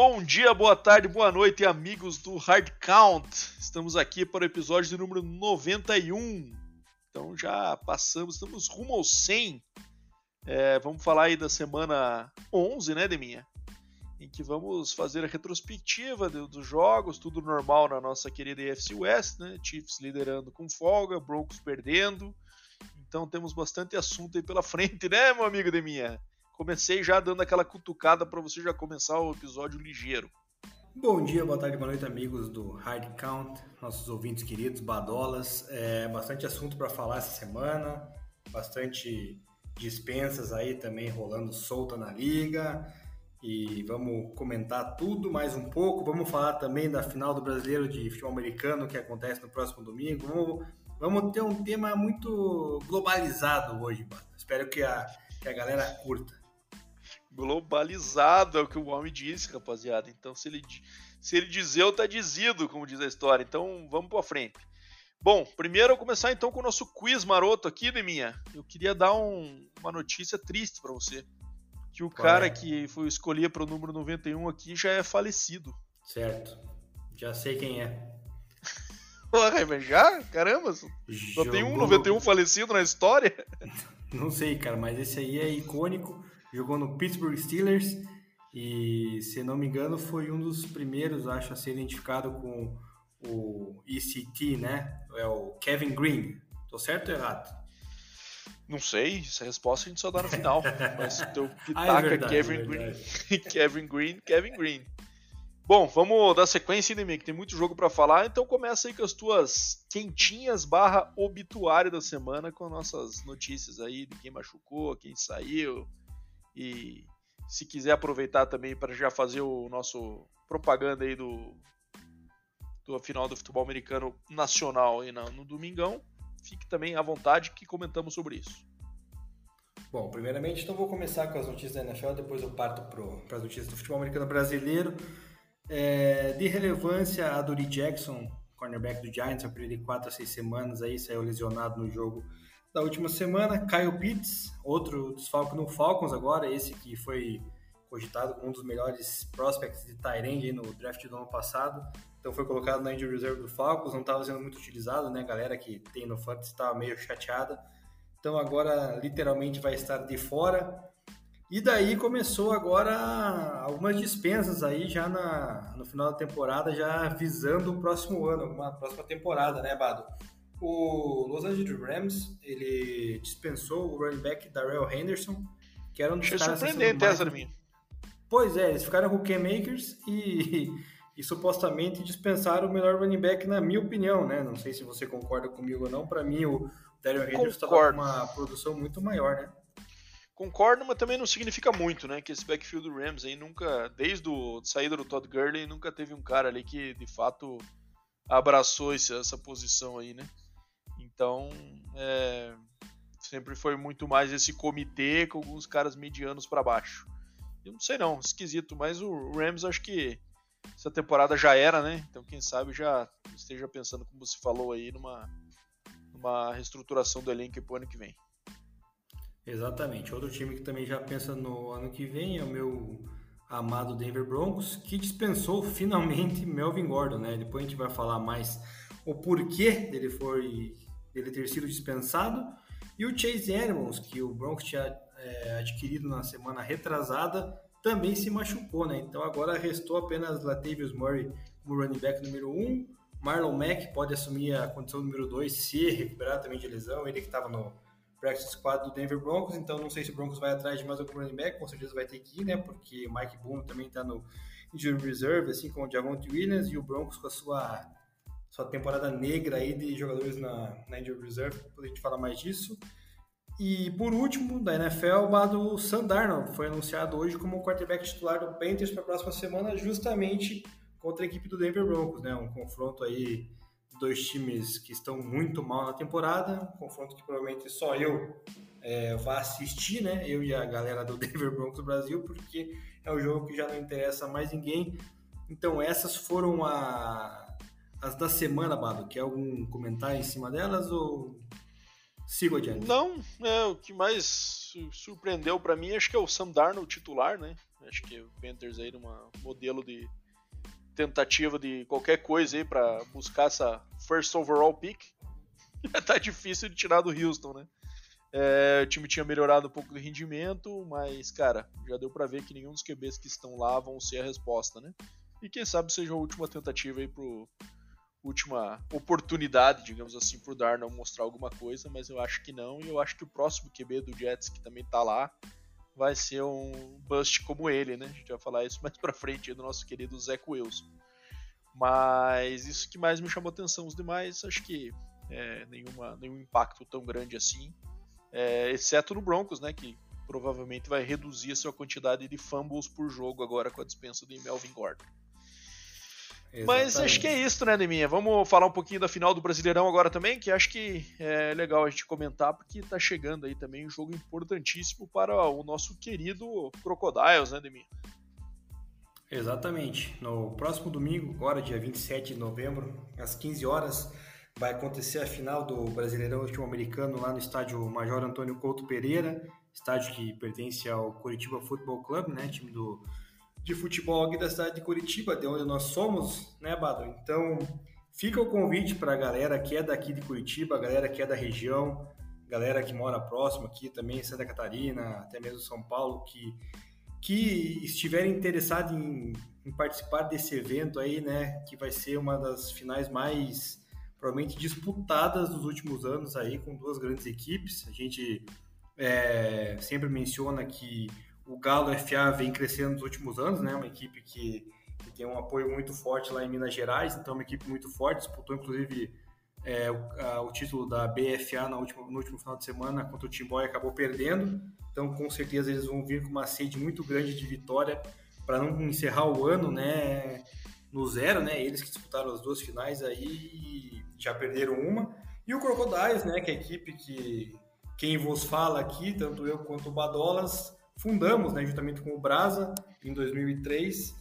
Bom dia, boa tarde, boa noite, amigos do Hard Count. Estamos aqui para o episódio de número 91. Então já passamos, estamos rumo ao 100. É, vamos falar aí da semana 11, né, Deminha? Em que vamos fazer a retrospectiva dos jogos, tudo normal na nossa querida AFC West, né? Chiefs liderando com folga, Broncos perdendo. Então temos bastante assunto aí pela frente, né, meu amigo Deminha? Comecei já dando aquela cutucada para você já começar o episódio ligeiro. Bom dia, boa tarde, boa noite, amigos do Hard Count, nossos ouvintes queridos, badolas. É, bastante assunto para falar essa semana, bastante dispensas aí também rolando solta na liga. E vamos comentar tudo mais um pouco. Vamos falar também da final do brasileiro de futebol americano que acontece no próximo domingo. Vamos, vamos ter um tema muito globalizado hoje, mano. Espero que a, que a galera curta globalizado, é o que o homem disse, rapaziada. Então, se ele, se ele dizeu, tá dizido, como diz a história. Então, vamos pra frente. Bom, primeiro eu vou começar então com o nosso quiz maroto aqui, Deminha. Eu queria dar um, uma notícia triste para você. Que o Qual cara é? que foi escolhido para o número 91 aqui já é falecido. Certo. Já sei quem é. Porra, já? Caramba, só Jogou... tem um 91 falecido na história? Não sei, cara, mas esse aí é icônico jogou no Pittsburgh Steelers e, se não me engano, foi um dos primeiros, acho, a ser identificado com o ECT, né? É o Kevin Green. Tô certo ou errado? Não sei, essa resposta a gente só dá no final. Mas teu pitaca ah, é verdade, Kevin é Green. Kevin Green, Kevin Green. Bom, vamos dar sequência, inimigo, que tem muito jogo para falar. Então começa aí com as tuas quentinhas barra obituário da semana com nossas notícias aí de quem machucou, quem saiu, e se quiser aproveitar também para já fazer o nosso propaganda aí do, do final do futebol americano nacional aí no, no domingão, fique também à vontade que comentamos sobre isso. Bom, primeiramente então vou começar com as notícias da NFL, depois eu parto para as notícias do futebol americano brasileiro. É, de relevância, a Dory Jackson, cornerback do Giants, vai perder 4 a 6 semanas aí, saiu lesionado no jogo da última semana. Kyle Pitts, outro desfalque no Falcons agora, esse que foi cogitado como um dos melhores prospects de Tyrande no draft do ano passado. Então foi colocado na injury reserve do Falcons, não estava sendo muito utilizado, né? A galera que tem no Fantasy estava meio chateada. Então agora literalmente vai estar de fora. E daí começou agora algumas dispensas aí já na, no final da temporada, já visando o próximo ano, uma próxima temporada, né, Bado? O Los Angeles Rams ele dispensou o running back Darrell Henderson, que era um dos Achei caras... surpreendente essa mim. Pois é, eles ficaram rookie makers e, e supostamente dispensaram o melhor running back na minha opinião, né? Não sei se você concorda comigo ou não. Para mim, o Darrell Henderson estava com uma produção muito maior, né? Concordo, mas também não significa muito, né? Que esse backfield do Rams aí nunca, desde a saída do Todd Gurley, nunca teve um cara ali que de fato abraçou essa posição aí, né? Então, é, sempre foi muito mais esse comitê com alguns caras medianos para baixo. Eu não sei não, esquisito, mas o Rams acho que essa temporada já era, né? Então quem sabe já esteja pensando, como você falou aí, numa, numa reestruturação do elenco para o ano que vem. Exatamente. Outro time que também já pensa no ano que vem é o meu amado Denver Broncos, que dispensou finalmente Melvin Gordon, né? Depois a gente vai falar mais o porquê dele foi dele ter sido dispensado, e o Chase Edmonds, que o Broncos tinha é, adquirido na semana retrasada, também se machucou, né? Então agora restou apenas Latavius Murray como running back número 1, um. Marlon Mack pode assumir a condição número 2 se recuperar também de lesão, ele que estava no practice squad do Denver Broncos, então não sei se o Broncos vai atrás de mais algum running back, com certeza vai ter que ir, né? Porque Mike Boone também está no injury reserve, assim como o Javonte Williams, e o Broncos com a sua sua temporada negra aí de jogadores na, na Injury Reserve, para a gente falar mais disso. E por último, da NFL, o Bado Sandarno foi anunciado hoje como quarterback titular do Panthers para a próxima semana, justamente contra a equipe do Denver Broncos, né? Um confronto aí de dois times que estão muito mal na temporada, um confronto que provavelmente só eu é, vá assistir, né? Eu e a galera do Denver Broncos Brasil, porque é um jogo que já não interessa mais ninguém. Então essas foram a, as da semana, Bado, quer algum comentário em cima delas ou sigo adiante? Não, é, o que mais surpreendeu para mim acho que é o Sam Darnold titular, né? Acho que o Panthers aí numa modelo de tentativa de qualquer coisa aí para buscar essa first overall pick. tá difícil de tirar do Houston, né? É, o time tinha melhorado um pouco do rendimento, mas, cara, já deu para ver que nenhum dos QBs que estão lá vão ser a resposta, né? E quem sabe seja a última tentativa aí pro. Última oportunidade, digamos assim, pro Darnold mostrar alguma coisa, mas eu acho que não, e eu acho que o próximo QB do Jets, que também tá lá, vai ser um bust como ele, né? A gente vai falar isso mais pra frente do nosso querido Zach Wilson. Mas isso que mais me chamou atenção. Os demais, acho que é, nenhuma, nenhum impacto tão grande assim. É, exceto no Broncos, né? Que provavelmente vai reduzir a sua quantidade de fumbles por jogo agora com a dispensa de Melvin Gordon. Exatamente. Mas acho que é isso, né, Neminha? Vamos falar um pouquinho da final do Brasileirão agora também, que acho que é legal a gente comentar, porque tá chegando aí também um jogo importantíssimo para o nosso querido Crocodiles, né, Neminha? Exatamente. No próximo domingo, agora dia 27 de novembro, às 15 horas, vai acontecer a final do Brasileirão Latino-Americano lá no estádio Major Antônio Couto Pereira, estádio que pertence ao Curitiba Futebol Clube, né, time do de futebol aqui da cidade de Curitiba, de onde nós somos, né, Bado? Então, fica o convite para a galera que é daqui de Curitiba, a galera que é da região, galera que mora próximo aqui também, Santa Catarina, até mesmo São Paulo, que, que estiverem interessados em, em participar desse evento aí, né, que vai ser uma das finais mais provavelmente disputadas dos últimos anos aí com duas grandes equipes. A gente é, sempre menciona que o Galo FA vem crescendo nos últimos anos, né? Uma equipe que, que, tem um apoio muito forte lá em Minas Gerais, então é uma equipe muito forte, disputou inclusive é, o, a, o, título da BFA na última, no último final de semana contra o Timbó e acabou perdendo. Então, com certeza, eles vão vir com uma sede muito grande de vitória para não encerrar o ano, né? No zero, né? Eles que disputaram as duas finais aí já perderam uma. E o Crocodiles, né? Que é a equipe que quem vos fala aqui, tanto eu quanto o Badolas, fundamos, né, juntamente com o Brasa, em 2003,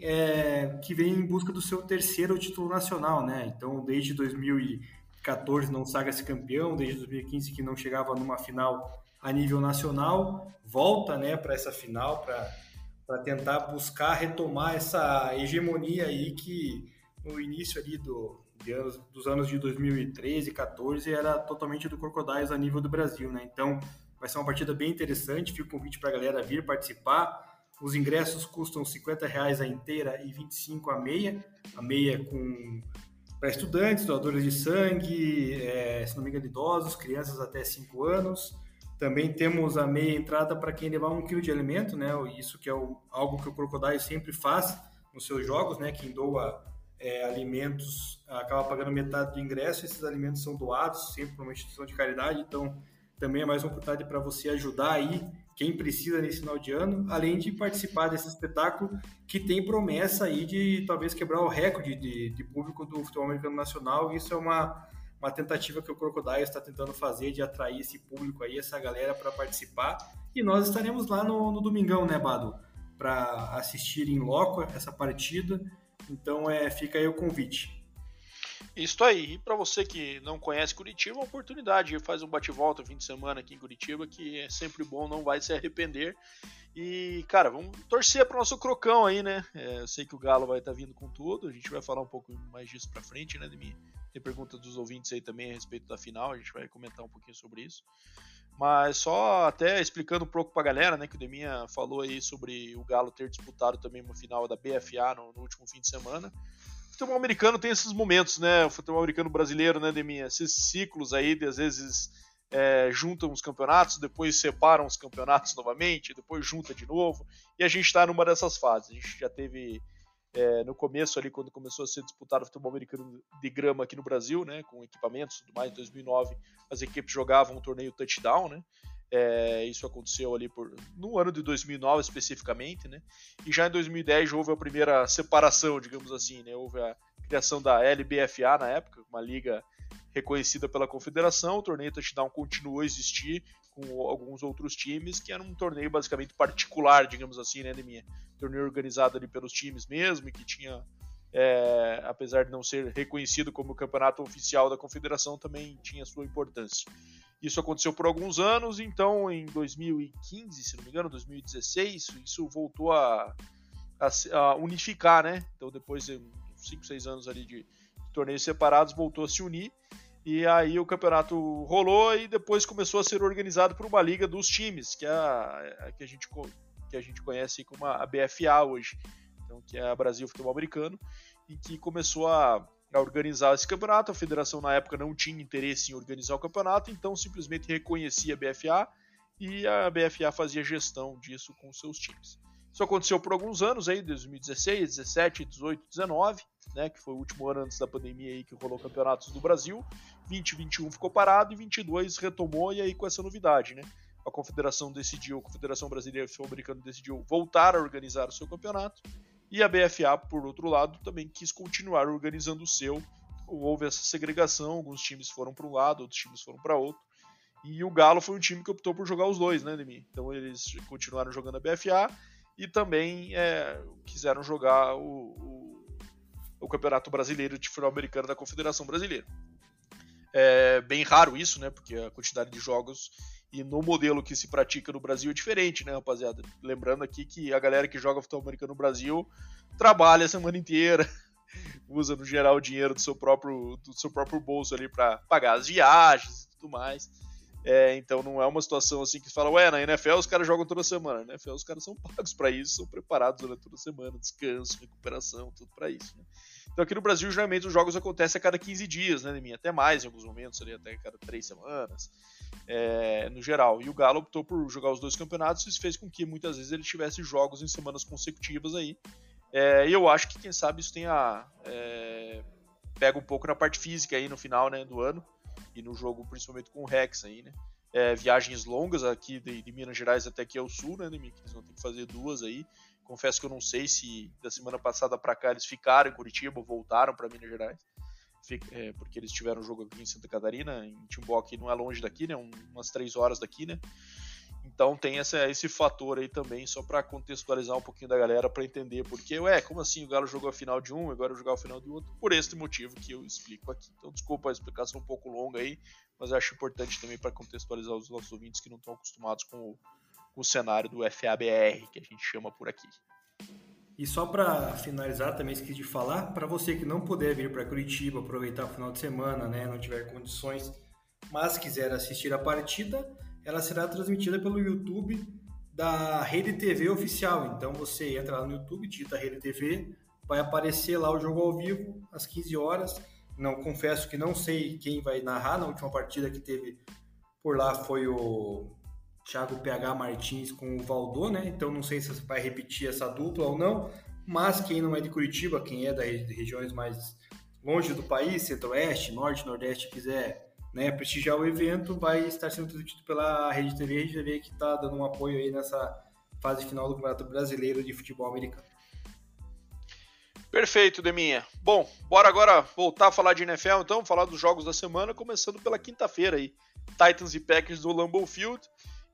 é, que vem em busca do seu terceiro título nacional, né? Então, desde 2014 não saga-se campeão, desde 2015 que não chegava numa final a nível nacional, volta, né, para essa final para tentar buscar retomar essa hegemonia aí que no início ali do, dos anos de 2013 e 14 era totalmente do Crocodiles a nível do Brasil, né? Então, Vai ser uma partida bem interessante. Fica o convite para a galera vir participar. Os ingressos custam 50 reais a inteira e 25 a meia. A meia com para estudantes, doadores de sangue, é, se não me engano, idosos, crianças até 5 anos. Também temos a meia entrada para quem levar um quilo de alimento, né? Isso que é o, algo que o Crocodile sempre faz nos seus jogos, né? Quem doa é, alimentos acaba pagando metade do ingresso. Esses alimentos são doados sempre para uma instituição de caridade. Então, também é mais uma oportunidade para você ajudar aí quem precisa nesse final de ano, além de participar desse espetáculo que tem promessa aí de talvez quebrar o recorde de, de público do futebol americano nacional. Isso é uma, uma tentativa que o Crocodile está tentando fazer de atrair esse público aí, essa galera para participar. E nós estaremos lá no, no domingão, né, Bado? Para assistir em loco essa partida. Então é, fica aí o convite. Isso aí. E para você que não conhece Curitiba, uma oportunidade. Faz um bate-volta fim de semana aqui em Curitiba, que é sempre bom, não vai se arrepender. E, cara, vamos torcer pro nosso crocão aí, né? É, eu sei que o Galo vai estar tá vindo com tudo. A gente vai falar um pouco mais disso pra frente, né, Demi? Tem perguntas dos ouvintes aí também a respeito da final. A gente vai comentar um pouquinho sobre isso. Mas só até explicando um pouco pra galera, né, que o Deminha falou aí sobre o Galo ter disputado também uma final da BFA no, no último fim de semana futebol americano tem esses momentos, né? O futebol americano brasileiro, né, Deminha? Esses ciclos aí, de às vezes é, juntam os campeonatos, depois separam os campeonatos novamente, depois junta de novo. E a gente está numa dessas fases. A gente já teve é, no começo ali, quando começou a ser disputado o futebol americano de grama aqui no Brasil, né? Com equipamentos e tudo mais, em 2009, as equipes jogavam um torneio touchdown, né? É, isso aconteceu ali por, no ano de 2009 especificamente, né? E já em 2010 houve a primeira separação, digamos assim, né? Houve a criação da LBFA na época, uma liga reconhecida pela confederação. O torneio touchdown continuou a existir com alguns outros times, que era um torneio basicamente particular, digamos assim, né, de minha torneio organizado ali pelos times mesmo, e que tinha é, apesar de não ser reconhecido como campeonato oficial da confederação, também tinha sua importância. Isso aconteceu por alguns anos, então em 2015, se não me engano, 2016, isso voltou a, a, a unificar, né? Então depois de 5, 6 anos ali de, de torneios separados, voltou a se unir. E aí o campeonato rolou e depois começou a ser organizado por uma liga dos times, que é a, a que, a gente, que a gente conhece como a BFA hoje, então, que é a Brasil Futebol Americano, e que começou a a organizar esse campeonato. A federação na época não tinha interesse em organizar o campeonato, então simplesmente reconhecia a BFA e a BFA fazia gestão disso com seus times. Isso aconteceu por alguns anos aí, 2016, 17, 18, 19, né, que foi o último ano antes da pandemia aí que rolou campeonatos do Brasil. 2021 ficou parado e 22 retomou e aí com essa novidade, né? A confederação decidiu, a Confederação Brasileira Futebol Americano decidiu voltar a organizar o seu campeonato e a BFA, por outro lado, também quis continuar organizando o seu. Houve essa segregação, alguns times foram para um lado, outros times foram para outro. E o Galo foi um time que optou por jogar os dois, né, Demi? Então eles continuaram jogando a BFA e também é, quiseram jogar o, o, o, Campeonato Brasileiro de Futebol Americano da Confederação Brasileira. É bem raro isso, né? Porque a quantidade de jogos e no modelo que se pratica no Brasil é diferente, né, rapaziada? Lembrando aqui que a galera que joga futebol americano no Brasil trabalha a semana inteira, usa no geral o dinheiro do seu próprio, do seu próprio bolso ali para pagar as viagens e tudo mais. É, então não é uma situação assim que fala, ué, na NFL os caras jogam toda semana. Na NFL os caras são pagos para isso, são preparados durante toda semana, descanso, recuperação, tudo para isso. Né? Então aqui no Brasil, geralmente, os jogos acontecem a cada 15 dias, né, mim? Até mais em alguns momentos, ali, até cada 3 semanas, é, no geral. E o Galo optou por jogar os dois campeonatos, isso fez com que muitas vezes ele tivesse jogos em semanas consecutivas aí. É, e eu acho que, quem sabe, isso tenha. É, pega um pouco na parte física aí no final né, do ano, e no jogo, principalmente com o Rex aí, né? É, viagens longas aqui de, de, Minas Gerais até aqui ao sul, né, Demi? Eles vão ter que fazer duas aí. Confesso que eu não sei se da semana passada para cá eles ficaram em Curitiba ou voltaram para Minas Gerais. É, porque eles tiveram um jogo aqui em Santa Catarina, em Timbó, que não é longe daqui, né? Umas três horas daqui, né? Então tem essa, esse fator aí também, só para contextualizar um pouquinho da galera, para entender porque, ué, como assim o Galo jogou a final de um, agora jogar a final de outro? Por este motivo que eu explico aqui. Então desculpa a explicação um pouco longa aí, mas eu acho importante também para contextualizar os nossos ouvintes que não estão acostumados com o, com o cenário do FABR, que a gente chama por aqui. E só para finalizar, também esqueci de falar, para você que não puder vir para Curitiba, aproveitar o final de semana, né, não tiver condições, mas quiser assistir a partida, ela será transmitida pelo YouTube da Rede TV oficial. Então você entra lá no YouTube, digita Rede TV, vai aparecer lá o jogo ao vivo às 15 horas. Não confesso que não sei quem vai narrar na última partida que teve por lá foi o Thiago PH Martins com o Valdô, né? Então não sei se vai repetir essa dupla ou não, mas quem não é de Curitiba, quem é das regiões mais longe do país, centro-oeste, norte, nordeste, quiser né, prestigiar o evento, vai estar sendo transmitido pela Rede TV, Rede TV que está dando um apoio aí nessa fase final do Campeonato Brasileiro de Futebol Americano. Perfeito, Deminha. Bom, bora agora voltar a falar de NFL, então, falar dos jogos da semana, começando pela quinta-feira aí. Titans e Packers do Lambeau Field.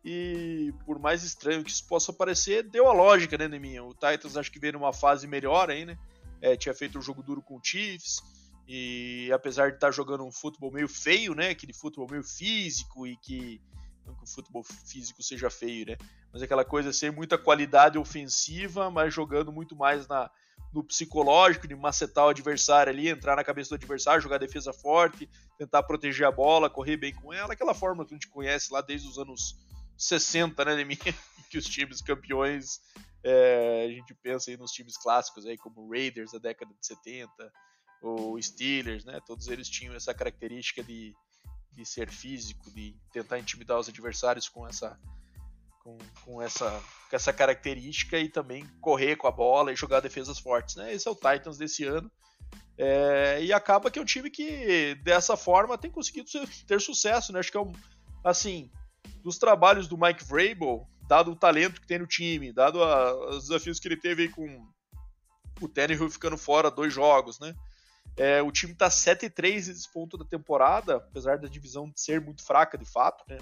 E por mais estranho que isso possa parecer, deu a lógica, né, Neminha? O Titans acho que veio numa fase melhor aí, né? É, tinha feito um jogo duro com o Chiefs. E apesar de estar tá jogando um futebol meio feio, né? Aquele futebol meio físico e que. Não que o futebol físico seja feio, né? Mas aquela coisa sem muita qualidade ofensiva, mas jogando muito mais na, no psicológico, de macetar o adversário ali, entrar na cabeça do adversário, jogar defesa forte, tentar proteger a bola, correr bem com ela, aquela forma que a gente conhece lá desde os anos 60, né, mim, que os times campeões, é, a gente pensa aí nos times clássicos aí como Raiders da década de 70, ou Steelers, né, todos eles tinham essa característica de, de ser físico, de tentar intimidar os adversários com essa com, com, essa, com essa característica e também correr com a bola e jogar defesas fortes, né, esse é o Titans desse ano, é, e acaba que é um time que dessa forma tem conseguido ter sucesso, né? Acho que é um, assim, dos trabalhos do Mike Vrabel, dado o talento que tem no time, dado a, os desafios que ele teve com o Tannehill ficando fora dois jogos, né? É, o time tá 7-3 nesse ponto da temporada, apesar da divisão ser muito fraca de fato, né?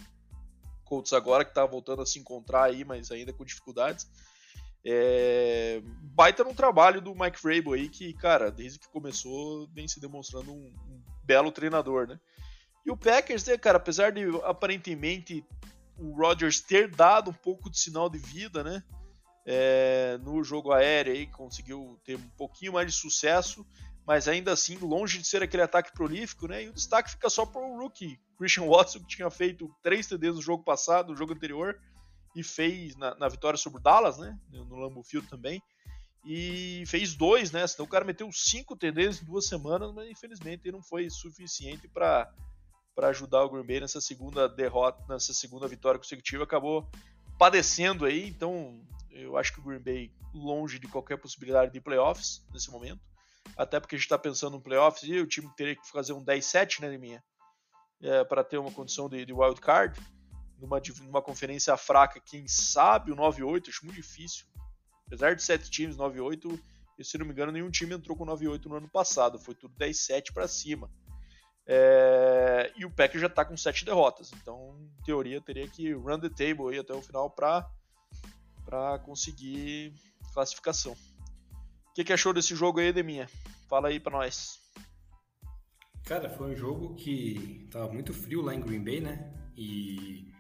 Colts agora que tá voltando a se encontrar aí, mas ainda com dificuldades. É, baita no trabalho do Mike Vrabel aí, que, cara, desde que começou, vem se demonstrando um, um belo treinador, né? E o Packers, né, cara, apesar de aparentemente o Rodgers ter dado um pouco de sinal de vida, né? É, no jogo aéreo aí, conseguiu ter um pouquinho mais de sucesso, mas ainda assim longe de ser aquele ataque prolífico, né? E o destaque fica só para o rookie Christian Watson, que tinha feito três TDs no jogo passado, no jogo anterior, e fez na, na vitória sobre o Dallas, né? No Lambeau Field também. E fez dois, né? Senão o cara meteu cinco TDs em duas semanas, mas infelizmente não foi suficiente para para ajudar o Green Bay nessa segunda derrota, nessa segunda vitória consecutiva, acabou padecendo aí. Então, eu acho que o Green Bay longe de qualquer possibilidade de playoffs nesse momento. Até porque a gente está pensando em playoffs e o time teria que fazer um 10-7, né, minha, é, para ter uma condição de, de wild card numa, numa conferência fraca, quem sabe o 9-8, acho muito difícil. Apesar de sete times, 9-8, e se não me engano, nenhum time entrou com 9-8 no ano passado, foi tudo 10-7 para cima. É, e o Packers já está com sete derrotas, então, em teoria, teria que run the table aí até o final para conseguir classificação. O que, que achou desse jogo aí, Deminha? Fala aí para nós. Cara, foi um jogo que tava muito frio lá em Green Bay, né? E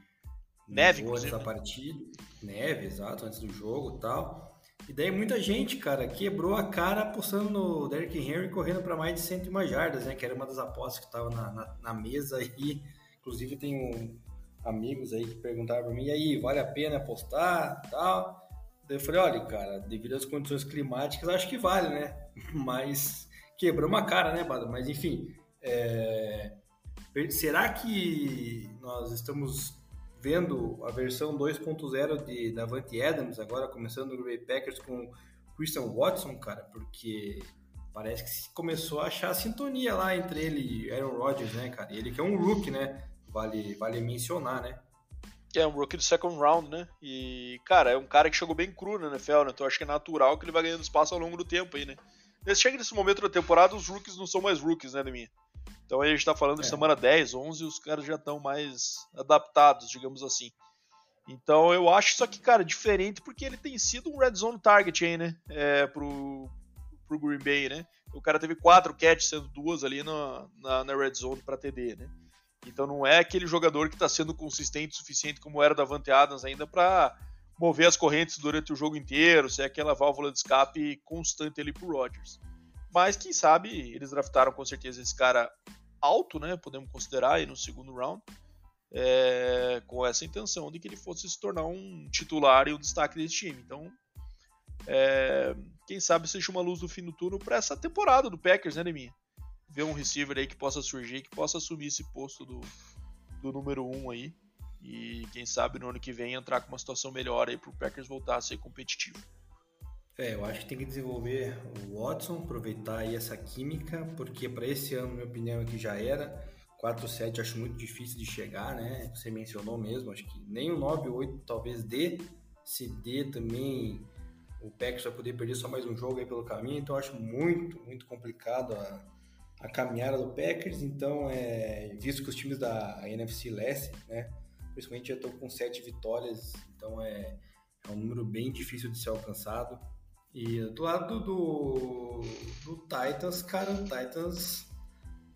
Neve, antes da partida. Neve, exato, antes do jogo e tal. E daí muita gente, cara, quebrou a cara apostando no Derrick Henry correndo para mais de 100 mais jardas, né? Que era uma das apostas que estava na, na, na, mesa aí. Inclusive tem um, amigos aí que perguntaram para mim, e aí, vale a pena apostar tal? Daí eu falei, olha, cara, devido às condições climáticas, acho que vale, né? Mas quebrou uma cara, né, Bado? Mas enfim, é... será que nós estamos vendo a versão 2.0 de Davante Adams, agora começando no Green Bay Packers com Christian Watson, cara, porque parece que começou a achar a sintonia lá entre ele e Aaron Rodgers, né, cara? Ele que é um rookie, né? Vale, vale mencionar, né? É um rookie do second round, né? E, cara, é um cara que chegou bem cru na NFL, né? Então acho que é natural que ele vai ganhando espaço ao longo do tempo aí, né? Nesse, chega nesse momento da temporada, os rookies não são mais rookies, né, minha? Então aí a gente tá falando de é. semana 10, 11, os caras já estão mais adaptados, digamos assim. Então eu acho isso aqui, cara, diferente porque ele tem sido um red zone target aí, né? É, pro, pro Green Bay, né? O cara teve quatro catches, sendo duas ali na, na, na red zone para TD, né? Então não é aquele jogador que está sendo consistente o suficiente como era da Vante Adams ainda para mover as correntes durante o jogo inteiro, ser aquela válvula de escape constante ali pro Rodgers. Mas quem sabe eles draftaram com certeza esse cara alto, né? Podemos considerar aí no segundo round, é, com essa intenção de que ele fosse se tornar um titular e um destaque desse time. Então, é, quem sabe seja uma luz do fim do túnel para essa temporada do Packers, né, Neminha? Ver um receiver aí que possa surgir, que possa assumir esse posto do, do número 1 um aí. E quem sabe no ano que vem entrar com uma situação melhor aí para o Packers voltar a ser competitivo. É, eu acho que tem que desenvolver o Watson, aproveitar aí essa química, porque para esse ano, minha opinião, é que já era. 4-7 acho muito difícil de chegar, né? Você mencionou mesmo, acho que nem o 9-8 talvez dê. Se dê também, o Packers vai poder perder só mais um jogo aí pelo caminho, então acho muito, muito complicado a, a caminhada do Packers. Então, é, visto que os times da NFC Leste, né? Principalmente já estão com 7 vitórias, então é, é um número bem difícil de ser alcançado. E do lado do, do Titans, cara, o Titans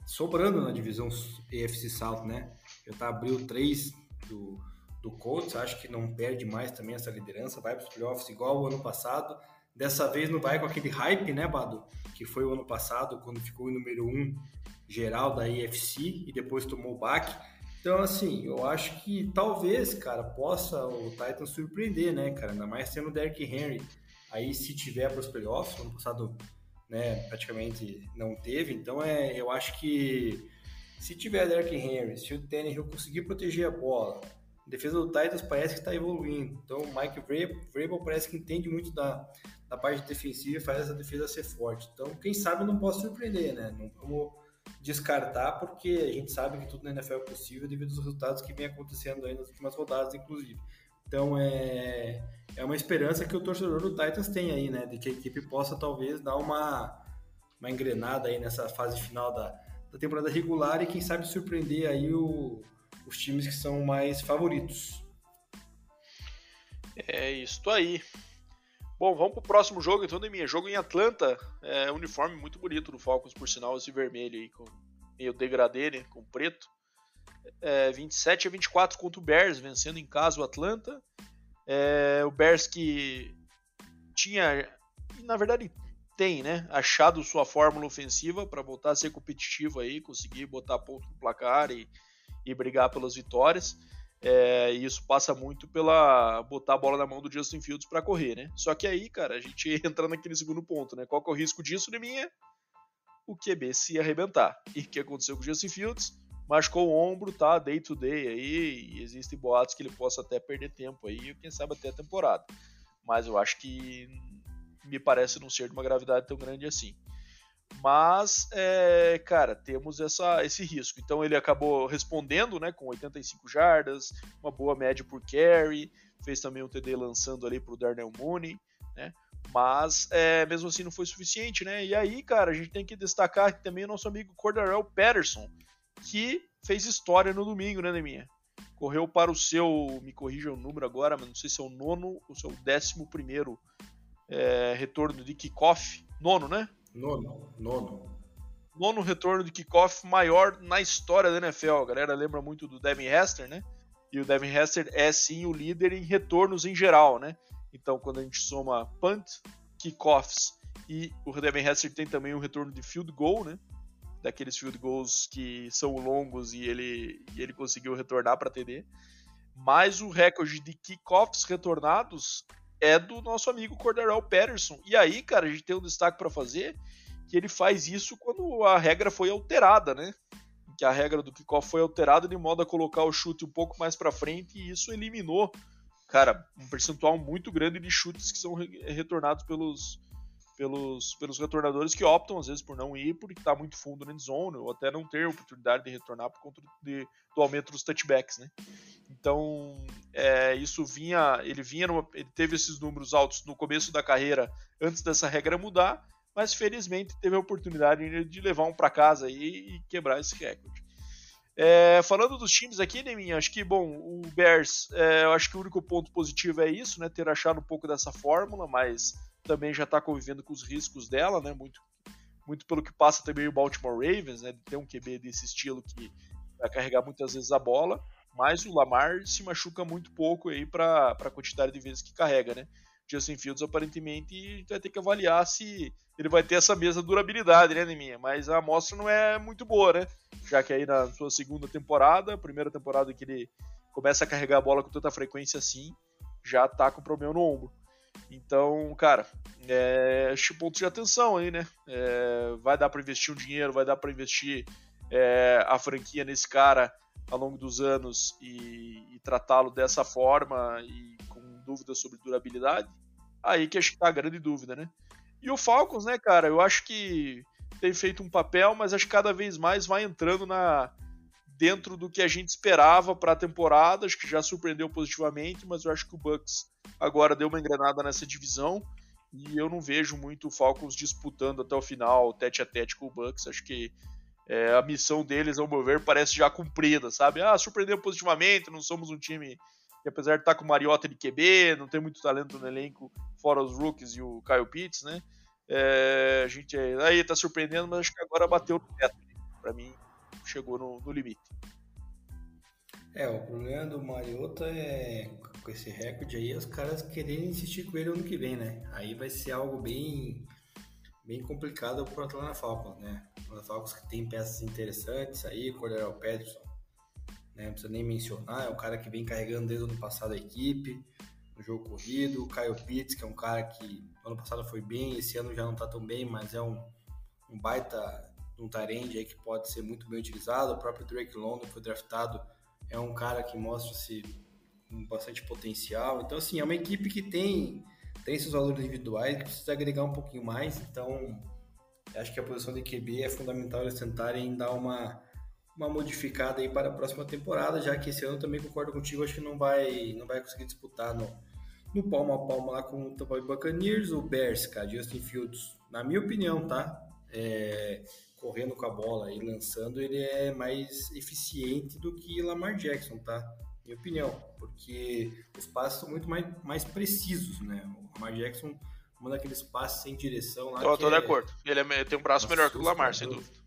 sobrando na divisão EFC South, né? Já tá abriu 3 do, do Colts, acho que não perde mais também essa liderança, vai para os playoffs igual o ano passado. Dessa vez não vai com aquele hype, né, Bado? Que foi o ano passado, quando ficou em número 1 geral da EFC e depois tomou o baque. Então, assim, eu acho que talvez, cara, possa o Titans surpreender, né, cara? Ainda mais sendo o Derrick Henry Aí, se tiver para os playoffs, ano passado né, praticamente não teve, então é, eu acho que se tiver Derrick Henry, se o Tannehill conseguir proteger a bola, a defesa do Titans parece que está evoluindo. Então, o Mike Vrabel parece que entende muito da, da parte defensiva e faz essa defesa ser forte. Então, quem sabe não posso surpreender, né? Não vamos descartar, porque a gente sabe que tudo na NFL é possível devido aos resultados que vem acontecendo aí nas últimas rodadas, inclusive. Então, é, é uma esperança que o torcedor do Titans tem aí, né? De que a equipe possa talvez dar uma, uma engrenada aí nessa fase final da, da temporada regular e quem sabe surpreender aí o, os times que são mais favoritos. É isso aí. Bom, vamos pro próximo jogo, então, minha Jogo em Atlanta, é, uniforme muito bonito do Falcons, por sinal, esse vermelho aí, com meio degradê, né, com preto. É, 27 a 24 contra o Bears, vencendo em casa o Atlanta. É, o Bears que tinha, na verdade tem, né, achado sua fórmula ofensiva para voltar a ser competitivo aí, conseguir botar ponto no placar e, e brigar pelas vitórias. É, e isso passa muito pela botar a bola na mão do Justin Fields para correr, né? Só que aí, cara, a gente entra naquele segundo ponto, né? Qual que é o risco disso, minha? O QB se arrebentar. E o que aconteceu com o Justin Fields? Machucou o ombro, tá? Day to day aí, e existem boatos que ele possa até perder tempo aí, quem sabe até a temporada. Mas eu acho que me parece não ser de uma gravidade tão grande assim. Mas, é, cara, temos essa, esse risco. Então ele acabou respondendo, né, com 85 jardas, uma boa média por carry, fez também um TD lançando ali pro Darnell Mooney, né? Mas é, mesmo assim não foi suficiente, né? E aí, cara, a gente tem que destacar também o nosso amigo Cordarel Patterson, que fez história no domingo, né, Neminha? Correu para o seu, me corrija o número agora, mas não sei se é o nono ou se é o décimo primeiro é, retorno de kickoff. Nono, né? Nono, nono. Nono retorno de kickoff maior na história da NFL. A galera lembra muito do Devin Hester, né? E o Devin Hester é sim o líder em retornos em geral, né? Então, quando a gente soma punt, kickoffs e o Devin Hester tem também um retorno de field goal, né? Daqueles field goals que são longos e ele, e ele conseguiu retornar para TD. Mas o recorde de kickoffs retornados é do nosso amigo Cordarel Patterson. E aí, cara, a gente tem um destaque para fazer que ele faz isso quando a regra foi alterada, né? Que a regra do kickoff foi alterada de modo a colocar o chute um pouco mais para frente e isso eliminou, cara, um percentual muito grande de chutes que são retornados pelos pelos, pelos retornadores que optam às vezes por não ir porque está muito fundo na zone ou até não ter oportunidade de retornar por conta de, do aumento dos touchbacks, né? Então é, isso vinha, ele vinha, numa, ele teve esses números altos no começo da carreira antes dessa regra mudar, mas felizmente teve a oportunidade de levar um para casa e, e quebrar esse recorde. É, falando dos times aqui, Neminha, acho que, bom, o Bears, é, eu acho que o único ponto positivo é isso, né, ter achado um pouco dessa fórmula, mas também já está convivendo com os riscos dela, né? Muito, muito pelo que passa também o Baltimore Ravens, né? Ter um QB desse estilo que vai carregar muitas vezes a bola, mas o Lamar se machuca muito pouco aí para a quantidade de vezes que carrega, né? Justin Fields aparentemente vai ter que avaliar se ele vai ter essa mesma durabilidade, né? Mas a amostra não é muito boa, né? Já que aí na sua segunda temporada, primeira temporada que ele começa a carregar a bola com tanta frequência assim, já tá com problema no ombro. Então, cara, é, ponto de atenção aí, né? É, vai dar para investir um dinheiro, vai dar para investir é, a franquia nesse cara ao longo dos anos e, e tratá-lo dessa forma e com dúvidas sobre durabilidade? Aí que acho que tá a grande dúvida, né? E o Falcons, né, cara? Eu acho que tem feito um papel, mas acho que cada vez mais vai entrando na dentro do que a gente esperava para a temporada. Acho que já surpreendeu positivamente, mas eu acho que o Bucks agora deu uma engrenada nessa divisão e eu não vejo muito o Falcons disputando até o final, tete a tete com o Bucks. Acho que é, a missão deles, ao meu ver, parece já cumprida, sabe? Ah, surpreendeu positivamente, não somos um time que apesar de estar tá com o Mariota de QB, não tem muito talento no elenco, fora os rookies e o Kyle Pitts, né? É, a gente aí tá surpreendendo, mas acho que agora bateu no teto. Para mim, chegou no, no limite. É, o problema do Mariota é com esse recorde aí, os caras querendo insistir com ele ano que vem, né? Aí vai ser algo bem bem complicado pro Atlanta Falcons, né? Atlanta Falcons que tem peças interessantes aí, Cordero Patterson, né? Não precisa nem mencionar, é um cara que vem carregando desde o ano passado a equipe, no jogo corrido, o Kyle Pitts, que é um cara que ano passado foi bem, esse ano já não tá tão bem, mas é um, um baita um Tyrande aí que pode ser muito bem utilizado. O próprio Drake London foi draftado, é um cara que mostra-se com bastante potencial. Então, assim, é uma equipe que tem, tem seus valores individuais, que precisa agregar um pouquinho mais. Então, acho que a posição de QB é fundamental eles tentarem dar uma, uma modificada aí para a próxima temporada, já que esse ano também concordo contigo, acho que não vai, não vai conseguir disputar no, no palmo a palmo lá com o Tampa Bay Buccaneers, o Bears, cara, Justin Fields, na minha opinião, tá? É, correndo com a bola e lançando, ele é mais eficiente do que Lamar Jackson, tá? minha opinião, porque os passes são muito mais, mais precisos, né? O Lamar Jackson manda aqueles passes sem direção lá. Tô, tô é... de acordo. Ele é, tem um braço Nossa, melhor que o Lamar, sem dúvida.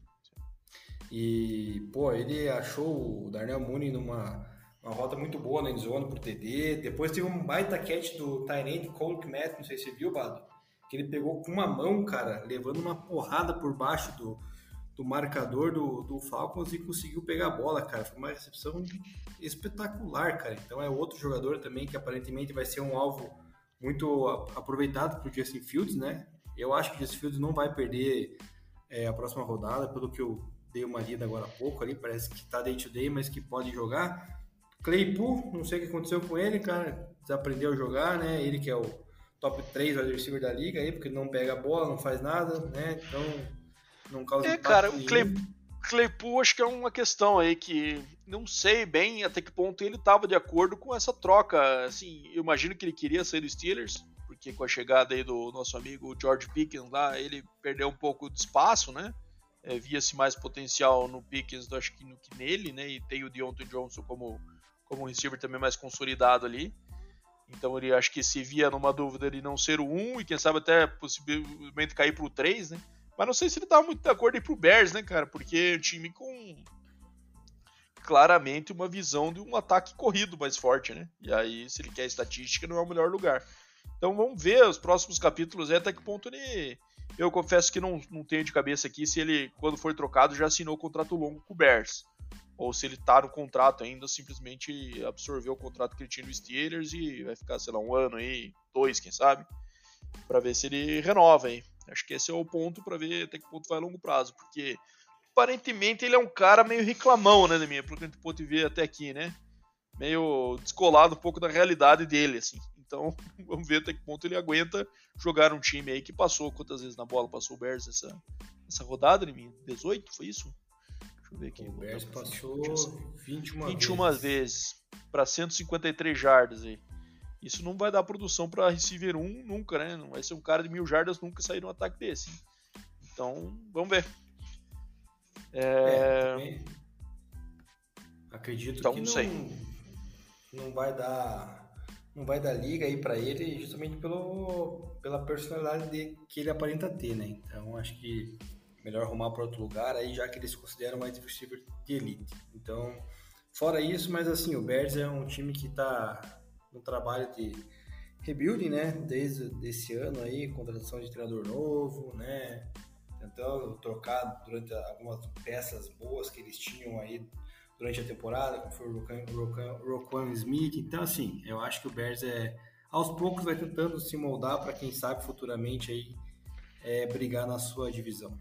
E, pô, ele achou o Darnell Mooney numa uma rota muito boa na endzone pro TD. Depois teve um baita catch do Tyrande Cole Kmet, não sei se você viu, Bado, que ele pegou com uma mão, cara, levando uma porrada por baixo do, do marcador do, do Falcons e conseguiu pegar a bola, cara. Foi uma recepção espetacular, cara. Então é outro jogador também que aparentemente vai ser um alvo muito aproveitado pro Justin Fields, né? Eu acho que o Justin Fields não vai perder é, a próxima rodada, pelo que eu dei uma lida agora há pouco ali, parece que tá day to day, mas que pode jogar. Claypool, não sei o que aconteceu com ele, cara, desaprendeu a jogar, né? Ele que é o top 3 wide receiver da liga aí, porque não pega a bola, não faz nada, né? Então não causa É, cara, o Clay, Claypool acho que é uma questão aí que não sei bem até que ponto ele estava de acordo com essa troca. Assim, eu imagino que ele queria sair do Steelers, porque com a chegada aí do nosso amigo George Pickens lá, ele perdeu um pouco de espaço, né? É, Via-se mais potencial no Pickens do acho que, no, que nele, né? E tem o Deontay Johnson como, como receiver também mais consolidado ali. Então ele acho que se via numa dúvida de não ser o 1 e quem sabe até possivelmente cair para o 3, né? Mas não sei se ele tava muito de acordo aí pro Bears, né, cara? Porque é um time com claramente uma visão de um ataque corrido mais forte, né? E aí, se ele quer estatística, não é o melhor lugar. Então vamos ver os próximos capítulos aí, até que ponto ele. Eu confesso que não, não tenho de cabeça aqui se ele, quando for trocado, já assinou contrato longo com o Bears. Ou se ele tá no contrato ainda, simplesmente absorveu o contrato que ele tinha no Steelers e vai ficar, sei lá, um ano aí, dois, quem sabe, para ver se ele renova aí. Acho que esse é o ponto para ver até que ponto vai a longo prazo, porque aparentemente ele é um cara meio reclamão, né, minha, pelo que a gente pode ver até aqui, né? Meio descolado um pouco da realidade dele, assim. Então, vamos ver até que ponto ele aguenta jogar um time aí que passou quantas vezes na bola passou o Bears essa, essa rodada, né, minha? 18, foi isso? Deixa eu ver aqui. O Bears passou 21, 21 vezes, vezes para 153 jardas aí. Isso não vai dar produção para receiver 1 nunca, né? Não vai ser um cara de mil jardas nunca sair num ataque desse. Então, vamos ver. É... é Acredito então, que não, sei. não vai dar não vai dar liga aí para ele justamente pelo, pela personalidade de, que ele aparenta ter, né? Então acho que melhor arrumar para outro lugar aí já que eles consideram mais receiver de elite. Então, fora isso, mas assim, o Bears é um time que está no trabalho de rebuilding, né? Desde esse ano aí, contratação de treinador novo, né? Tentando trocar durante algumas peças boas que eles tinham aí durante a temporada, como foi o Roquan Smith. Então, assim, eu acho que o Bears é aos poucos vai tentando se moldar para quem sabe futuramente aí é, brigar na sua divisão.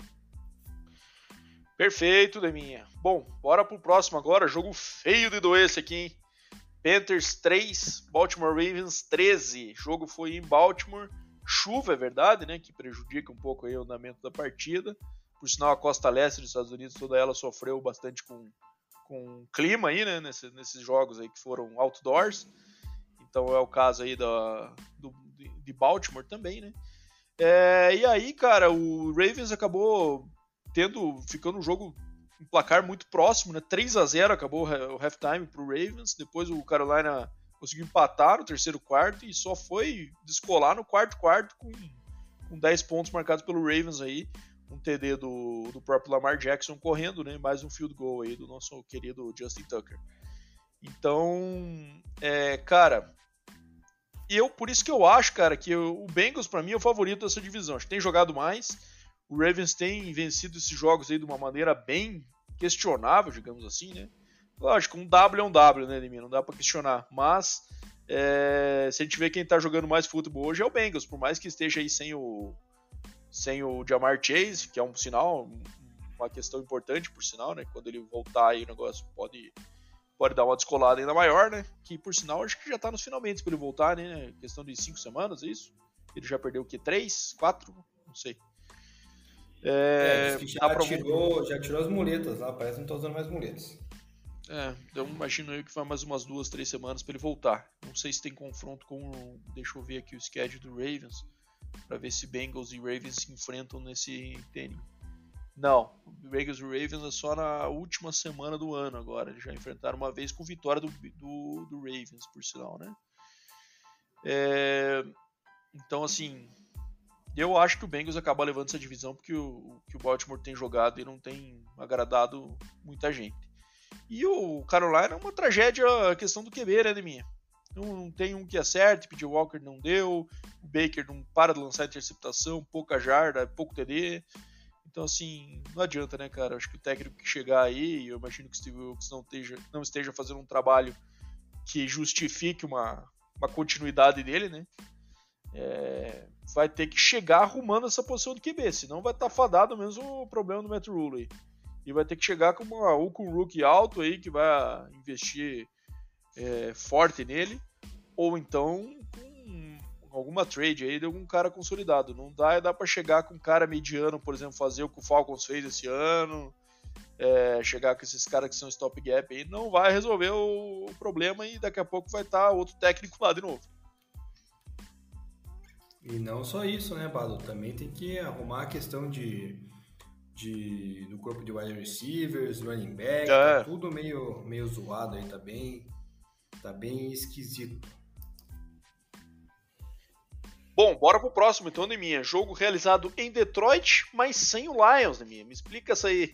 Perfeito, Deminha. Bom, bora pro próximo agora. Jogo feio de doer esse aqui, hein? Panthers 3, Baltimore Ravens 13. O jogo foi em Baltimore. Chuva, é verdade, né? Que prejudica um pouco aí o andamento da partida. Por sinal, a costa leste dos Estados Unidos, toda ela sofreu bastante com, com clima aí, né? Nesse, nesses jogos aí que foram outdoors. Então é o caso aí da, do, de Baltimore também, né? É, e aí, cara, o Ravens acabou tendo, ficando um jogo um placar muito próximo, né? 3 a 0 acabou o halftime para o Ravens. Depois o Carolina conseguiu empatar no terceiro quarto e só foi descolar no quarto quarto com, com 10 pontos marcados pelo Ravens aí. Um TD do, do próprio Lamar Jackson correndo, né? Mais um field goal aí do nosso querido Justin Tucker. Então, é, cara, eu por isso que eu acho, cara, que o Bengals para mim é o favorito dessa divisão. Acho que tem jogado mais. O Ravens tem vencido esses jogos aí de uma maneira bem questionável, digamos assim, né? Lógico, um W é um W, né, Edmir? Não dá para questionar. Mas é, se a gente vê quem tá jogando mais futebol hoje é o Bengals, por mais que esteja aí sem o sem o Jamar Chase, que é um sinal, uma questão importante por sinal, né? Quando ele voltar aí o negócio pode pode dar uma descolada ainda maior, né? Que por sinal acho que já tá nos finalmente para ele voltar, né? Questão de cinco semanas, é isso? Ele já perdeu o que? Três? Quatro? Não sei. É, é já, tirou, já tirou as muletas lá, parece que não tá usando mais muletas. É, então imagino eu que vai mais umas duas, três semanas para ele voltar. Não sei se tem confronto com. Deixa eu ver aqui o schedule do Ravens. para ver se Bengals e Ravens se enfrentam nesse inning. Não, Bengals e Ravens é só na última semana do ano agora. Eles já enfrentaram uma vez com vitória do, do, do Ravens, por sinal, né? É, então, assim, eu acho que o Bengals acaba levando essa divisão porque o que o Baltimore tem jogado e não tem agradado muita gente. E o Carolina é uma tragédia a questão do QB, né, de minha? Não, não tem um que acerte, PJ Walker não deu, o Baker não para de lançar interceptação, pouca jarda, pouco TD. Então, assim, não adianta, né, cara? Acho que o técnico que chegar aí, eu imagino que o Steve Wilkes não esteja, não esteja fazendo um trabalho que justifique uma, uma continuidade dele, né? É, vai ter que chegar arrumando essa posição do QB, senão vai estar tá fadado mesmo o problema do Matt Rule. E vai ter que chegar com, uma, ou com um rookie alto aí, que vai investir é, forte nele, ou então com alguma trade aí de algum cara consolidado. Não dá, dá para chegar com um cara mediano, por exemplo, fazer o que o Falcons fez esse ano, é, chegar com esses caras que são stop gap aí, não vai resolver o, o problema e daqui a pouco vai estar tá outro técnico lá de novo. E não só isso, né, Bado? Também tem que arrumar a questão de, de do corpo de wide receivers, running back, é. tá tudo meio, meio zoado aí, tá bem, tá bem esquisito. Bom, bora pro próximo então, Neminha. Jogo realizado em Detroit, mas sem o Lions, Neminha. Me explica isso aí.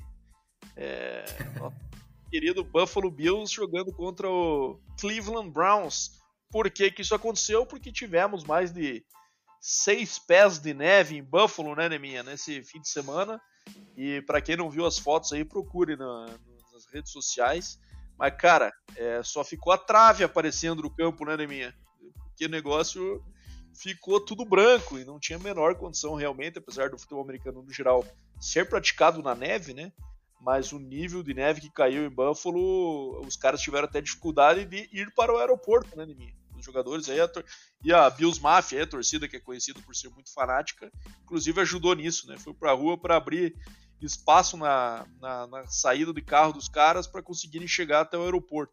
É... querido Buffalo Bills jogando contra o Cleveland Browns. Por que, que isso aconteceu? Porque tivemos mais de seis pés de neve em Buffalo, né, Neminha, nesse fim de semana. E para quem não viu as fotos aí, procure na, nas redes sociais. Mas, cara, é, só ficou a trave aparecendo no campo, né, Neminha? Que negócio ficou tudo branco e não tinha a menor condição realmente, apesar do futebol americano no geral ser praticado na neve, né? Mas o nível de neve que caiu em Buffalo, os caras tiveram até dificuldade de ir para o aeroporto, né, Neminha? Os jogadores aí, a e a Bills Mafia, a torcida que é conhecida por ser muito fanática, inclusive ajudou nisso, né? Foi para a rua para abrir espaço na, na, na saída de carro dos caras para conseguirem chegar até o aeroporto.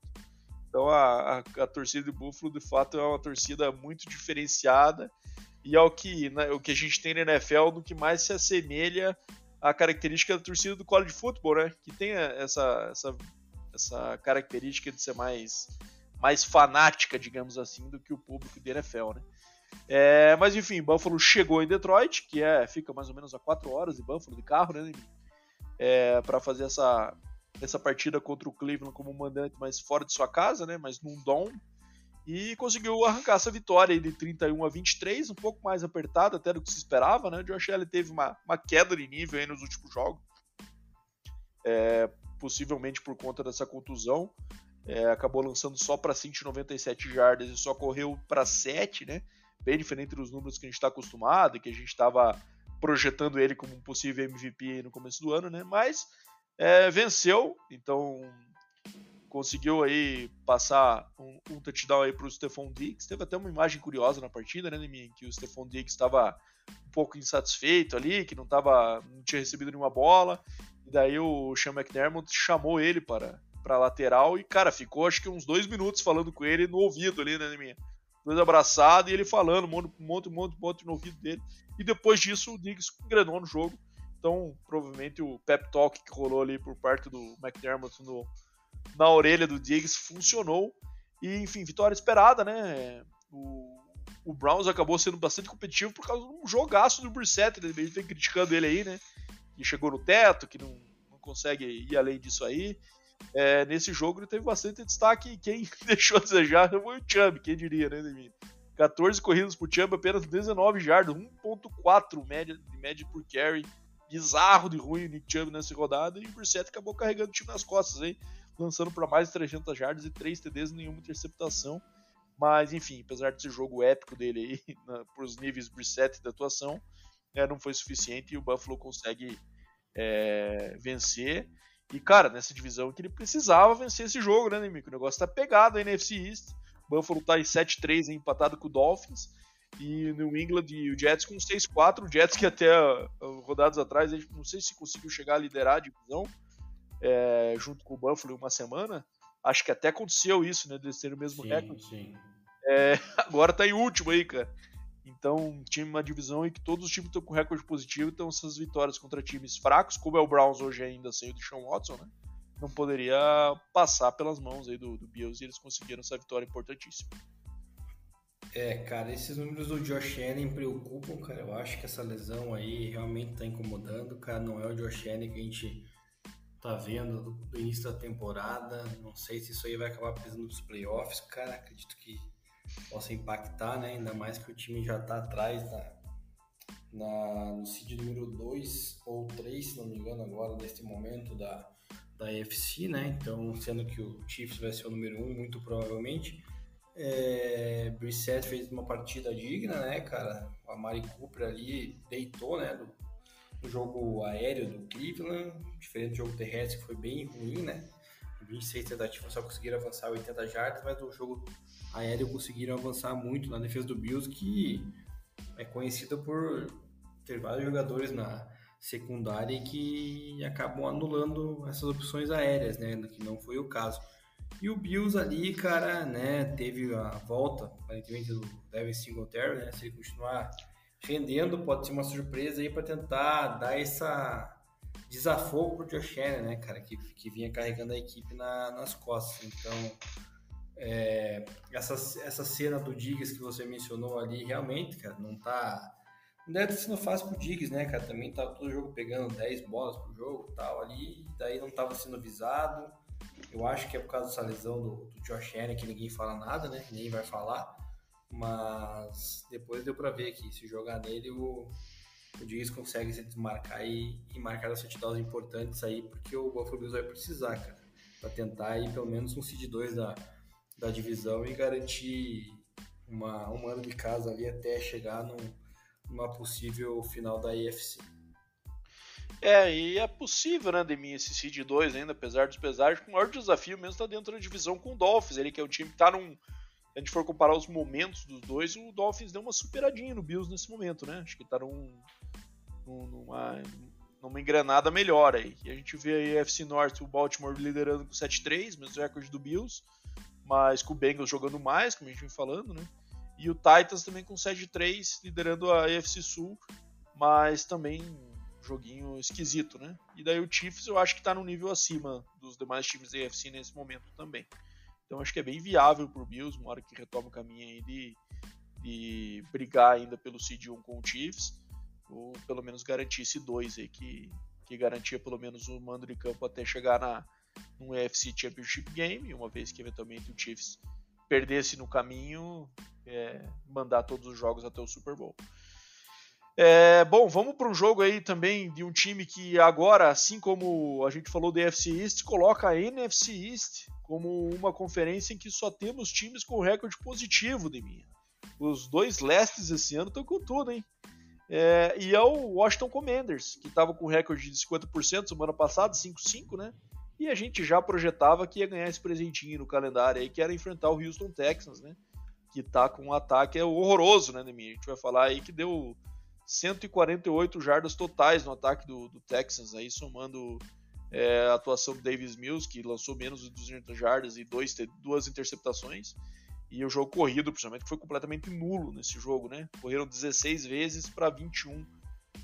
Então a, a, a, torcida de Buffalo de fato é uma torcida muito diferenciada e é o que, né, o que a gente tem na NFL no que mais se assemelha à característica da torcida do college football, né? Que tem essa, essa, essa característica de ser mais, mais fanática, digamos assim, do que o público da NFL, né? É, mas enfim, Buffalo chegou em Detroit, que é fica mais ou menos a 4 horas de Buffalo de carro, né? É, para fazer essa, essa partida contra o Cleveland como mandante, mas fora de sua casa, né? Mas num dom. E conseguiu arrancar essa vitória de 31 a 23, um pouco mais apertada até do que se esperava, né? O Josh Allen teve uma, uma queda de nível nos últimos jogos. É, possivelmente por conta dessa contusão. É, acabou lançando só para 197 jardas e só correu para 7, né? Bem diferente dos números que a gente está acostumado, que a gente estava projetando ele como um possível MVP no começo do ano, né? Mas é, venceu, então conseguiu aí passar um, um touchdown aí para o Stephon Diggs. Teve até uma imagem curiosa na partida, né, em que o Stephon Diggs estava um pouco insatisfeito ali, que não tava, não tinha recebido nenhuma bola. E daí o Sean McDermott chamou ele para para lateral e cara ficou acho que uns dois minutos falando com ele no ouvido ali, né, minha dois abraçados e ele falando um monte, um monte, um monte, monte no ouvido dele. E depois disso o Diggs engrenou no jogo então, provavelmente o pep talk que rolou ali por parte do McDermott no, na orelha do Diggs funcionou. E, enfim, vitória esperada, né? O, o Browns acabou sendo bastante competitivo por causa de um jogaço do Brissett, né? Gente vem criticando ele aí, né? Que chegou no teto, que não, não consegue ir além disso aí. É, nesse jogo ele teve bastante destaque e quem deixou a desejar foi o Chubb, quem diria, né, Demir? 14 corridas por Chubb, apenas 19 jardas, 1.4 média, de média por carry bizarro de ruim o Nick Chubb nessa rodada e o Brissett acabou carregando o time nas costas aí, lançando para mais de 300 jardas e 3 TDs nenhuma interceptação. Mas enfim, apesar desse jogo épico dele aí, para os níveis Brissett da atuação, é, não foi suficiente e o Buffalo consegue é, vencer. E cara, nessa divisão que ele precisava vencer esse jogo, né, Nemico? O negócio tá pegado aí na NFC East. O Buffalo tá em 7-3 empatado com o Dolphins e New England e o Jets com 6-4. O Jets que até uh, rodadas atrás, a gente não sei se conseguiu chegar a liderar a divisão é, junto com o Buffalo em uma semana. Acho que até aconteceu isso, né? Deles terem o mesmo sim, recorde. Sim. É, agora tá em último aí, cara. Então, time uma divisão em que todos os times estão com recorde positivo, então essas vitórias contra times fracos, como é o Browns hoje ainda sem o Deshaun Watson, né? Não poderia passar pelas mãos aí do, do Bills e eles conseguiram essa vitória importantíssima. É, cara, esses números do Josh Allen preocupam, cara. Eu acho que essa lesão aí realmente tá incomodando, cara. Não é o Josh Allen que a gente tá vendo do, início da temporada. Não sei se isso aí vai acabar pesando nos playoffs, cara. Acredito que possa impactar, né? Ainda mais que o time já tá atrás na, na, no seed número 2 ou 3, se não me engano, agora, neste momento da, da AFC, né? Então, sendo que o Chiefs vai ser o número 1, um, muito provavelmente. É, Brissett fez uma partida digna, né, cara? A Mari Cooper ali deitou, né, do, do, jogo aéreo do Cleveland, diferente do jogo terrestre que foi bem ruim, né? 26 tentativas só conseguiram avançar 80 jardas, mas no jogo aéreo conseguiram avançar muito na defesa do Bills, que é conhecida por ter vários jogadores na secundária que acabam anulando essas opções aéreas, né? Que não foi o caso. E o Bills ali, cara, né, teve a volta, aparentemente, do Devin Singletary, né? Se ele continuar rendendo, pode ser uma surpresa aí para tentar dar essa desafogo pro Josh Allen, né, cara, que, que vinha carregando a equipe na, nas costas. Então, é, essa, essa cena do Diggs que você mencionou ali, realmente, cara, não tá. Não deve estar sendo fácil pro Diggs, né, cara? Também tá todo jogo pegando 10 bolas pro jogo tal ali, daí não tava sendo visado. Eu acho que é por causa dessa lesão do, do Josh Allen que ninguém fala nada, né? Ninguém vai falar. Mas depois deu para ver que se jogar nele, o, o Diggs consegue se desmarcar e, e marcar as touchdowns importantes aí, porque o Buffalo Bills vai precisar, cara, para tentar aí pelo menos um seed 2 da, da divisão e garantir uma, um ano de casa ali até chegar num, numa possível final da AFC. É, e é possível, né, Demi, esse Seed 2 ainda, apesar dos pesares, o maior desafio mesmo está dentro da divisão com o Dolphins, ele que é um time que está num. A gente for comparar os momentos dos dois, o Dolphins deu uma superadinha no Bills nesse momento, né? Acho que está num, numa, numa engrenada melhor aí. E a gente vê a AFC North, o Baltimore liderando com 7-3, mesmo recorde do Bills, mas com o Bengals jogando mais, como a gente vem falando, né? E o Titans também com 7-3, liderando a AFC Sul, mas também joguinho esquisito, né? E daí o Chiefs eu acho que está no nível acima dos demais times da AFC nesse momento também. Então acho que é bem viável para o Bills, uma hora que retoma o caminho aí de, de brigar ainda pelo seed 1 com o Chiefs, ou pelo menos garantir esse 2 aí que, que garantia pelo menos o mando de campo até chegar na, num AFC Championship Game, uma vez que eventualmente o Chiefs perdesse no caminho, é, mandar todos os jogos até o Super Bowl. É, bom, vamos para um jogo aí também de um time que agora, assim como a gente falou do NFC East, coloca a NFC East como uma conferência em que só temos times com recorde positivo de. Os dois lestes esse ano estão com tudo, hein? É, e é o Washington Commanders, que estava com recorde de 50% semana passada, 5-5, né? E a gente já projetava que ia ganhar esse presentinho no calendário aí, que era enfrentar o Houston Texans, né? Que tá com um ataque horroroso, né, Demi? A gente vai falar aí que deu 148 jardas totais no ataque do, do Texans, aí somando é, a atuação do Davis Mills, que lançou menos de 200 jardas e dois, duas interceptações. E o jogo corrido, principalmente, foi completamente nulo nesse jogo, né? Correram 16 vezes para 21.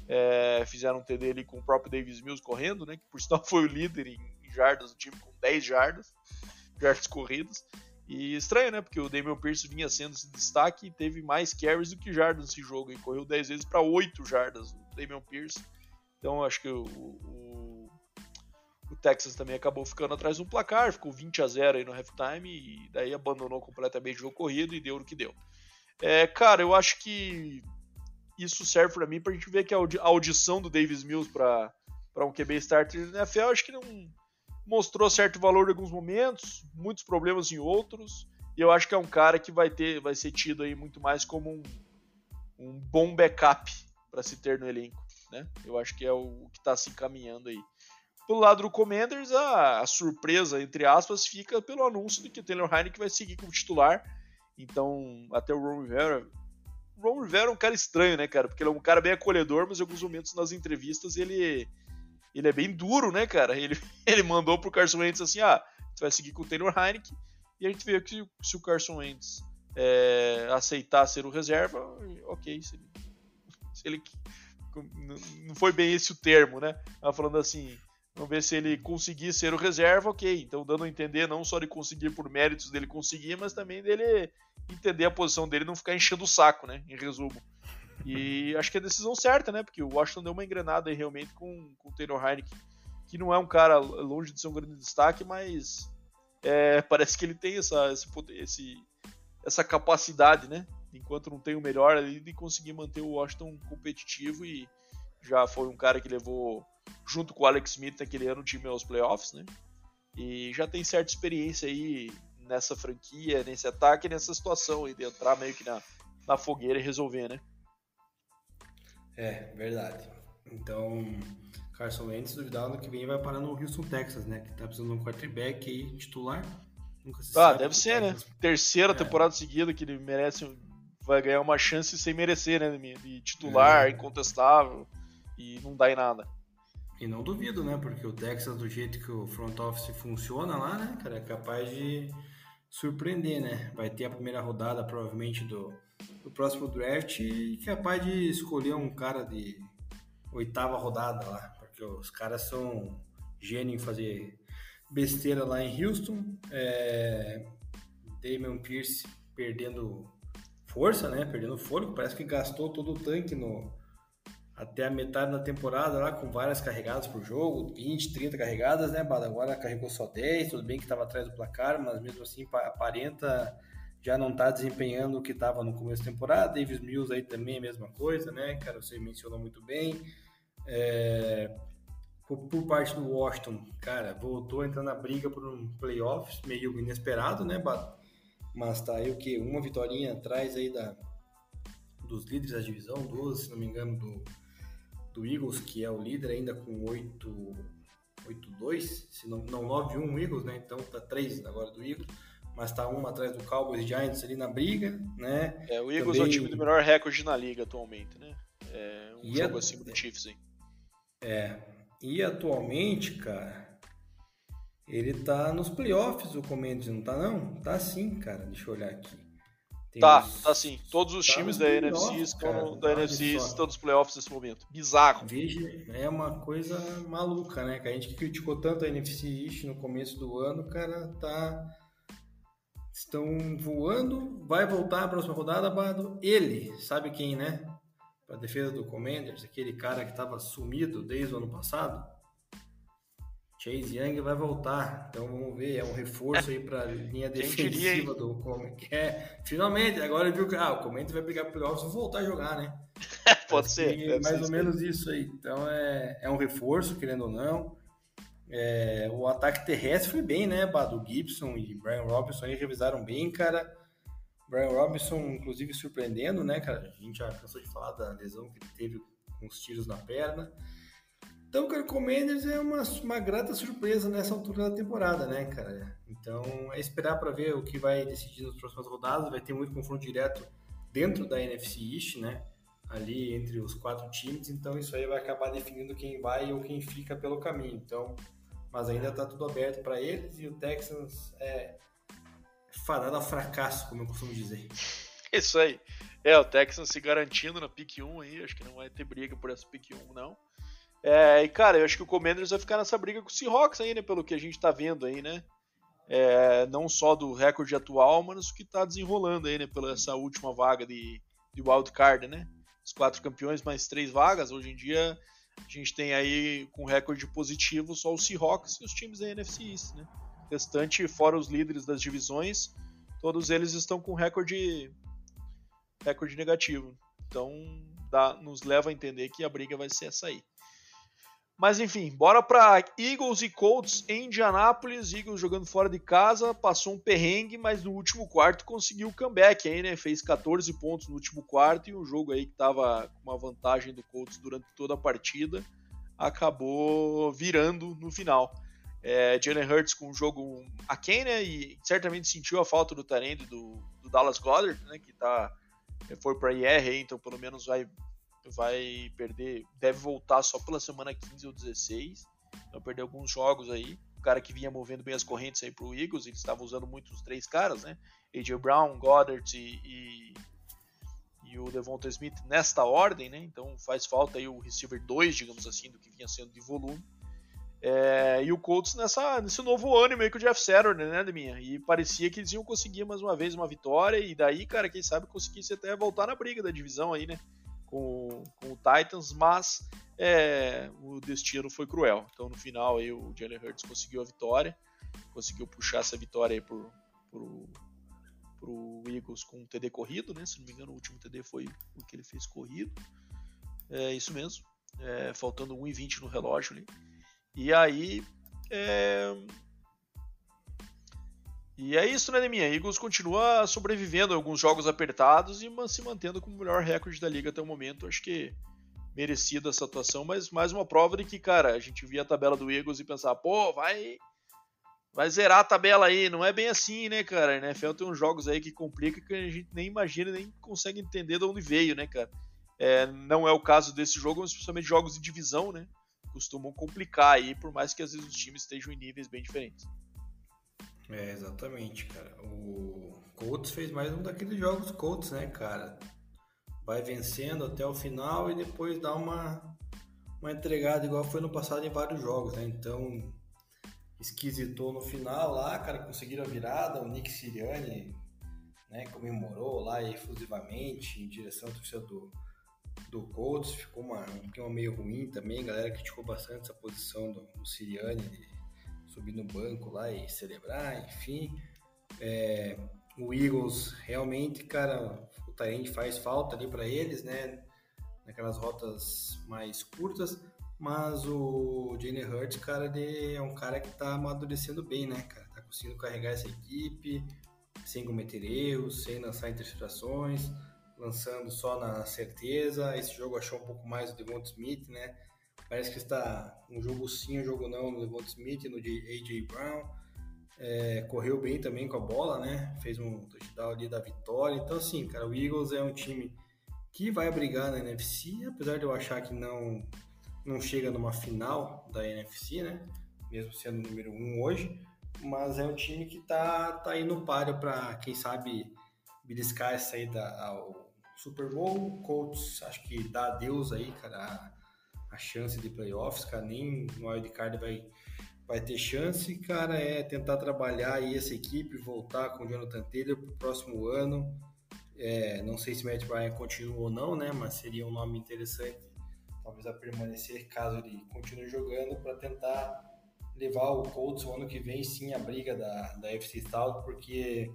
É, fizeram um TD ali com o próprio Davis Mills correndo, né? Que por sinal foi o líder em, em jardas do time com 10 jardas, jardas corridas. E estranho, né? Porque o Damian Pierce vinha sendo esse destaque e teve mais carries do que jardas nesse jogo. E correu 10 vezes para 8 jardas o Damian Pierce. Então acho que o, o, o, Texas também acabou ficando atrás do placar, ficou 20 a 0 aí no halftime e daí abandonou completamente o jogo corrido e deu o que deu. É, cara, eu acho que isso serve para mim pra gente ver que a audição do Davis Mills para um QB starter na NFL, acho que não mostrou certo valor em alguns momentos, muitos problemas em outros, e eu acho que é um cara que vai ter, vai ser tido aí muito mais como um, um bom backup para se ter no elenco, né? Eu acho que é o, que está se encaminhando aí. Pelo lado do Commanders, a, a, surpresa, entre aspas, fica pelo anúncio de que o Taylor Heineken vai seguir como titular. Então, até o Ron Rivera. Ron Rivera é um cara estranho, né, cara? Porque ele é um cara bem acolhedor, mas em alguns momentos nas entrevistas ele ele é bem duro, né, cara? Ele, ele mandou pro Carson Wentz assim, ah, você vai seguir com o Taylor Heineken, e a gente vê que se o Carson Wentz é, aceitar ser o reserva, ok. Se ele, se ele, não foi bem esse o termo, né? Ela falando assim, vamos ver se ele conseguir ser o reserva, ok. Então dando a entender não só de conseguir por méritos dele conseguir, mas também dele entender a posição dele não ficar enchendo o saco, né? Em resumo. E acho que é a decisão certa, né? Porque o Washington deu uma engrenada aí realmente com, com o Taylor Heineken, que não é um cara longe de ser um grande destaque, mas é, parece que ele tem essa, esse, essa capacidade, né? Enquanto não tem o melhor ali, de conseguir manter o Washington competitivo e já foi um cara que levou, junto com o Alex Smith naquele ano, o time aos playoffs, né? E já tem certa experiência aí nessa franquia, nesse ataque, nessa situação aí de entrar meio que na, na fogueira e resolver, né? É, verdade. Então, Carson Wentz, duvidar ano que vem vai parar no Houston, Texas, né? Que tá precisando de um quarterback aí titular. Nunca se ah, deve ser, né? Terceira é. temporada seguida que ele merece, vai ganhar uma chance sem merecer, né? De titular, é. incontestável e não dá em nada. E não duvido, né? Porque o Texas, do jeito que o front office funciona lá, né, cara, é capaz de surpreender, né? Vai ter a primeira rodada, provavelmente, do, do próximo draft e capaz de escolher um cara de oitava rodada lá, porque os caras são gênio em fazer besteira lá em Houston. É, Damian Pierce perdendo força, né? Perdendo fôlego, parece que gastou todo o tanque no, até a metade da temporada lá com várias carregadas por jogo, 20, 30 carregadas, né, Bada? Agora carregou só 10, tudo bem que estava atrás do placar, mas mesmo assim aparenta já não está desempenhando o que estava no começo da temporada. Davis Mills aí também é a mesma coisa, né, cara? Você mencionou muito bem. É... Por, por, parte do Washington, cara, voltou a entrar na briga por um playoffs meio inesperado, né? Mas tá aí o que? Uma vitória atrás aí da, dos líderes da divisão, duas, se não me engano, do do Eagles, que é o líder ainda com 8-2, se não, não 9-1 o Eagles, né? Então tá 3 agora do Eagles, mas tá um atrás do Cowboys e Giants ali na briga, né? É, o Eagles Também... é o time do melhor recorde na liga atualmente, né? É um e jogo a... acima do Chiefs aí. É, e atualmente, cara, ele tá nos playoffs, o Commanders, não tá não? Tá sim, cara, deixa eu olhar aqui. Tá, tá sim. Todos os tá times da NFC estão, da NFC estão nos playoffs nesse momento. Bizarro. Veja, é uma coisa maluca, né? Que a gente que criticou tanto a NFC East no começo do ano, cara, tá. Estão voando, vai voltar a próxima rodada, Bado. Ele, sabe quem, né? Para defesa do Commanders, aquele cara que estava sumido desde o ano passado. Chase Young vai voltar, então vamos ver, é um reforço aí para a linha defensiva do Comete. É, finalmente, agora viu que ah, o Comete vai brigar pelo vou voltar a jogar, né? Pode ser. mais ser ou menos isso aí. Então é, é um reforço, querendo ou não. É, o ataque terrestre foi bem, né, Bado Gibson e Brian Robinson aí revisaram bem, cara. Brian Robinson, inclusive, surpreendendo, né, cara? A gente já cansou de falar da lesão que ele teve com os tiros na perna. Então, cara, Commanders é uma, uma grata surpresa nessa altura da temporada, né, cara? Então, é esperar para ver o que vai decidir nas próximas rodadas. Vai ter muito confronto direto dentro da NFC East, né? Ali entre os quatro times. Então, isso aí vai acabar definindo quem vai ou quem fica pelo caminho. Então, mas ainda está tudo aberto para eles e o Texans é fadado ao fracasso, como eu costumo dizer. Isso aí. É, o Texans se garantindo na pick 1 aí. Acho que não vai ter briga por essa pick 1, não. É, e cara, eu acho que o Commanders vai ficar nessa briga com o Seahawks aí, né? Pelo que a gente tá vendo aí, né? É, não só do recorde atual, mas o que tá desenrolando aí, né? Pela essa última vaga de, de wildcard, né? Os quatro campeões mais três vagas. Hoje em dia a gente tem aí com recorde positivo só os Seahawks e os times da NFC East, né? O restante, fora os líderes das divisões, todos eles estão com recorde, recorde negativo. Então dá, nos leva a entender que a briga vai ser essa aí. Mas enfim, bora para Eagles e Colts em Indianápolis. Eagles jogando fora de casa, passou um perrengue, mas no último quarto conseguiu o comeback aí, né? Fez 14 pontos no último quarto e um jogo aí que tava com uma vantagem do Colts durante toda a partida acabou virando no final. É, Jalen Hurts com um jogo aquém, né? E certamente sentiu a falta do Tarend do, do Dallas Goddard, né? Que tá, foi para IR, então pelo menos vai vai perder, deve voltar só pela semana 15 ou 16, vai perder alguns jogos aí. cara que vinha movendo bem as correntes aí pro Eagles, eles estavam usando muito os três caras, né? AJ Brown, Goddard e, e, e, o Devonta Smith nesta ordem, né? Então faz falta aí o receiver 2, digamos assim, do que vinha sendo de volume. É, e o Colts nessa, nesse novo ano meio que o Jeff Saturday, né, Deminha? E parecia que eles iam conseguir mais uma vez uma vitória, e daí, cara, quem sabe conseguisse até voltar na briga da divisão aí, né? Com, com o Titans, mas é, o destino foi cruel. Então no final aí o Jalen Hurts conseguiu a vitória, conseguiu puxar essa vitória aí pro, pro, pro Eagles com um TD corrido, né? Se não me engano, o último TD foi o que ele fez corrido. É isso mesmo. É, faltando 1,20 no relógio ali. E aí. É... E é isso, né, Neminha? Eagles continua sobrevivendo a alguns jogos apertados e se mantendo com o melhor recorde da liga até o momento. Acho que merecida essa atuação, mas mais uma prova de que, cara, a gente via a tabela do Eagles e pensava, pô, vai vai zerar a tabela aí. Não é bem assim, né, cara? A NFL tem uns jogos aí que complica que a gente nem imagina, nem consegue entender de onde veio, né, cara? É, não é o caso desse jogo, mas principalmente jogos de divisão, né? Costumam complicar aí, por mais que às vezes os times estejam em níveis bem diferentes. É, exatamente, cara. O Colts fez mais um daqueles jogos Colts, né, cara? vai vencendo até o final e depois dá uma, uma entregada igual foi no passado em vários jogos, né? Então, esquisitou no final lá, cara, conseguiram a virada, o Nick Siriani, né, comemorou lá efusivamente em direção ao torcedor do, do Colts, ficou uma, um clima meio ruim também, a galera criticou bastante essa posição do, do Siriani subir no banco lá e celebrar, enfim. É, o Eagles realmente, cara, o Tyrande faz falta ali para eles, né? Naquelas rotas mais curtas, mas o Jalen Hurts, cara, ele é um cara que tá amadurecendo bem, né, cara? Tá conseguindo carregar essa equipe sem cometer erros, sem lançar interceptações, lançando só na certeza. Esse jogo achou um pouco mais o Devonta Smith, né? Parece que está um jogo sim, um jogo não no Devonta Smith, no AJ Brown é, correu bem também com a bola, né? Fez um touchdown ali da vitória. Então, assim, cara, o Eagles é um time que vai brigar na NFC, apesar de eu achar que não, não chega numa final da NFC, né? Mesmo sendo o número um hoje. Mas é um time que tá, tá aí no páreo para, quem sabe, beliscar essa ida ao Super Bowl. Colts, acho que dá adeus aí, cara, a, chance de playoffs, cara. Nem no wildcard vai vai ter chance, cara, é tentar trabalhar aí essa equipe, voltar com o Jonathan Taylor para o próximo ano. É, não sei se Matt Ryan continua ou não, né? Mas seria um nome interessante, talvez a permanecer caso ele continue jogando para tentar levar o Colts o ano que vem sim a briga da, da FC South, porque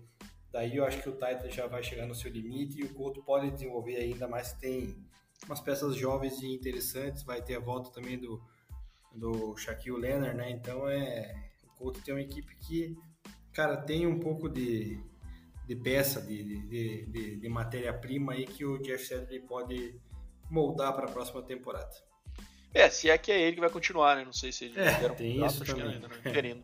daí eu acho que o Titan já vai chegar no seu limite e o Colts pode desenvolver ainda mais tem umas peças jovens e interessantes, vai ter a volta também do do Shaquille Leonard, né? Então é o Colts tem uma equipe que, cara, tem um pouco de, de peça, de, de, de, de matéria-prima aí que o Jeff Saturday pode moldar para a próxima temporada. É, se é que é ele que vai continuar, né? Não sei se ele é, tem isso também. ainda, né? Querendo.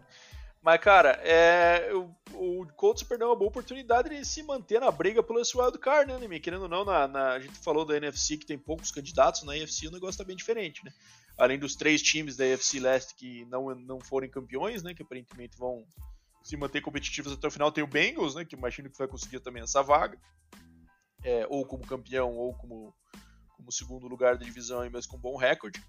Mas, cara, é, o, o Colts perdeu uma boa oportunidade de se manter na briga pelo esse wild né, Nemi? Querendo ou não, na, na, a gente falou da NFC que tem poucos candidatos, na NFC o negócio tá bem diferente, né? além dos três times da AFC Leste que não, não forem campeões, né, que aparentemente vão se manter competitivos até o final, tem o Bengals, né, que imagino que vai conseguir também essa vaga, é, ou como campeão, ou como, como segundo lugar da divisão, mas com bom recorde.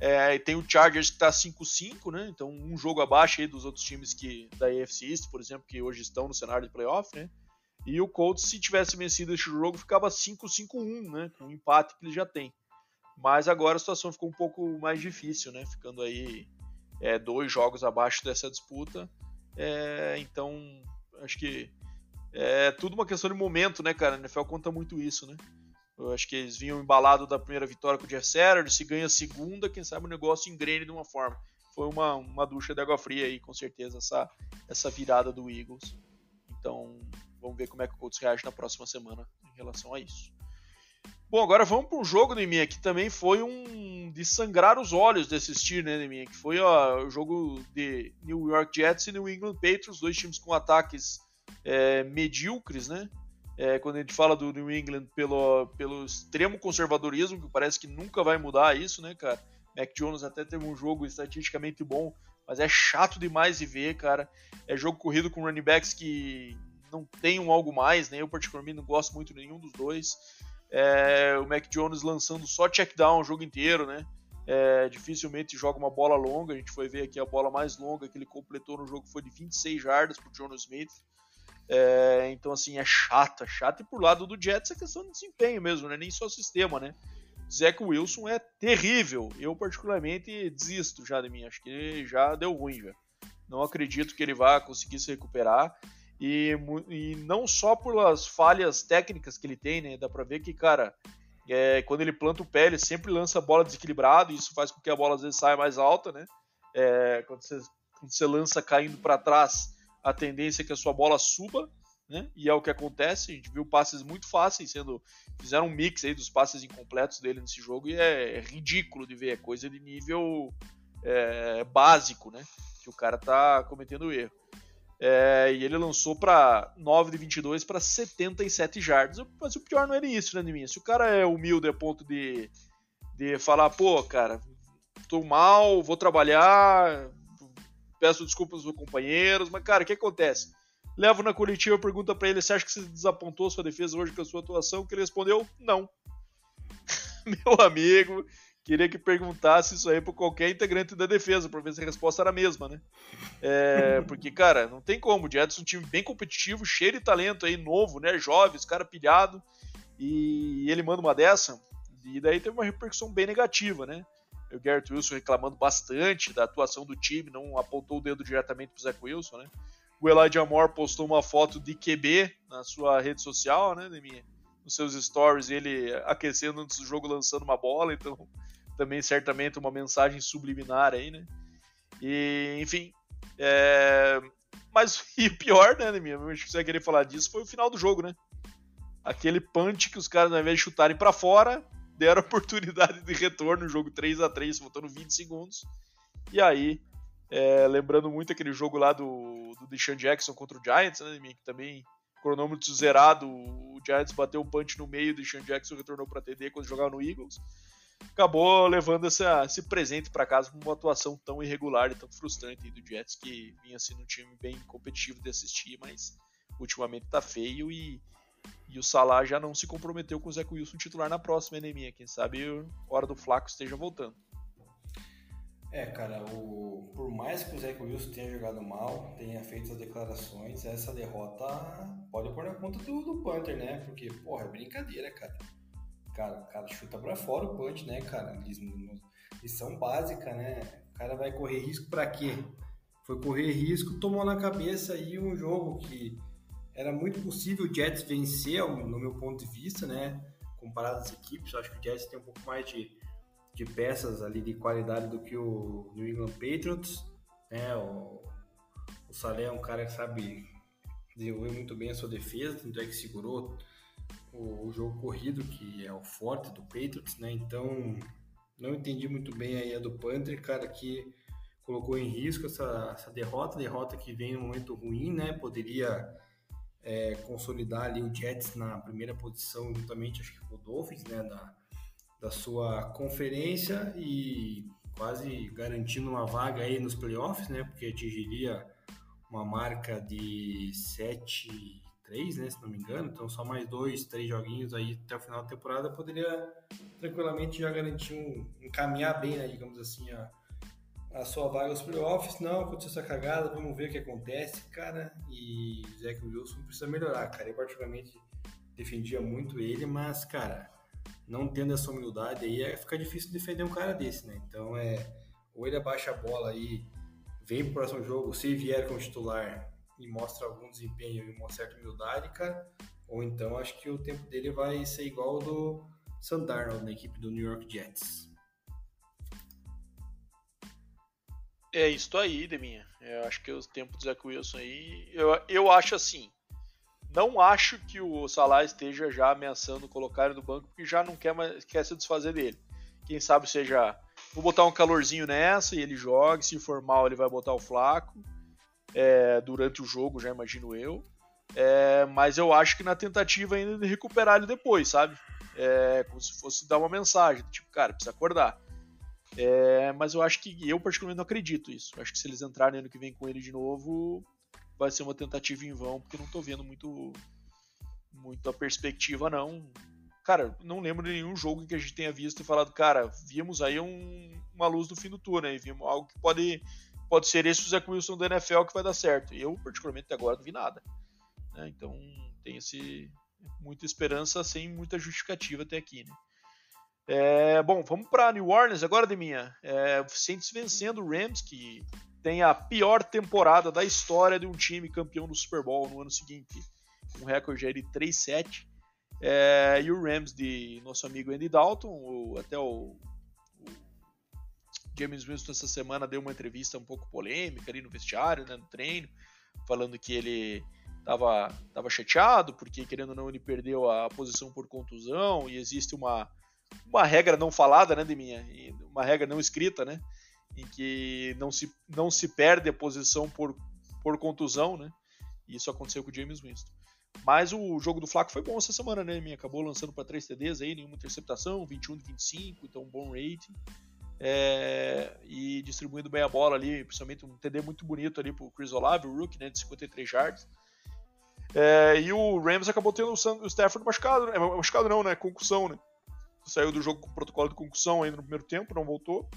É, tem o Chargers que está 5-5, né? Então um jogo abaixo aí dos outros times que da AFC East, por exemplo, que hoje estão no cenário de playoff, né? E o Colts, se tivesse vencido esse jogo, ficava 5-5-1, né? Com o empate que ele já tem. Mas agora a situação ficou um pouco mais difícil, né? Ficando aí é, dois jogos abaixo dessa disputa. É, então, acho que é tudo uma questão de momento, né, cara? A NFL conta muito isso, né? Eu acho que eles vinham embalados da primeira vitória com o Jeff Saturday, se ganha a segunda, quem sabe o negócio engrene de uma forma. Foi uma, uma ducha de água fria aí, com certeza, essa, essa virada do Eagles. Então, vamos ver como é que o Colts reage na próxima semana em relação a isso. Bom, agora vamos para um jogo, Neminha, que também foi um de sangrar os olhos de assistir, né, Neminha? Que foi ó, o jogo de New York Jets e New England Patriots, dois times com ataques é, medíocres, né? É, quando a gente fala do New England pelo, pelo extremo conservadorismo, que parece que nunca vai mudar isso, né, cara? Mac Jones até teve um jogo estatisticamente bom, mas é chato demais de ver, cara. É jogo corrido com running backs que não tem um algo mais, né? Eu particularmente não gosto muito de nenhum dos dois. É, o Mac Jones lançando só check down o jogo inteiro, né? É, dificilmente joga uma bola longa. A gente foi ver aqui a bola mais longa que ele completou no jogo foi de 26 jardas para o Smith. É, então, assim, é chato, é chato. E por lado do Jets é questão de desempenho mesmo, né? Nem só sistema, né? Zach Wilson é terrível. Eu, particularmente, desisto já de mim. Acho que já deu ruim já. Não acredito que ele vá conseguir se recuperar. E, e não só pelas falhas técnicas que ele tem, né? Dá pra ver que, cara, é, quando ele planta o pé, ele sempre lança a bola desequilibrado. E isso faz com que a bola às vezes saia mais alta, né? É, quando, você, quando você lança caindo para trás, a tendência é que a sua bola suba né? E é o que acontece. A gente viu passes muito fáceis sendo. Fizeram um mix aí dos passes incompletos dele nesse jogo e é, é ridículo de ver. É coisa de nível é, básico, né? Que o cara tá cometendo erro. É, e ele lançou para 9 de 22 para 77 jardas. Mas o pior não é isso, né, Niminha? Se o cara é humilde a ponto de, de falar, pô, cara, tô mal, vou trabalhar, peço desculpas aos companheiros, mas, cara, o que acontece? Levo na coletiva, pergunta para ele se acha que você desapontou sua defesa hoje com a sua atuação, que ele respondeu não. Meu amigo, queria que perguntasse isso aí para qualquer integrante da defesa, para ver se a resposta era a mesma, né? É, porque, cara, não tem como. O Jets é um time bem competitivo, cheio de talento aí, novo, né? Jovens, cara pilhado. E ele manda uma dessa. E daí teve uma repercussão bem negativa, né? O Garrett Wilson reclamando bastante da atuação do time, não apontou o dedo diretamente pro Zach Wilson, né? O Elijah Moore postou uma foto de QB na sua rede social, né, Neminha? Nos seus stories, ele aquecendo antes do jogo, lançando uma bola, então também certamente uma mensagem subliminar aí, né? E, enfim, é... mas e o pior, né, Neminha? Acho que você vai querer falar disso, foi o final do jogo, né? Aquele punch que os caras, ao invés de chutarem para fora, deram oportunidade de retorno no jogo 3 a 3 faltando 20 segundos. E aí é, lembrando muito aquele jogo lá do, do Deshaun Jackson contra o Giants, né, que também cronômetro zerado, o Giants bateu um punch no meio, o Deshaun Jackson retornou para TD quando jogava no Eagles. Acabou levando essa, esse presente para casa com uma atuação tão irregular e tão frustrante do Jets, que vinha sendo um time bem competitivo de assistir, mas ultimamente tá feio e, e o Salah já não se comprometeu com o Zé Wilson titular na próxima anemia. Quem sabe a hora do Flaco esteja voltando. É, cara, o, por mais que o Zach Wilson tenha jogado mal, tenha feito as declarações, essa derrota pode pôr na conta do, do Panther, né? Porque, porra, é brincadeira, cara. Cara, o cara chuta pra fora o punch, né, cara? Lição básica, né? O cara vai correr risco pra quê? Foi correr risco, tomou na cabeça aí um jogo que era muito possível o Jets vencer, no meu ponto de vista, né? Comparado às equipes, acho que o Jets tem um pouco mais de de peças ali de qualidade do que o New England Patriots. Né? O, o Salé é um cara que sabe desenvolver muito bem a sua defesa, tanto é que segurou o, o, jogo corrido, que é o forte do Patriots, né? Então, não entendi muito bem aí a do Panther, cara, que colocou em risco essa, essa derrota, derrota que vem em um momento ruim, né? Poderia é, consolidar ali o Jets na primeira posição, juntamente, acho que com o Dolphins, né? Na, da sua conferência e quase garantindo uma vaga aí nos playoffs, né? Porque atingiria uma marca de 7 3, né, se não me engano. Então só mais dois, três joguinhos aí até o final da temporada poderia tranquilamente já garantir um encaminhar bem, né, digamos assim, a, a sua vaga nos playoffs. Não aconteceu essa cagada, vamos ver o que acontece, cara. E Zach Wilson precisa melhorar, cara. Eu particularmente defendia muito ele, mas cara, não tendo essa humildade aí, é, fica difícil defender um cara desse, né? Então é. Ou ele abaixa a bola aí, vem pro próximo jogo, se vier como titular e mostra algum desempenho e uma certa humildade, cara. Ou então acho que o tempo dele vai ser igual ao do Sandarnold na equipe do New York Jets. É isso aí, Deminha. Eu acho que o tempo do Zach Wilson aí. Eu, eu acho assim. Não acho que o Salah esteja já ameaçando colocar ele no banco, porque já não quer, mais, quer se desfazer dele. Quem sabe seja. Vou botar um calorzinho nessa e ele joga. Se for mal, ele vai botar o flaco. É, durante o jogo, já imagino eu. É, mas eu acho que na tentativa ainda de recuperar ele depois, sabe? É, como se fosse dar uma mensagem, tipo, cara, precisa acordar. É, mas eu acho que eu particularmente não acredito isso. Acho que se eles entrarem ano que vem com ele de novo, vai ser uma tentativa em vão, porque não tô vendo muito muito a perspectiva não. Cara, não lembro de nenhum jogo que a gente tenha visto e falado, cara, vimos aí um, uma luz do fim do túnel, né? vimos algo que pode pode ser esse o Zach Wilson do NFL que vai dar certo. Eu, particularmente, até agora não vi nada. Né? Então, tem esse muita esperança sem muita justificativa até aqui, né? É, bom, vamos para New Orleans agora, Deminha. É, Saints vencendo o Rams, que tem a pior temporada da história de um time campeão do Super Bowl no ano seguinte. Um recorde aí de 3-7. É, e o Rams de nosso amigo Andy Dalton, o, até o, o, James Winston essa semana deu uma entrevista um pouco polêmica ali no vestiário, né, no treino, falando que ele estava tava chateado porque, querendo ou não, ele perdeu a posição por contusão e existe uma uma regra não falada, né, de minha, uma regra não escrita, né, em que não se, não se perde a posição por, por contusão, né, e isso aconteceu com o James Winston. Mas o jogo do Flaco foi bom essa semana, né, minha acabou lançando para 3 TDs aí, nenhuma interceptação, 21 de 25, então um bom rating. É, e distribuindo bem a bola ali, principalmente um TD muito bonito ali pro Chris Olave, o Rook, né, de 53 yards. É, e o Rams acabou tendo o Stafford machucado, né, machucado não, né, concussão, né, saiu do jogo com protocolo de concussão ainda no primeiro tempo, não voltou.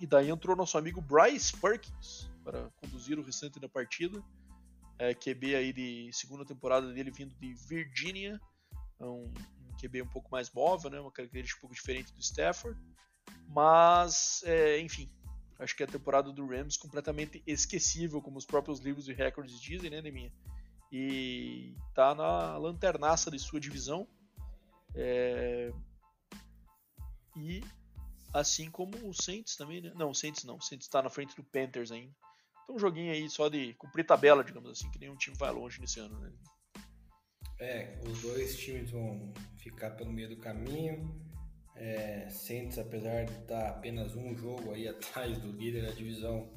E daí entrou nosso amigo Bryce Perkins para conduzir o restante da partida. É, QB aí de segunda temporada dele vindo de Virgínia, é um, um QB um pouco mais móvel, né, uma característica um pouco diferente do Stafford. Mas, é, enfim, acho que a temporada do Rams completamente esquecível, como os próprios livros e recordes dizem, né, Neminha? E tá na lanternaça de sua divisão. É, e assim como o Saints também, né? Não, o Saints não. O Saints está na frente do Panthers ainda. Então um joguinho aí só de cumprir tabela, digamos assim, que nenhum time vai longe nesse ano, né? É, os dois times vão ficar pelo meio do caminho. É, Saints, apesar de estar apenas um jogo aí atrás do líder da divisão,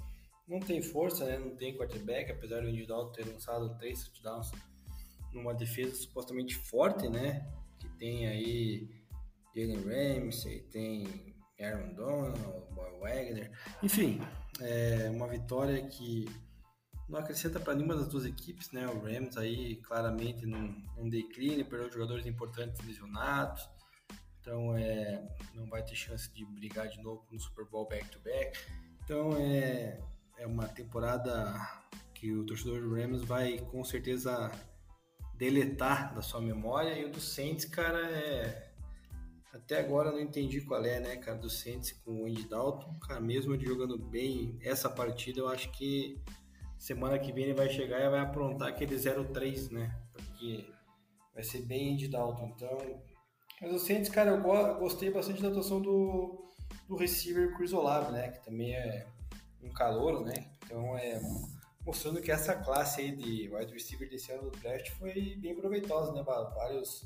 não tem força, né? Não tem quarterback, apesar do individual ter lançado três touchdowns numa defesa supostamente forte, né? Que tem aí Jalen Ramsey, tem Aaron Donald, Boy Wagner, enfim, é uma vitória que não acrescenta para nenhuma das duas equipes, né? O Rams aí claramente num, num declínio, perdeu jogadores importantes lesionados, então é, não vai ter chance de brigar de novo no Super Bowl back-to-back. Então é, é uma temporada que o torcedor do Rams vai com certeza deletar da sua memória e o do Saints, cara, é até agora não entendi qual é, né, cara, do Saints com o Andy Dalton. Cara, mesmo ele jogando bem essa partida, eu acho que semana que vem ele vai chegar e vai aprontar aquele 0-3, né? Porque vai ser bem Andy Dalton. Então, mas o Saints, cara, eu gostei bastante da atuação do, do receiver Chris Olave, né? Que também é um calouro, né? Então, é mostrando que essa classe aí de wide receiver desse ano do draft foi bem proveitosa, né? Vários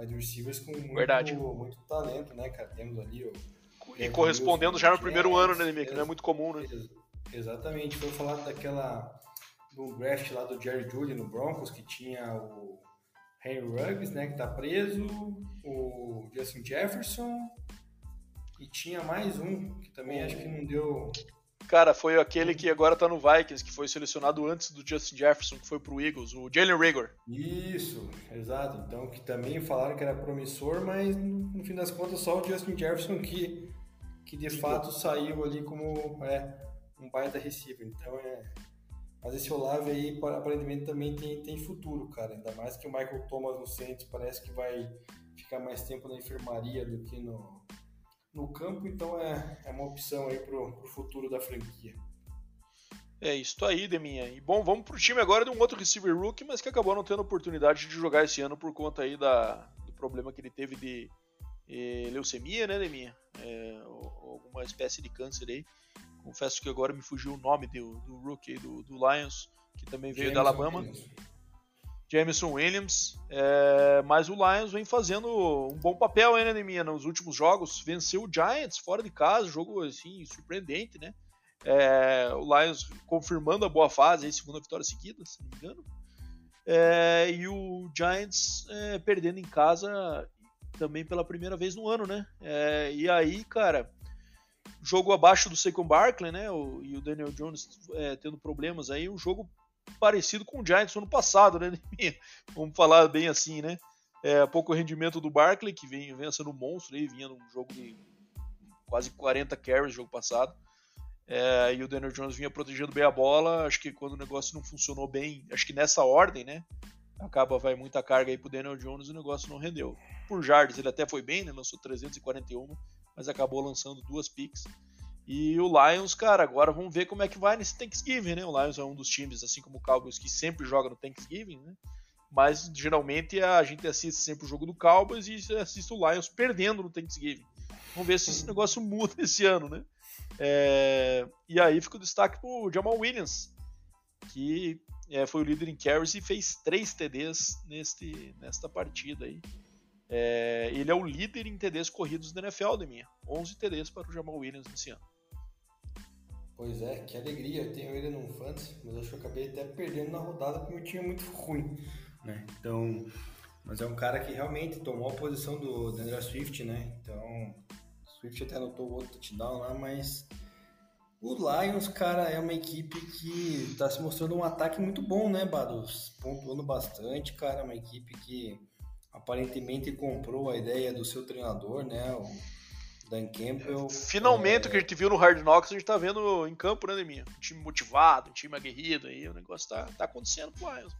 wide receivers com muito, muito talento, né, cara? Temos ali o. E correspondendo já no primeiro ano, né, Nemic? Não é muito comum, né? Exatamente. Foi falar daquela. do draft lá do Jerry Judy no Broncos, que tinha o Henry Ruggs, né, que tá preso, o Justin Jefferson, e tinha mais um, que também acho que não deu Cara, foi aquele que agora tá no Vikings, que foi selecionado antes do Justin Jefferson, que foi pro Eagles, o Jalen Rigor. Isso, exato. Então, que também falaram que era promissor, mas no fim das contas só o Justin Jefferson que, que de fato saiu ali como é, um baita receiver. Então, é... Mas esse Olave aí, aparentemente, também tem, tem futuro, cara. Ainda mais que o Michael Thomas no Saints parece que vai ficar mais tempo na enfermaria do que no, no campo, então é, é uma opção aí pro, pro futuro da franquia. É isso aí, Deminha. E bom, vamos pro time agora de um outro receiver rookie, mas que acabou não tendo oportunidade de jogar esse ano por conta aí da, do problema que ele teve de eh, leucemia, né, Deminha? É, alguma espécie de câncer aí. Confesso que agora me fugiu o nome do, do rookie do, do Lions, que também veio James da Alabama. Williams. Jameson Williams, é, mas o Lions vem fazendo um bom papel ainda né, minha nos últimos jogos, venceu o Giants fora de casa, jogo assim surpreendente, né? É, o Lions confirmando a boa fase, aí, segunda vitória seguida, se não me engano. É, e o Giants é, perdendo em casa também pela primeira vez no ano, né? É, e aí, cara, jogo abaixo do Saquon Barkley, né? O, e o Daniel Jones é, tendo problemas aí, um jogo parecido com o Giants no ano passado, né? Vamos falar bem assim, né? É, pouco rendimento do Barkley, que vem, vem sendo monstro aí, vinha num jogo de quase 40 carries no jogo passado. É, e o Daniel Jones vinha protegendo bem a bola. Acho que quando o negócio não funcionou bem, acho que nessa ordem, né? Acaba, vai muita carga aí pro Daniel Jones e o negócio não rendeu. Por jardas, ele até foi bem, né? Lançou 341, mas acabou lançando duas picks. E o Lions, cara, agora vamos ver como é que vai nesse Thanksgiving, né? O Lions é um dos times, assim como o Cowboys, que sempre joga no Thanksgiving, né? Mas geralmente a gente assiste sempre o jogo do Cowboys e assiste o Lions perdendo no Thanksgiving. Vamos ver se esse negócio muda esse ano, né? É, e aí fica o destaque pro Jamal Williams, que é, foi o líder em carries e fez três TDs neste, nesta partida aí. É, ele é o líder em TDs corridos da NFL, de minha. 11 TDs para o Jamal Williams nesse ano. Pois é, que alegria. Eu tenho ele no fantasy, mas acho que eu acabei até perdendo na rodada porque meu time é muito ruim, né? Então, mas é um cara que realmente tomou a posição do Andrew Swift, né? Então, Swift até anotou o outro touchdown lá, mas o Lions, cara, é uma equipe que está se mostrando um ataque muito bom, né, Bados? Pontuando bastante, cara, uma equipe que aparentemente comprou a ideia do seu treinador, né, o Dan Campbell. Finalmente, é... o que a gente viu no Hard Knocks, a gente tá vendo em campo, né, Deminha? Um time motivado, um time aguerrido aí, o negócio tá, tá acontecendo com o Lions.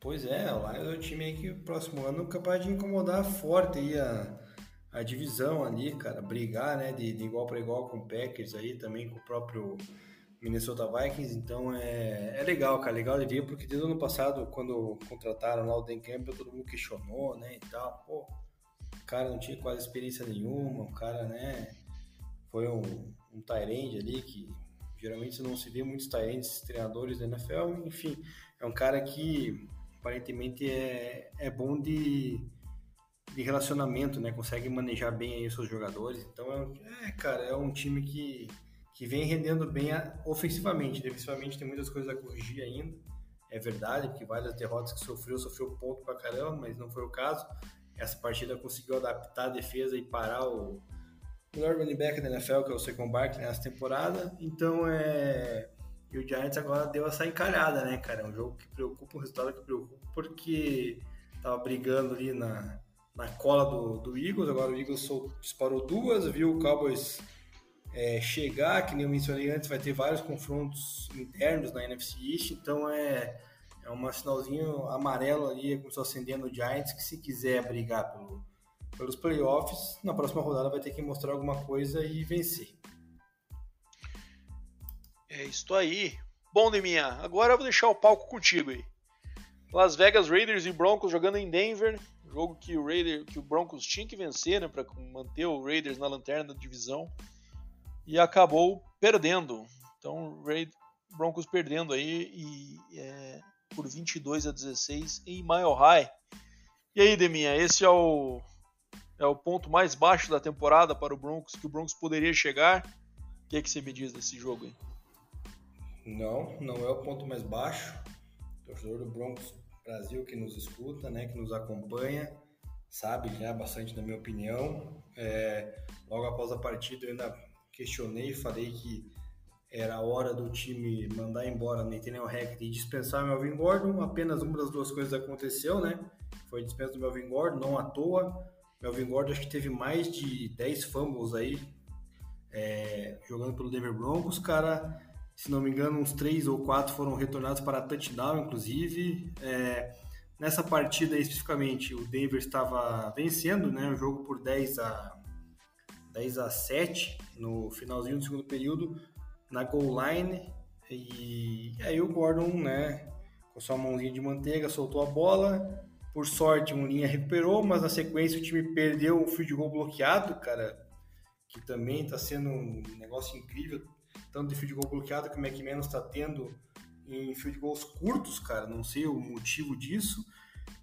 Pois é, o Lions é um time aí que o próximo ano é capaz de incomodar forte aí a a divisão ali, cara, brigar, né, de, de igual para igual com o Packers aí, também com o próprio Minnesota Vikings, então é, é legal, cara, legal de ver, porque desde o ano passado, quando contrataram lá o Dan Campbell, todo mundo questionou, né, e tal, pô, o cara não tinha quase experiência nenhuma, o cara, né, foi um, um Tyrande ali, que geralmente não se vê muitos Tyrands treinadores da NFL, enfim, é um cara que aparentemente é, é bom de de relacionamento, né? Consegue manejar bem aí os seus jogadores. Então, é, é, cara, é um time que, que vem rendendo bem ofensivamente. Defensivamente tem muitas coisas a corrigir ainda. É verdade, porque várias derrotas que sofreu, sofreu ponto pra caramba, mas não foi o caso. Essa partida conseguiu adaptar a defesa e parar o melhor running back da NFL, que é o Second Barkley, nessa temporada. Então, é... E o Giants agora deu essa encalhada, né, cara? É um jogo que preocupa, um resultado que preocupa, porque tava brigando ali na, na cola do, do Eagles. Agora o Eagles disparou duas, viu o Cowboys é, chegar, que nem eu mencionei antes, vai ter vários confrontos internos na NFC East, então é, é um sinalzinho amarelo ali, começou acendendo o Giants, que se quiser brigar pelo, pelos playoffs, na próxima rodada vai ter que mostrar alguma coisa e vencer. É isso aí. Bom, Deminha, agora eu vou deixar o palco contigo aí. Las Vegas Raiders e Broncos jogando em Denver. Jogo que o Raiders, que o Broncos tinha que vencer, né, para manter o Raiders na lanterna da divisão e acabou perdendo. Então, Broncos perdendo aí e, é, por 22 a 16 em Mile High. E aí, Deminha, esse é o é o ponto mais baixo da temporada para o Broncos que o Broncos poderia chegar. O que, é que você me diz desse jogo aí? Não, não é o ponto mais baixo. O torcedor do Broncos Brasil que nos escuta, né, que nos acompanha, sabe já bastante da minha opinião. É, logo após a partida eu ainda questionei, falei que era a hora do time mandar embora Nathaniel Hackett e dispensar Melvin Gordon. Apenas uma das duas coisas aconteceu, né? Foi a dispensa do Melvin Gordon, não à toa. Melvin Gordon acho que teve mais de 10 fumbles aí é, jogando pelo Denver Broncos, cara se não me engano, uns três ou quatro foram retornados para touchdown, inclusive. É, nessa partida especificamente, o Denver estava vencendo né, o jogo por 10 a, 10 a 7 no finalzinho do segundo período, na goal line. E, aí o Gordon, né, com sua mãozinha de manteiga, soltou a bola. Por sorte, um linha recuperou, mas na sequência o time perdeu um field goal bloqueado, cara, que também está sendo um negócio incrível tanto de field goal bloqueado que o McManus está tendo em field goals curtos, cara. Não sei o motivo disso.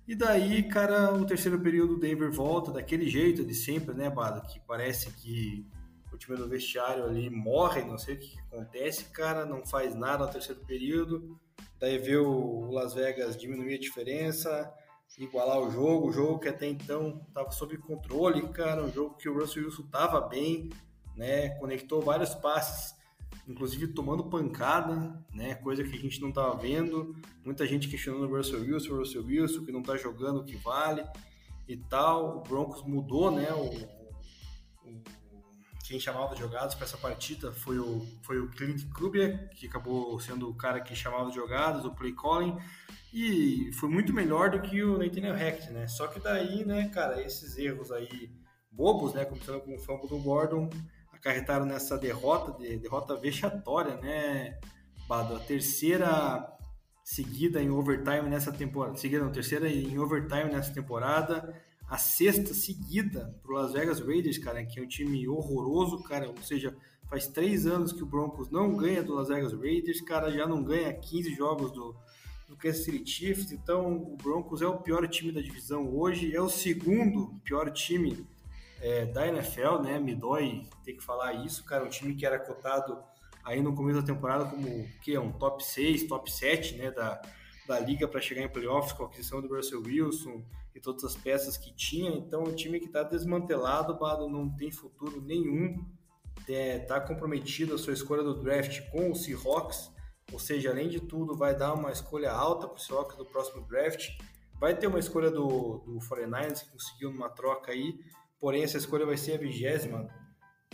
E daí, cara, o terceiro período o Denver volta daquele jeito de sempre, né, Bada? Que parece que o time do vestiário ali morre, não sei o que, que acontece, cara, não faz nada no terceiro período. Daí vê o Las Vegas diminuir a diferença, igualar o jogo, o jogo que até então estava sob controle, cara, um jogo que o Russell Wilson estava bem, né? Conectou vários passes, inclusive tomando pancada, né? Coisa que a gente não estava vendo. Muita gente questionando o Russell Wilson, o Russell Wilson, que não está jogando o que vale e tal. O Broncos mudou, né? O, o quem chamava de jogadas para essa partida foi o, foi o Clint Kubiak, que acabou sendo o cara que chamava de jogadas, o play calling, e foi muito melhor do que o Nathaniel Hackett, né? Só que daí, né, cara, esses erros aí bobos, né, começando com o fumble do Gordon, acarretaram nessa derrota, de, derrota vexatória, né, Bado? A terceira seguida em overtime nessa temporada, seguida não, terceira em overtime nessa temporada, a sexta seguida pro Las Vegas Raiders, cara, que é um time horroroso, cara, ou seja, faz três anos que o Broncos não ganha do Las Vegas Raiders, cara, já não ganha 15 jogos do, do Kansas City Chiefs, então o Broncos é o pior time da divisão hoje, é o segundo pior time é, da NFL, né, me dói ter que falar isso, cara, um time que era cotado aí no começo da temporada como que é um top 6, top 7, né, da, da liga para chegar em playoffs com a aquisição do Russell Wilson, e todas as peças que tinha. Então, o time que está desmantelado, Bado, não tem futuro nenhum. Está é, comprometido a sua escolha do draft com o Seahawks, ou seja, além de tudo, vai dar uma escolha alta para o Seahawks do próximo draft. Vai ter uma escolha do, do 49ers que conseguiu numa troca aí, porém essa escolha vai ser a vigésima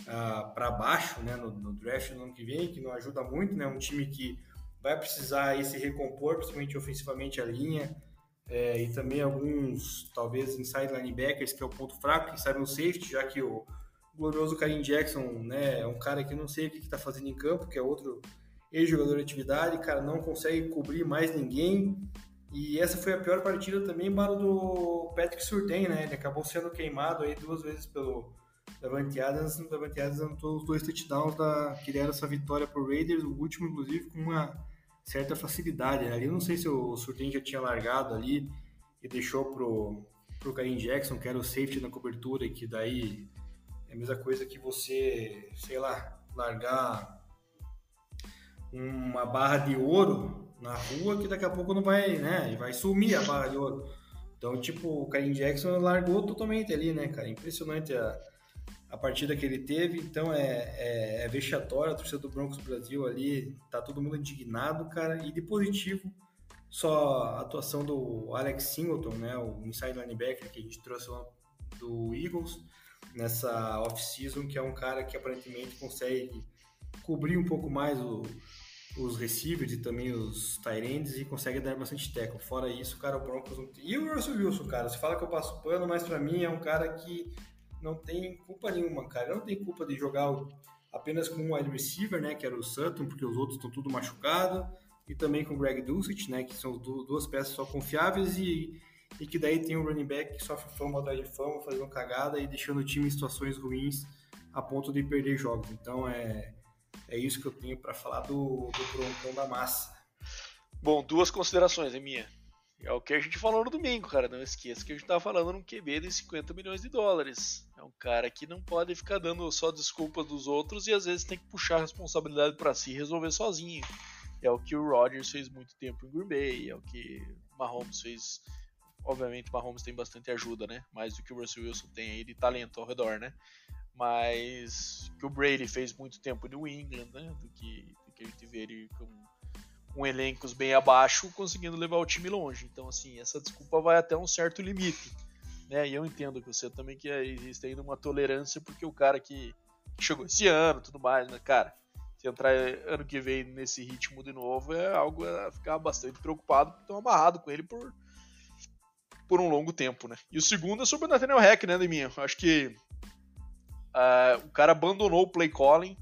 uh, para baixo né, no, no, draft no ano que vem, que não ajuda muito, né? Um time que vai precisar aí se recompor, principalmente ofensivamente a linha, é, e também alguns, talvez, inside linebackers, que é o ponto fraco, quem sabe no safety, já que o glorioso Karim Jackson né, é um cara que não sei o que está fazendo em campo, que é outro ex-jogador de atividade, cara, não consegue cobrir mais ninguém. E essa foi a pior partida também para do Patrick Surtain, né? Ele acabou sendo queimado aí duas vezes pelo Davante Adams. O Davante Adams anotou os dois touchdowns da, que deram essa vitória para Raiders, o último, inclusive, com uma certa facilidade. Né? Ali eu não sei se o Surtain já tinha largado ali e deixou pro, pro Karim Jackson, que era o safety na cobertura, que daí é a mesma coisa que você, sei lá, largar uma barra de ouro na rua que daqui a pouco não vai, né? Vai sumir a barra de ouro. Então, tipo, o Karim Jackson largou totalmente ali, né, cara? Impressionante a, a partida que ele teve, então é, é, é vexatória, a torcida do Broncos Brasil ali, tá todo mundo indignado, cara, e de positivo, só a atuação do Alex Singleton, né, o inside linebacker que a gente trouxe do Eagles, nessa off-season, que é um cara que aparentemente consegue cobrir um pouco mais o, os receivers e também os tight e consegue dar bastante tackle. Fora isso, cara, o Broncos não. E o Russell Wilson, cara, você fala que eu passo pano, mas para mim é um cara que não tem culpa nenhuma, cara. Não tem culpa de jogar apenas com um wide receiver, né, que era o Sutton, porque os outros estão tudo machucados, e também com o Greg Dulcich, né, que são duas peças só confiáveis e, e que daí tem o running back que sofre fama atrás de fama, fazendo cagada e deixando o time em situações ruins a ponto de perder jogos. Então é, é isso que eu tenho para falar do, do Broncão da massa. Bom, duas considerações, é minha. É o que a gente falou no domingo, cara. Não esqueça que a gente tava falando num QB de 50 milhões de dólares. É um cara que não pode ficar dando só desculpas dos outros e às vezes tem que puxar a responsabilidade para si e resolver sozinho. É o que o Rodgers fez muito tempo em Green Bay, é o que Mahomes fez. Obviamente, Mahomes tem bastante ajuda, né? Mais do que o Russell Wilson tem aí de talento ao redor, né? Mas que o Brady fez muito tempo em New England, né? Do que, do que a gente vê ele com com elencos bem abaixo, conseguindo levar o time longe. Então, assim, essa desculpa vai até um certo limite. Né? E eu entendo que você também que existe ainda uma tolerância, porque o cara que chegou esse ano tudo mais, né, cara? Se entrar ano que vem nesse ritmo de novo, é algo a ficar bastante preocupado, porque estão amarrado com ele por, por um longo tempo, né? E o segundo é sobre o Nathaniel Hack, né, Deminha? Acho que uh, o cara abandonou o play calling,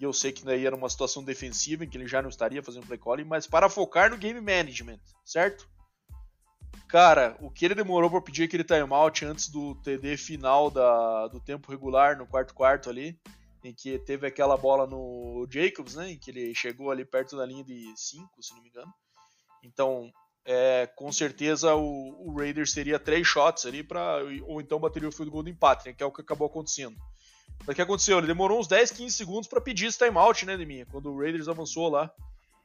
e eu sei que daí era uma situação defensiva em que ele já não estaria fazendo play calling, mas para focar no game management, certo? Cara, o que ele demorou para pedir aquele timeout antes do TD final da, do tempo regular, no quarto quarto ali, em que teve aquela bola no Jacobs, né, em que ele chegou ali perto da linha de 5, se não me engano. Então, é, com certeza o, o Raiders teria três shots ali para ou então bateria o field goal do empate, né, que é o que acabou acontecendo. Mas o que aconteceu? Ele demorou uns 10, 15 segundos para pedir esse timeout, né, Deminha? Quando o Raiders avançou lá.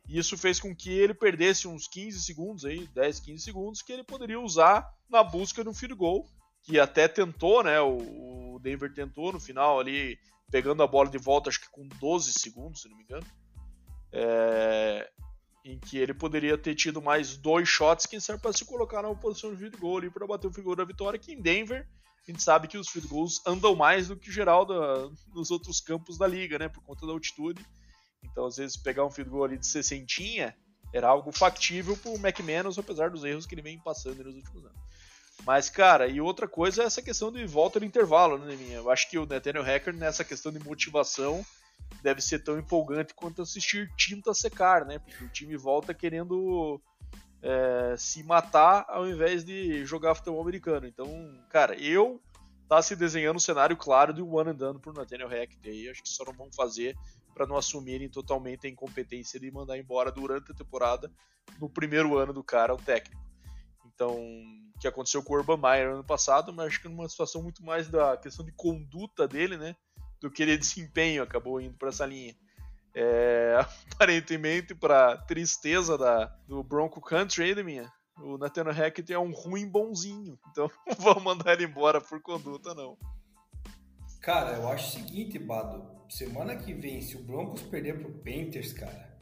E isso fez com que ele perdesse uns 15 segundos aí, 10, 15 segundos, que ele poderia usar na busca do field goal que até tentou, né? O, Denver tentou no final ali, pegando a bola de volta, acho que com 12 segundos, se não me engano. É, em que ele poderia ter tido mais dois shots, quem sabe, para se colocar na posição de field goal ali para bater o field da vitória, que em Denver a gente sabe que os field goals andam mais do que geral da, nos outros campos da liga, né, por conta da altitude. Então, às vezes, pegar um field goal ali de 60 era algo factível pro McManus, apesar dos erros que ele vem passando nos últimos anos. Mas, cara, e outra coisa é essa questão de volta no intervalo, né, minha? Eu acho que o Nathaniel Hacker, nessa questão de motivação, deve ser tão empolgante quanto assistir tinta secar, né? Porque o time volta querendo é, se matar ao invés de jogar futebol americano. Então, cara, eu tá se desenhando um cenário claro de one and done pro Nathaniel Hackett aí. Acho que só não vão fazer para não assumirem totalmente a incompetência de mandar embora durante a temporada no primeiro ano do cara, o técnico. Então, o que aconteceu com o Urban Meyer ano passado, mas acho que numa situação muito mais da questão de conduta dele, né? do que de desempenho acabou indo para essa linha. É, aparentemente, para tristeza da, do Bronco Country aí, minha, o Nathaniel Hackett é um ruim bonzinho. Então não vou mandar ele embora por conduta, não. Cara, eu acho o seguinte, Bado. Semana que vem, se o Broncos perder pro Panthers, cara,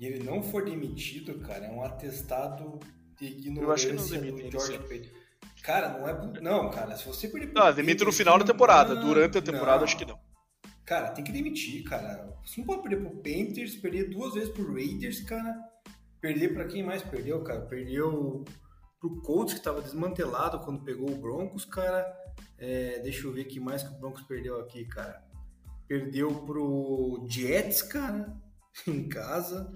e ele não for demitido, cara, é um atestado de ignorância eu acho que não do George Payton. Cara, não é. Não, cara, se você perder. Não, demite no final da temporada. Não, Durante a temporada, não. acho que não. Cara, tem que demitir, cara. Você não pode perder pro Panthers, perder duas vezes pro Raiders, cara. Perder para quem mais perdeu, cara? Perdeu pro Colts, que tava desmantelado quando pegou o Broncos, cara. É, deixa eu ver que mais que o Broncos perdeu aqui, cara. Perdeu pro Jets, cara, em casa.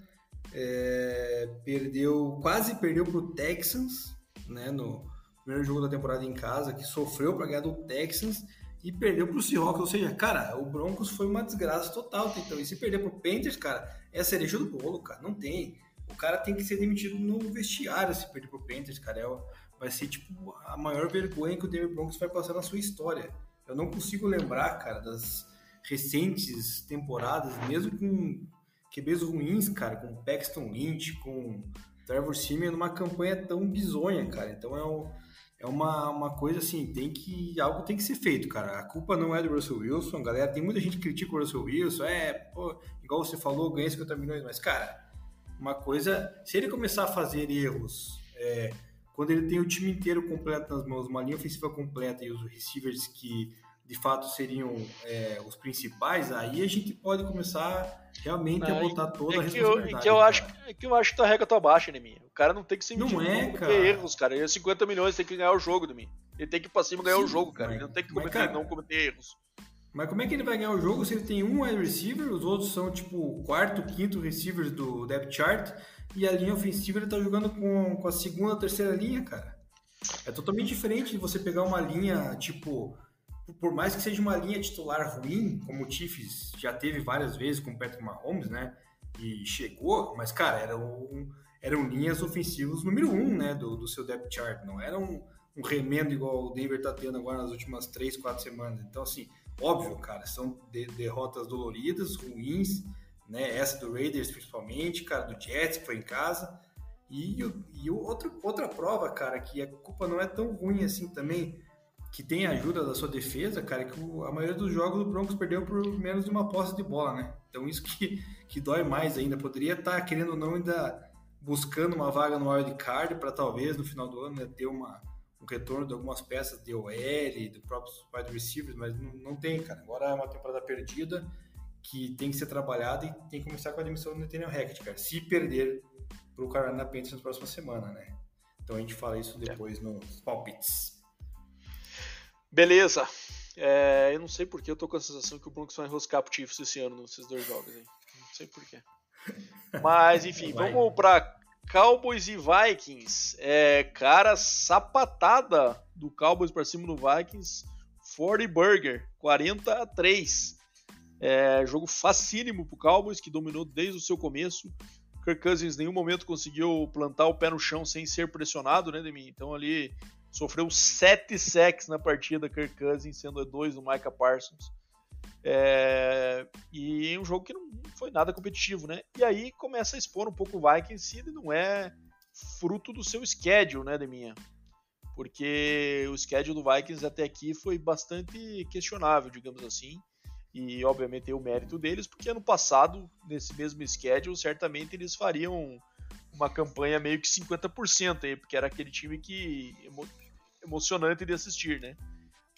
É, perdeu, quase perdeu pro Texans, né, no, primeiro jogo da temporada em casa, que sofreu para ganhar do Texans e perdeu para o Seahawks. Ou seja, cara, o Broncos foi uma desgraça total. Então, e se perder para o Panthers, cara, é a cereja do bolo, cara. Não tem. O cara tem que ser demitido no vestiário se perder para o Panthers, cara. É, vai ser, tipo, a maior vergonha que o Denver Broncos vai passar na sua história. Eu não consigo lembrar, cara, das recentes temporadas, mesmo com QBs ruins, cara, com Paxton Lynch, com Trevor Simeon, numa campanha tão bizonha, cara. Então é um é uma, uma coisa assim, tem que. Algo tem que ser feito, cara. A culpa não é do Russell Wilson, galera. Tem muita gente que critica o Russell Wilson, é, pô, igual você falou, ganha 50 milhões, mas, cara, uma coisa. Se ele começar a fazer erros, é, quando ele tem o time inteiro completo nas mãos, uma linha ofensiva completa e os receivers que de fato seriam é, os principais, aí a gente pode começar realmente não, a botar toda é a responsabilidade. Eu, que eu, acho, é que eu acho que tua regra tá baixa, né, minha? O cara não tem que ser Não é, cara. erros, cara. Ele é 50 milhões, tem que ganhar o jogo, de mim. Ele tem que ir pra cima ganhar Sim, o jogo, cara. Mas, ele não tem que cometer, mas, cara, não cometer erros. Mas como é que ele vai ganhar o jogo se ele tem um wide receiver, os outros são tipo quarto, quinto receivers do depth chart e a linha ofensiva ele tá jogando com, com a segunda, terceira linha, cara. É totalmente diferente de você pegar uma linha tipo por mais que seja uma linha titular ruim, como o Chiefs já teve várias vezes com o Patrick Mahomes, né? E chegou, mas, cara, eram, eram linhas ofensivas número um, né? Do, do seu depth chart. Não era um, um remendo igual o Denver tá tendo agora nas últimas três, quatro semanas. Então, assim, óbvio, cara, são de, derrotas doloridas, ruins, né? Essa do Raiders, principalmente, cara, do Jets, que foi em casa. E, e outra, outra prova, cara, que a culpa não é tão ruim assim também que tem ajuda da sua defesa, cara, que a maioria dos jogos o Broncos perdeu por menos de uma posse de bola, né? Então isso que, que dói mais ainda. Poderia estar, tá, querendo ou não, ainda buscando uma vaga no wild card para talvez no final do ano né, ter uma, um retorno de algumas peças de OL, do próprios wide receivers, mas não, não tem, cara. Agora é uma temporada perdida que tem que ser trabalhada e tem que começar com a admissão do Nathaniel Hackett, cara. Se perder para o Carolina Panthers na próxima semana, né? Então a gente fala isso depois é. nos palpites. Beleza. É, eu não sei porque eu tô com a sensação que o Broncos vai enroscar pro Chiefs esse ano nesses dois jogos. Hein? Não sei porquê. Mas, enfim, vamos pra Cowboys e Vikings. É, cara, sapatada do Cowboys pra cima do Vikings. 40 Burger, 40 a 3. É, jogo facílimo pro Cowboys, que dominou desde o seu começo. Kirk Cousins em nenhum momento conseguiu plantar o pé no chão sem ser pressionado, né, Demi? Então ali Sofreu sete sacks na partida, Kirk Cousins, sendo dois do Micah Parsons. É, e um jogo que não foi nada competitivo, né? E aí começa a expor um pouco o Vikings e ele não é fruto do seu schedule, né, Deminha? porque o schedule do Vikings até aqui foi bastante questionável, digamos assim. E obviamente tem o mérito deles, porque ano passado, nesse mesmo schedule, certamente eles fariam uma campanha meio que 50% aí, porque era aquele time que emocionante de assistir, né?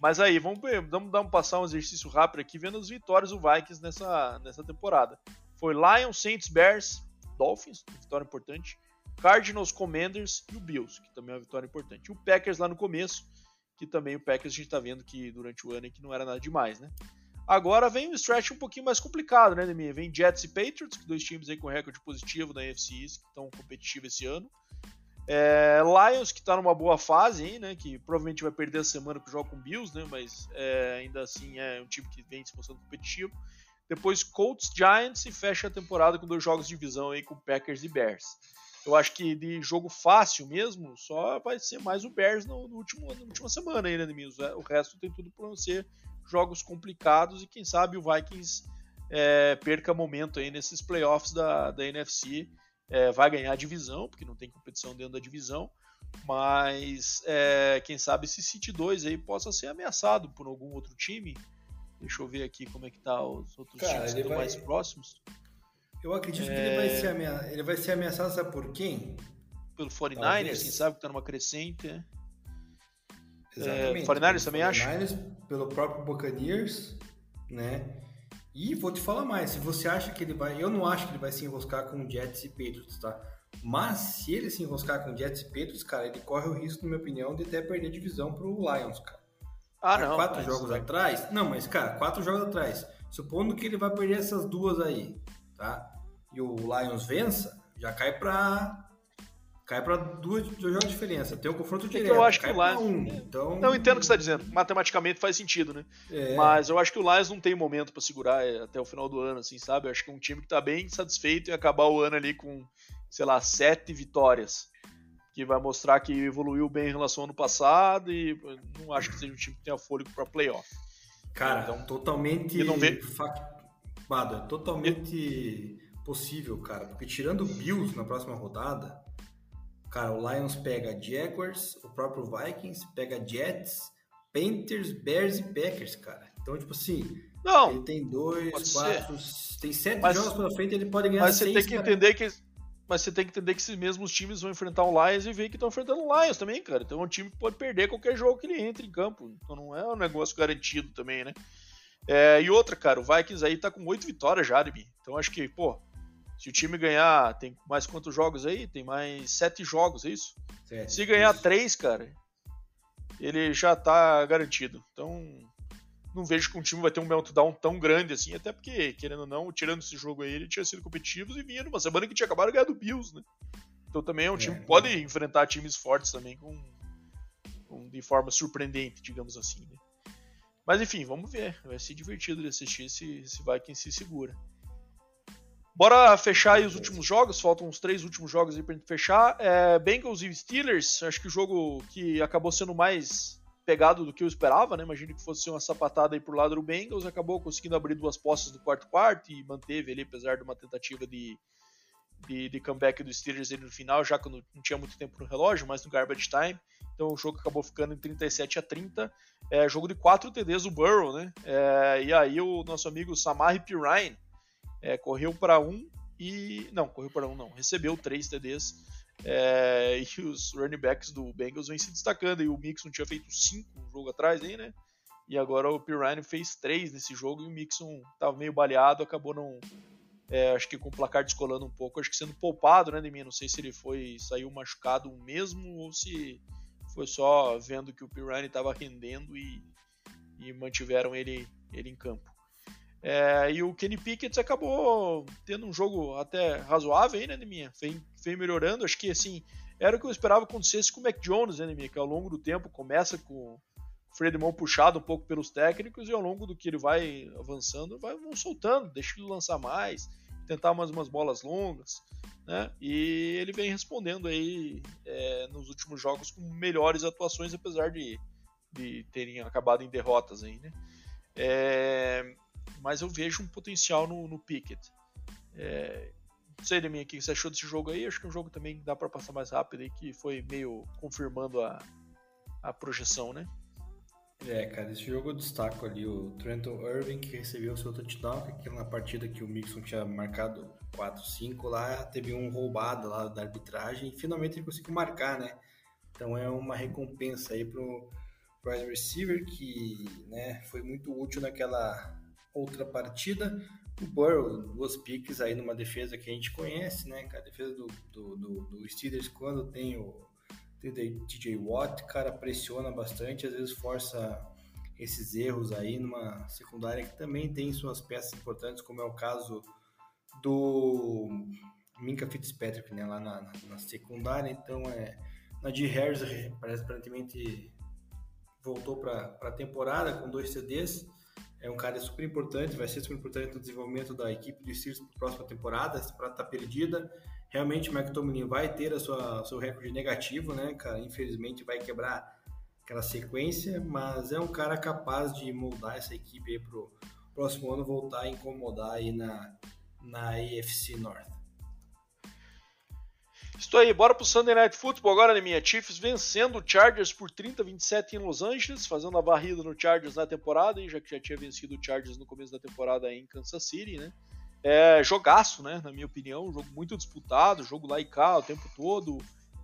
Mas aí, vamos, vamos um passar um exercício rápido aqui, vendo as vitórias do Vikings nessa, nessa temporada. Foi Lions, Saints, Bears, Dolphins, vitória importante. Cardinals, Commanders e o Bills, que também é uma vitória importante. E o Packers lá no começo, que também o Packers a gente tá vendo que durante o ano que não era nada demais, né? Agora vem um stretch um pouquinho mais complicado, né, Demir? Vem Jets e Patriots, dois times aí com recorde positivo na NFC que estão competitivos esse ano. É, Lions, que está numa boa fase, hein, né? Que provavelmente vai perder a semana que joga com Bills, né? Mas é, ainda assim é um time que vem se mostrando competitivo. Depois Colts, Giants e fecha a temporada com dois jogos de divisão aí com Packers e Bears. Eu acho que de jogo fácil mesmo, só vai ser mais o Bears no, no último, na última semana aí, né, O resto tem tudo para ser jogos complicados e quem sabe o Vikings é, perca momento aí nesses playoffs da, da NFC. É, vai ganhar a divisão, porque não tem competição dentro da divisão, mas é, quem sabe esse City 2 aí possa ser ameaçado por algum outro time. Deixa eu ver aqui como é que tá os outros Cara, times que estão vai... mais próximos. Eu acredito é... que ele vai, ser ameaçado, ele vai ser ameaçado, sabe por quem? Pelo 49ers, quem sabe que tá numa crescente. É. Exatamente. É, 49ers também 49ers, acha? Pelo próprio Buccaneers, né? E vou te falar mais, se você acha que ele vai. Eu não acho que ele vai se enroscar com Jets e Patriots, tá? Mas se ele se enroscar com Jets e Patriots, cara, ele corre o risco, na minha opinião, de até perder divisão pro Lions, cara. Ah, não. Quatro jogos vai... atrás. Não, mas, cara, quatro jogos atrás. Supondo que ele vai perder essas duas aí, tá? e o Lions vença, já cai para cai para duas, dois jogos de diferença. Tem o um confronto direto. É eu acho que o Lions. Um, então... Não, entendo o que você está dizendo. Matematicamente faz sentido, né? É... Mas eu acho que o Lions não tem momento para segurar é, até o final do ano, assim, sabe? Eu acho que é um time que está bem satisfeito em acabar o ano ali com, sei lá, sete vitórias. Que vai mostrar que evoluiu bem em relação ao ano passado e não acho que seja um time que tenha fôlego para playoff. Cara, então, totalmente. E não vê... Factuado, totalmente. E possível, cara. Porque tirando o Bills na próxima rodada, cara, o Lions pega Jaguars, o próprio Vikings, pega Jets, Panthers, Bears e Packers, cara. Então, tipo assim, não, ele tem dois, quatro, ser. tem sete mas, jogos pela frente, ele pode ganhar mas seis. Mas você tem que cara. entender que mas você tem que entender que esses mesmos times vão enfrentar o Lions e ver que estão enfrentando o Lions também, cara. Então é um time que pode perder qualquer jogo que ele entre em campo. Então não é um negócio garantido também, né? É, e outra, cara, o Vikings aí tá com oito vitórias já, Debi. Então acho que, pô, se o time ganhar, tem mais quantos jogos aí? Tem mais sete jogos, é isso? Sete, Se ganhar isso. três, cara, ele já tá garantido. Então, não vejo que um time vai ter um meltdown tão grande assim, até porque, querendo ou não, tirando esse jogo aí, ele tinha sido competitivo e vinha numa semana que tinha acabado de ganhar do Bills, né? Então também é um time que pode enfrentar times fortes também com, com, de forma surpreendente, digamos assim, né? Mas enfim, vamos ver. Vai ser divertido de assistir se, se vai quem se segura. Bora fechar aí os últimos jogos, faltam uns três últimos jogos aí pra gente fechar. É, Bengals e Steelers, acho que o jogo que acabou sendo mais pegado do que eu esperava, né? Imagino que fosse uma sapatada aí por lado do Bengals, acabou conseguindo abrir duas postas no quarto quarto e manteve ali, apesar de uma tentativa de, de, de comeback do Steelers ali no final, já que não, tinha muito tempo no relógio, mas no garbage time. Então o jogo acabou ficando em 37 a 30. É, jogo de 4 TDs o Burrow, né? É, e aí o nosso amigo Samari Pirine é, correu para um e. Não, correu para um não, recebeu três TDs. É, e os running backs do Bengals vêm se destacando. E o Mixon tinha feito cinco um jogo atrás aí, né? E agora o Pirine fez três nesse jogo e o Mixon estava meio baleado, acabou não. É, acho que com o placar descolando um pouco, acho que sendo poupado, né, de mim? Não sei se ele foi saiu machucado mesmo ou se foi só vendo que o Pirine estava rendendo e, e mantiveram ele, ele em campo. É, e o Kenny Pickett acabou tendo um jogo até razoável aí, né, Neminha? Vem, vem melhorando. Acho que, assim, era o que eu esperava acontecesse com o Mac Jones, né, Neminha? Que ao longo do tempo começa com o Fred Mão puxado um pouco pelos técnicos e ao longo do que ele vai avançando, vai vão soltando, deixa ele lançar mais, tentar mais umas bolas longas, né? E ele vem respondendo aí é, nos últimos jogos com melhores atuações, apesar de, de terem acabado em derrotas aí, né? É, mas eu vejo um potencial no, no Pickett. É, não sei, Deminha, o que você achou desse jogo aí? Acho que é um jogo também que dá para passar mais rápido aí, que foi meio confirmando a, a projeção, né? É, cara, esse jogo eu destaco ali o Trenton Irving, que recebeu o seu touchdown, que na partida que o Mixon tinha marcado 4-5 lá, teve um roubado lá da arbitragem e finalmente ele conseguiu marcar, né? Então é uma recompensa aí pro wide receiver que né, foi muito útil naquela outra partida. O Burrow, duas piques aí numa defesa que a gente conhece, né? A defesa do, do, do, do Steelers quando tem o TJ Watt, cara, pressiona bastante, às vezes força esses erros aí numa secundária que também tem suas peças importantes, como é o caso do Minka Fitzpatrick, né, lá na, na, na secundária. Então, é, na de Harris, parece aparentemente voltou para a temporada com dois CDs. É um cara super importante, vai ser super importante no desenvolvimento da equipe do Steelers para a próxima temporada. Essa temporada está perdida realmente o McTominay vai ter a sua seu recorde negativo, né, cara? Infelizmente vai quebrar aquela sequência, mas é um cara capaz de moldar essa equipe aí pro próximo ano voltar a incomodar aí na na AFC North. Estou aí, bora pro Sunday Night Football agora, minha Chiefs vencendo o Chargers por 30 a 27 em Los Angeles, fazendo a varrida no Chargers na temporada, hein, já que já tinha vencido o Chargers no começo da temporada em Kansas City, né? É, jogaço, né? Na minha opinião, um jogo muito disputado, jogo lá e cá o tempo todo.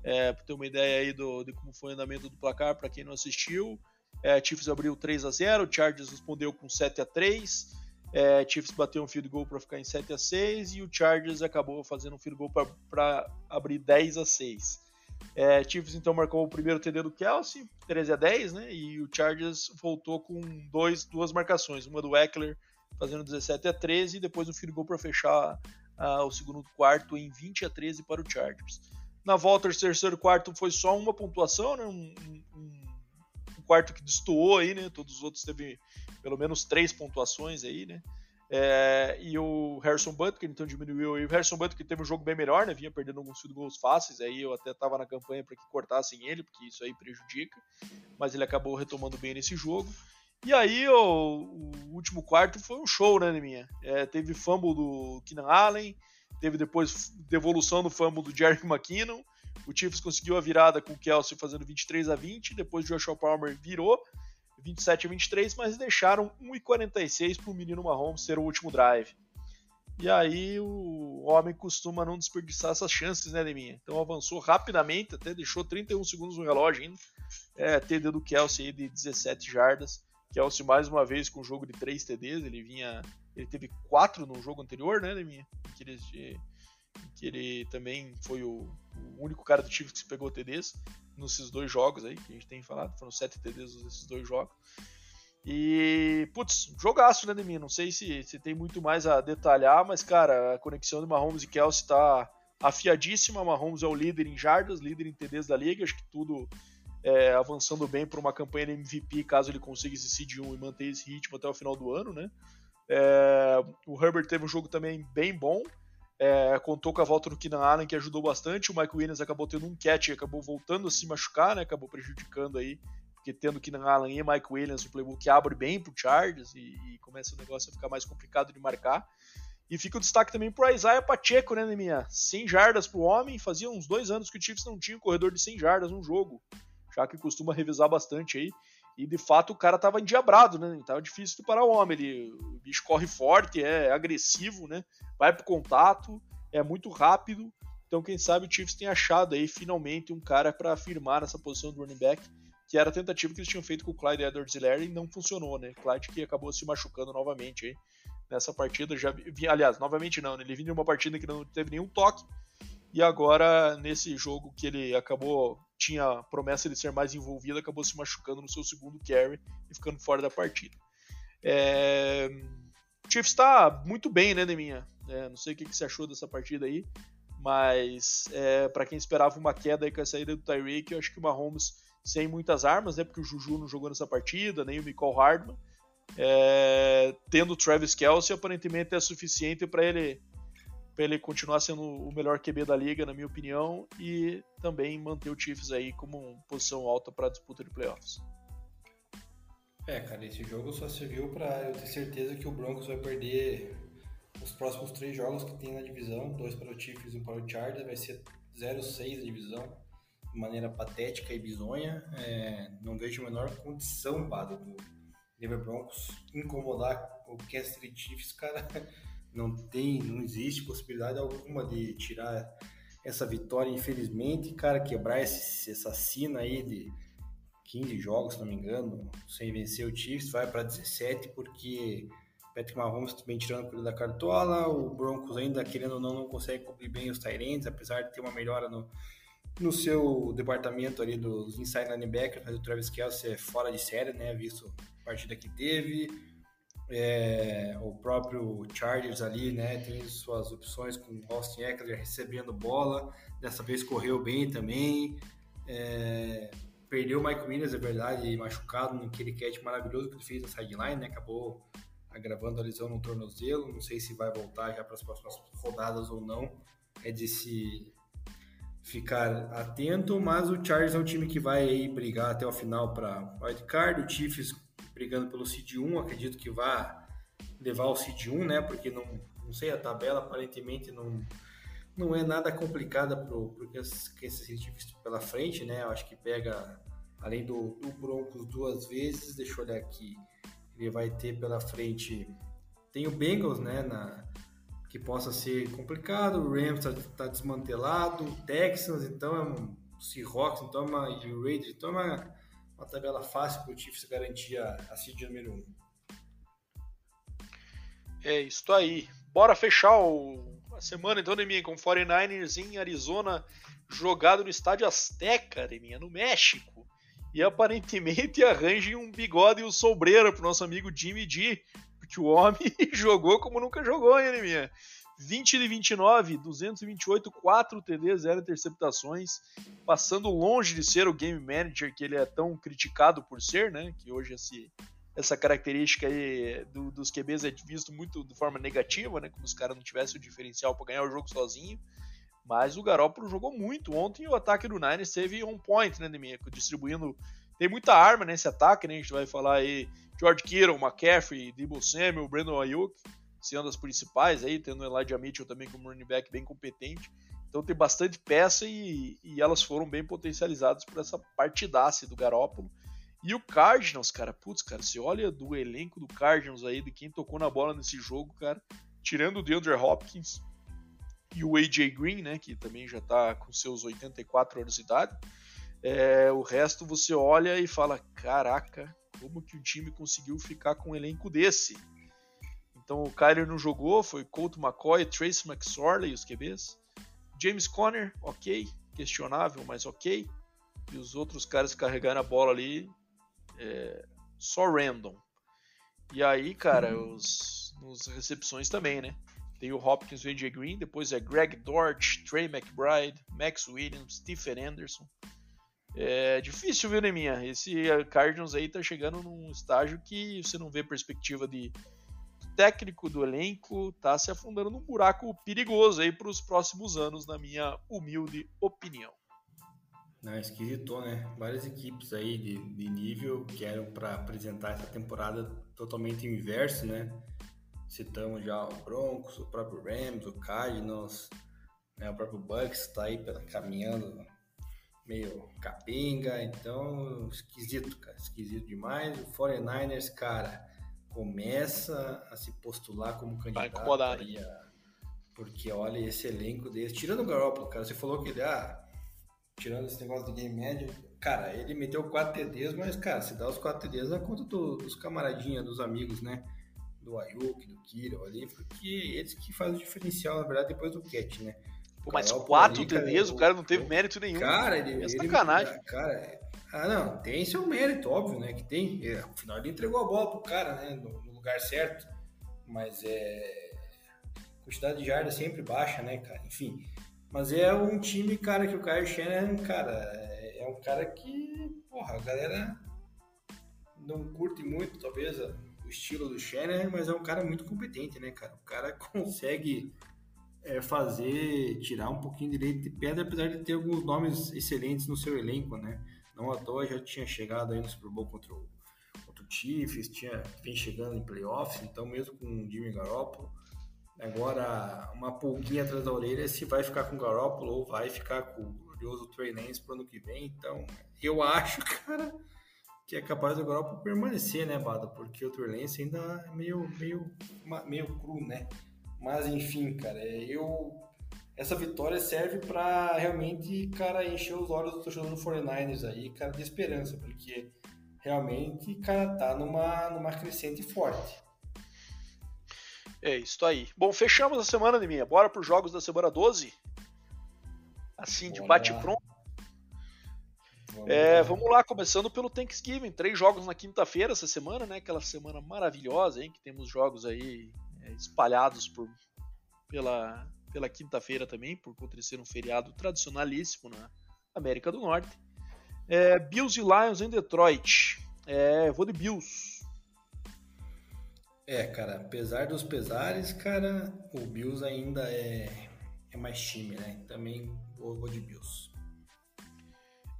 É, pra ter uma ideia aí do, de como foi o andamento do placar, para quem não assistiu. É, Chiefs abriu 3 a 0 Chargers respondeu com 7 a 3 é, Chiefs bateu um field goal para ficar em 7 a 6 e o Chargers acabou fazendo um field goal para abrir 10 a 6 é, Chiefs então marcou o primeiro TD do Kelsey, 13 a 10, né? E o Chargers voltou com dois, duas marcações, uma do Eckler fazendo 17 a 13 e depois um field goal para fechar uh, o segundo quarto em 20 a 13 para o Chargers. Na volta, o terceiro quarto foi só uma pontuação, né? Um, um, quarto que destoou aí, né? Todos os outros teve pelo menos três pontuações aí, né? É, e o Harrison Butker então diminuiu aí. O Harrison Butker teve um jogo bem melhor, né? Vinha perdendo alguns goals fáceis, aí eu até estava na campanha para que cortassem ele, porque isso aí prejudica. Mas ele acabou retomando bem nesse jogo. E aí, o, o, último quarto foi um show, né, minha? É, teve fumble do Keenan Allen, teve depois devolução do fumble do Jerry McKinnon. O Chiefs conseguiu a virada com o Kelsey fazendo 23 a 20, depois o Joshua Palmer virou 27 a 23, mas deixaram 1,46 para o menino Mahomes ser o último drive. E aí o homem costuma não desperdiçar essas chances, né, Deminha? Então avançou rapidamente, até deixou 31 segundos no relógio ainda. É, TD do Kelsey aí de 17 jardas. Kelsey mais uma vez com um jogo de 3 TDs, ele vinha. Ele teve 4 no jogo anterior, né, Leminha? Que ele, que ele também foi o, o único cara do Chiefs que pegou TDs nesses dois jogos aí, que a gente tem falado, foram 7 TDs nesses dois jogos. E, putz, jogaço, né, Deminha? Não sei se, se tem muito mais a detalhar, mas, cara, a conexão de Mahomes e Kelsey tá afiadíssima. Mahomes é o líder em jardas, líder em TDs da liga, acho que tudo é, avançando bem para uma campanha de MVP, caso ele consiga esse seed 1 e manter esse ritmo até o final do ano, né? É, o Herbert teve um jogo também bem bom, é, contou com a volta do Keenan Allen, que ajudou bastante, o Mike Williams acabou tendo um catch e acabou voltando a se machucar, né? Acabou prejudicando aí, porque tendo Keenan Allen e Mike Williams, o playbook abre bem pro Chargers e, e começa o negócio a ficar mais complicado de marcar. E fica o destaque também pro Isaiah Pacheco, né, minha 100 jardas pro homem, fazia uns dois anos que o Chiefs não tinha um corredor de 100 jardas num jogo já que costuma revisar bastante aí. E de fato o cara tava endiabrado, né? Tava difícil de parar o homem. Ele, o bicho corre forte, é agressivo, né? Vai pro contato, é muito rápido. Então, quem sabe o Chiefs tem achado aí finalmente um cara para afirmar nessa posição do running back, que era a tentativa que eles tinham feito com o Clyde Edwards-Helaire e não funcionou, né? Clyde que acabou se machucando novamente aí nessa partida. Já vi, aliás, novamente não, né? ele vinha de uma partida que não teve nenhum toque e agora nesse jogo que ele acabou tinha promessa de ser mais envolvido, acabou se machucando no seu segundo carry e ficando fora da partida. É... O Chiefs está muito bem, né, Deminha? É, não sei o que, que você achou dessa partida aí, mas é, para quem esperava uma queda aí com a saída do Tyreek, eu acho que o Mahomes sem muitas armas, né, porque o Juju não jogou nessa partida, nem o Michael Hardman, é, tendo o Travis Kelsey, aparentemente é suficiente para ele para ele continuar sendo o melhor QB da liga, na minha opinião, e também manter o Chiefs aí como posição alta para disputa de playoffs. É, cara, esse jogo só serviu para eu ter certeza que o Broncos vai perder os próximos três jogos que tem na divisão, dois para o Chiefs e um para o Chargers, vai ser 0-6 a divisão. de maneira patética e bizonha. É, não vejo a menor condição, Bado, do Denver Broncos incomodar o Kansas City Chiefs, cara. Não tem, não existe possibilidade alguma de tirar essa vitória, infelizmente, cara, quebrar esse, essa sina aí de 15 jogos, se não me engano, sem vencer o Chiefs, vai para 17, porque Patrick Mahomes também tirando o da cartola, o Broncos ainda, querendo ou não, não consegue cobrir bem os Tyrants, apesar de ter uma melhora no, no seu departamento ali dos inside linebackers, mas o Travis Kelce é fora de série, né, visto a partida que teve, é, o próprio Chargers ali, né, tem suas opções com Austin Eckler recebendo bola, dessa vez correu bem também, é, perdeu o Mike Williams, é verdade, machucado naquele catch maravilhoso que ele fez na sideline, né? Acabou agravando a lesão no tornozelo. Não sei se vai voltar já para as próximas rodadas ou não. É de se ficar atento, mas o Chargers é um time que vai aí brigar até o final para wildcard. O Chiefs brigando pelo seed 1, acredito que vai levar o seed 1, né? Porque não, não sei, a tabela aparentemente não não é nada complicada pro, pro Kansas City pela frente, né? Eu acho que pega, além do, do Broncos duas vezes, deixa eu olhar aqui, ele vai ter pela frente, tem o Bengals, né? Na, que possa ser complicado, o Rams está tá desmantelado, o Texans, então é um Seahawks, então é uma, e o Raiders, então é uma, uma tabela fácil para o Chiefs garantir a, a seed número 1. Um. É isso aí. Bora fechar o a semana então, Neminha, com 49ers em Arizona, jogado no estádio Azteca, Neminha, no México. E aparentemente arranjem um bigode e um sombreiro pro nosso amigo Jimmy G, porque o homem jogou como nunca jogou, hein, Neminha? 20 de 29, 228, 4 TDs, 0 interceptações, passando longe de ser o game manager que ele é tão criticado por ser, né? Que hoje esse essa característica aí do, dos QBs é visto muito de forma negativa, né? Como os caras não tivessem o diferencial para ganhar o jogo sozinho. Mas o Garoppolo jogou muito ontem e o ataque do Niners teve on point, né, Demico? Distribuindo. Tem muita arma nesse ataque, né? A gente vai falar aí George Kittle, McCaffrey, Debo Samuel, Brandon Ayuk, sendo as principais aí, tendo o Elijah Mitchell também como running back bem competente. Então tem bastante peça e, e elas foram bem potencializadas por essa partidaça do Garópolo. E o Cardinals, cara, putz, cara, você olha do elenco do Cardinals aí, de quem tocou na bola nesse jogo, cara, tirando o DeAndre Hopkins e o AJ Green, né, que também já tá com seus 84 anos de idade, é, o resto você olha e fala, caraca, como que um time conseguiu ficar com um elenco desse? Então o Kyler não jogou, foi Colt McCoy, Trace McSorley, os QBs. James Conner, ok, questionável, mas ok. E os outros caras carregaram a bola ali, é, só random. E aí, cara, uhum. os, recepções também, né? Tem o Hopkins, o AJ Green, depois é Greg Dort, Trey McBride, Max Williams, Stephen Anderson. É difícil, viu, Neminha? Esse Cardinals aí tá chegando num estágio que você não vê perspectiva de técnico do elenco, tá se afundando num buraco perigoso aí para os próximos anos, na minha humilde opinião. Não, esquisito, né? Várias equipes aí de, de nível que eram para apresentar essa temporada totalmente inverso, né? Citamos já o Broncos, o próprio Rams, o Cardinals, né? o próprio Bucks está aí pela, caminhando meio capenga, então esquisito, cara, esquisito demais. O 49ers, cara, começa a se postular como candidato Vai né? a... porque olha esse elenco desse, tirando o Garoppolo, cara, você falou que ele ah, tirando esse negócio do game médio, cara, ele meteu 4 TDs, mas, cara, se dá os 4 TDs na conta do, dos camaradinhas, dos amigos, né? Do Ayuk, do Kiro ali, porque eles que fazem o diferencial, na verdade, depois do catch, né? Pô, mas 4 TDs, o cara não teve mérito nenhum. Cara, ele. É sacanagem. Ele, cara, ah, não, tem seu mérito, óbvio, né? Que tem. É, afinal, ele entregou a bola pro cara, né? No, no lugar certo. Mas é. A quantidade de jardas sempre baixa, né, cara? Enfim. Mas é um time, cara, que o Kyle Shannon, cara, é, é um cara que, porra, a galera não curte muito, talvez, o estilo do Shannon, mas é um cara muito competente, né, cara? O cara consegue é, fazer, tirar um pouquinho de leite de pedra, apesar de ter alguns nomes excelentes no seu elenco, né? Não à toa já tinha chegado aí no Super Bowl contra o, contra o Chiefs, tinha, vem chegando em playoffs, então mesmo com o Jimmy Garoppolo, Agora, uma pulguinha atrás da orelha se vai ficar com o Garoppolo ou vai ficar com o curioso o Trey Lance pro ano que vem, então eu acho, cara, que é capaz do Europa permanecer, né, Bada? Porque o Trey Lance ainda é meio, meio, meio cru, né? Mas enfim, cara, é, eu essa vitória serve para realmente, cara, encher os olhos do torcedor do 49ers aí, cara, de esperança, porque realmente, cara, tá numa, numa crescente forte. É isso aí. Bom, fechamos a semana, Neminha. Bora para os jogos da semana 12? Assim, de bate-pronto. Vamos, é, vamos lá, começando pelo Thanksgiving. Três jogos na quinta-feira essa semana, né? Aquela semana maravilhosa, hein? Que temos jogos aí é, espalhados por, pela, pela quinta-feira também, por ser um feriado tradicionalíssimo na América do Norte. É, Bills e Lions em Detroit. É, vou de Bills. É, cara, apesar dos pesares, cara, o Bills ainda é, é mais time, né? Também vou, vou de Bills.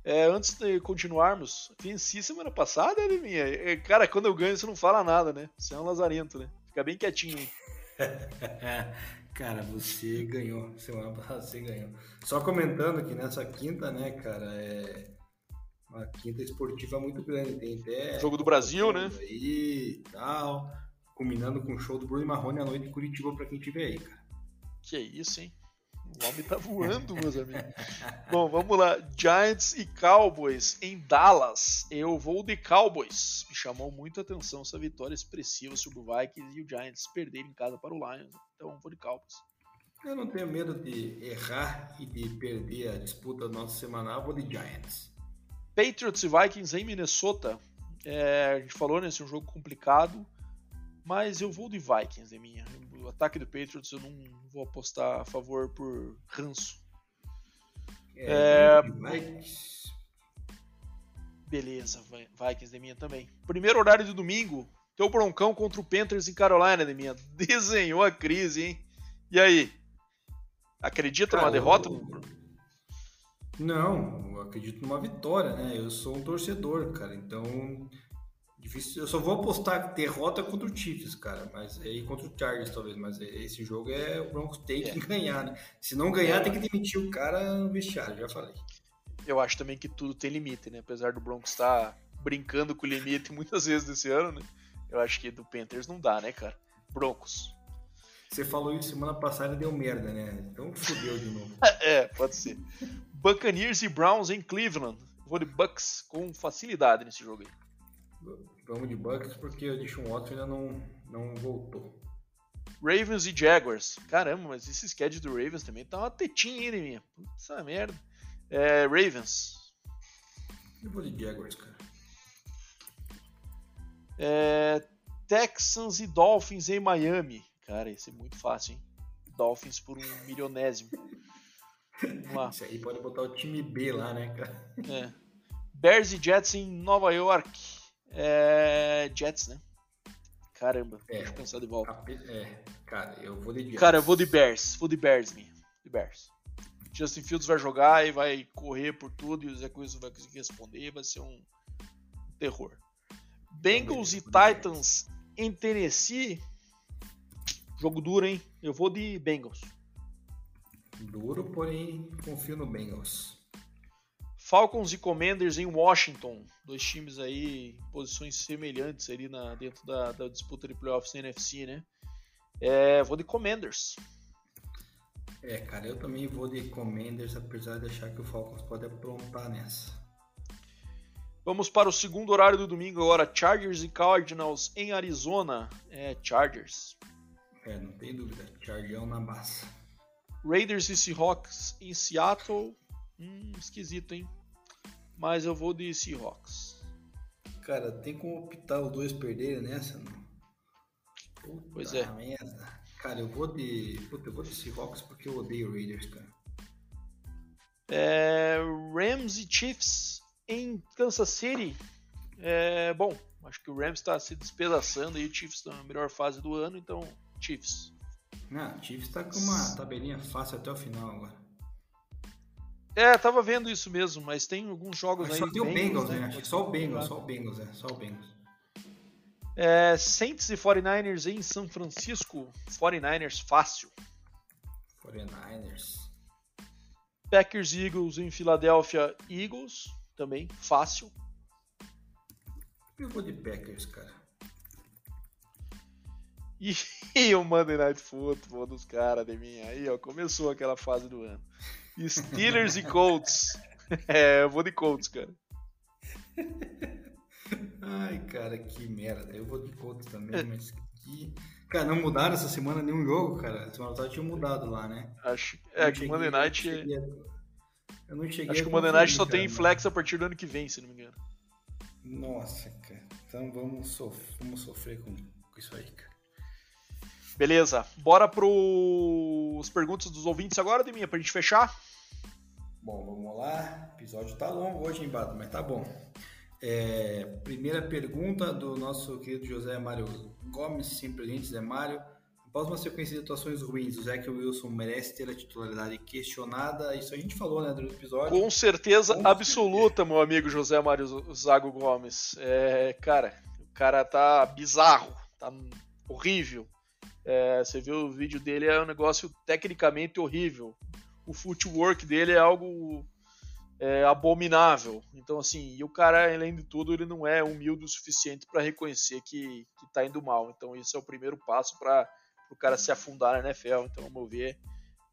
É, antes de continuarmos, venci semana passada, né, minha? É, cara, quando eu ganho, você não fala nada, né? Você é um lazarento, né? Fica bem quietinho. cara, você ganhou. Semana passada você ganhou. Só comentando que nessa quinta, né, cara, é uma quinta esportiva muito grande. Tem até. Jogo do Brasil, né? Aí tal. Combinando com o show do Bruno Marrone à noite em Curitiba pra quem tiver aí, cara. Que isso, hein? O homem tá voando, meus amigos. Bom, vamos lá. Giants e Cowboys em Dallas. Eu vou de Cowboys. Me chamou muito a atenção essa vitória expressiva sobre o Vikings e o Giants perderem em casa para o Lions. Então vou de Cowboys. Eu não tenho medo de errar e de perder a disputa nossa semanal. Vou de Giants. Patriots e Vikings em Minnesota. É, a gente falou nesse né, é um jogo complicado, mas eu vou de Vikings, é minha. O ataque do Patriots eu não vou apostar a favor por ranço. É, é, Vikings. Beleza, Vikings de minha também. Primeiro horário do domingo, teu broncão contra o Panthers em Carolina de minha. Desenhou a crise, hein? E aí? Acredita Cara, numa derrota? Eu... Não, eu acredito numa vitória, né? Eu sou um torcedor, cara. Então, difícil. Eu só vou apostar derrota contra o Chiefs, cara. Mas aí contra o Chargers, talvez. Mas esse jogo é o Broncos tem que é. ganhar, né? Se não ganhar, é. tem que demitir o cara no vestiário, já falei. Eu acho também que tudo tem limite, né? Apesar do Broncos estar tá brincando com o limite muitas vezes nesse ano, né? Eu acho que do Panthers não dá, né, cara? Broncos. Você falou isso semana passada e deu merda, né? Então fudeu de novo. é, pode ser. Buccaneers e Browns em Cleveland. Vou de Bucks com facilidade nesse jogo aí. Vamos de Bucks porque o Deshaun Watson ainda não, não voltou. Ravens e Jaguars. Caramba, mas esse schedule do Ravens também tá uma tetinha aí, minha. Puta merda. É, Ravens. Eu vou de Jaguars, cara. É, Texans e Dolphins em Miami. Cara, esse é muito fácil, hein? Dolphins por um milionésimo. Vamos lá. Isso aí pode botar o time B lá, né, cara? É. Bears e Jets em Nova York. É... Jets, né? Caramba, é, deixa eu pensar de volta. É, cara, eu vou de Jets. Cara, eu vou de Bears. Vou de Bears, minha. De Bears. Justin Fields vai jogar e vai correr por tudo e o Zé Wilson vai conseguir responder. Vai ser um terror. Bengals e Titans em Tennessee. Jogo duro, hein? Eu vou de Bengals. Duro, porém confio no Bengals. Falcons e Commanders em Washington. Dois times aí em posições semelhantes ali na, dentro da, da disputa de playoffs da NFC, né? É, vou de Commanders. É, cara, eu também vou de Commanders, apesar de achar que o Falcons pode aprontar nessa. Vamos para o segundo horário do domingo agora, Chargers e Cardinals em Arizona. É, Chargers. É, não tem dúvida, Chargers na massa. Raiders e Seahawks em Seattle. Hum, esquisito, hein? Mas eu vou de Seahawks. Cara, tem como optar os dois perderem nessa, não? Puta pois é. Merda. Cara, eu vou de. Puta, eu vou de Seahawks porque eu odeio Raiders, cara. É, Rams e Chiefs em Kansas City. É, bom, acho que o Rams está se despedaçando e o Chiefs está na melhor fase do ano, então Chiefs. Não, o Chiefs tá com uma tabelinha fácil até o final agora. É, tava vendo isso mesmo, mas tem alguns jogos aí. Só tem o Bengals, né? Acho que só o Bengals, só o Bengals, é, só o Bengals. É, Saints e 49ers em São Francisco. 49ers fácil. 49ers. Packers Eagles em Philadelphia Eagles, também fácil. Eu vou de Packers, cara. E, e o Monday Night Football dos caras de mim. Aí, ó, começou aquela fase do ano. Steelers e Colts. É, eu vou de Colts, cara. Ai, cara, que merda. Eu vou de Colts também, mas que. Cara, não mudaram essa semana nenhum jogo, cara. Semana passada tinha mudado lá, né? Acho é que o Monday Night. Eu não cheguei Acho que o Monday Night só cara, tem flex a partir do ano que vem, se não me engano. Nossa, cara. Então vamos, sof vamos sofrer com, com isso aí, cara. Beleza. Bora pros perguntas dos ouvintes agora, Deminha, pra gente fechar? Bom, vamos lá. O episódio tá longo hoje, hein, Bato, mas tá bom. É, primeira pergunta do nosso querido José Mário Gomes, sempre presente, Zé Mário. Após uma sequência de atuações ruins, o Zach Wilson merece ter a titularidade questionada. Isso a gente falou, né, durante o episódio. Com certeza Com absoluta, certeza. meu amigo José Mário Zago Gomes. É, cara, o cara tá bizarro, tá horrível. É, você viu o vídeo dele, é um negócio tecnicamente horrível. O footwork dele é algo é, abominável. Então, assim, e o cara, além de tudo, ele não é humilde o suficiente para reconhecer que, que tá indo mal. Então, isso é o primeiro passo para o cara se afundar na NFL. Então, ao meu ver,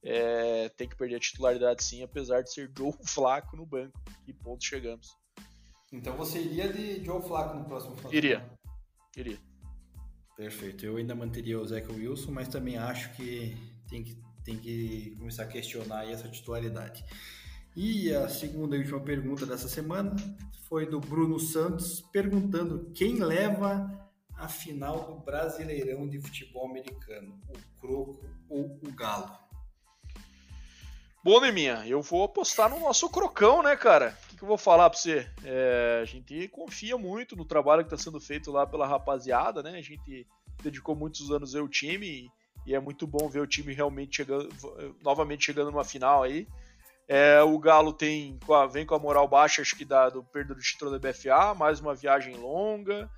é, tem que perder a titularidade sim, apesar de ser Joe Flaco no banco. Que ponto chegamos. Então, você iria de Joe Flaco no próximo? Iria. Iria. Perfeito. Eu ainda manteria o Zach Wilson, mas também acho que tem que, tem que começar a questionar essa titularidade. E a segunda e última pergunta dessa semana foi do Bruno Santos, perguntando quem leva a final do Brasileirão de Futebol Americano, o Croco ou o Galo? Bom, Neminha, eu vou apostar no nosso Crocão, né, cara? Que, que eu vou falar pra você? É, a gente confia muito no trabalho que está sendo feito lá pela rapaziada, né? A gente dedicou muitos anos ao time e, é muito bom ver o time realmente chegando, novamente chegando numa final aí. É, o Galo tem, vem com a moral baixa, acho que da, do perda do título da BFA, mais uma viagem longa.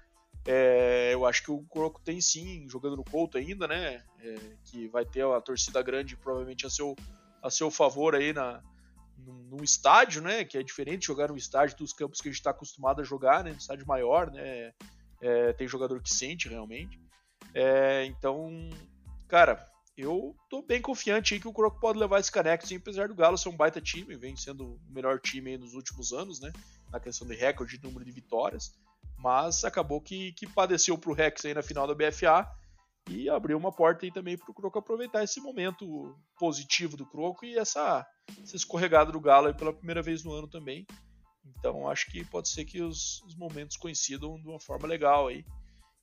É, eu acho que o Croco tem sim, jogando no Couto ainda, né? É, que vai ter a torcida grande provavelmente a seu, a seu favor aí na, num estádio, né? Que é diferente jogar no estádio dos campos que a gente está acostumado a jogar, né? No estádio maior, né? É, tem jogador que sente realmente. É, então, cara, eu tô bem confiante aí que o Croco pode levar esse caneco, sim, apesar do Galo ser um baita time, vem sendo o melhor time nos últimos anos, né? Na questão de recorde de número de vitórias. Mas acabou que, que padeceu pro Rex aí na final da BFA e abriu uma porta aí também pro Croco aproveitar esse momento positivo do Croco e essa, essa escorregada do Galo pela primeira vez no ano também. Então acho que pode ser que os, os momentos coincidam de uma forma legal aí.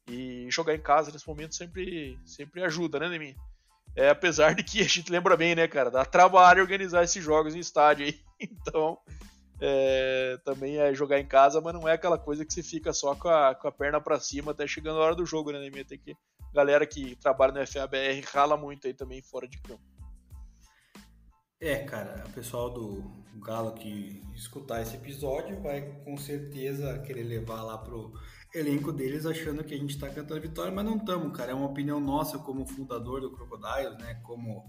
E jogar em casa nesse momento sempre, sempre ajuda, né, Neminha? É, apesar de que a gente lembra bem, né, cara? Dá trabalho organizar esses jogos em estádio aí. Então, é, também é jogar em casa, mas não é aquela coisa que você fica só com a, com a perna para cima até chegando a hora do jogo, né, Neminha? Tem que. Galera que trabalha no FABR rala muito aí também fora de campo. É, cara, o pessoal do Galo que escutar esse episódio vai com certeza querer levar lá pro elenco deles achando que a gente está cantando vitória, mas não estamos, cara. É uma opinião nossa como fundador do Crocodiles, né? Como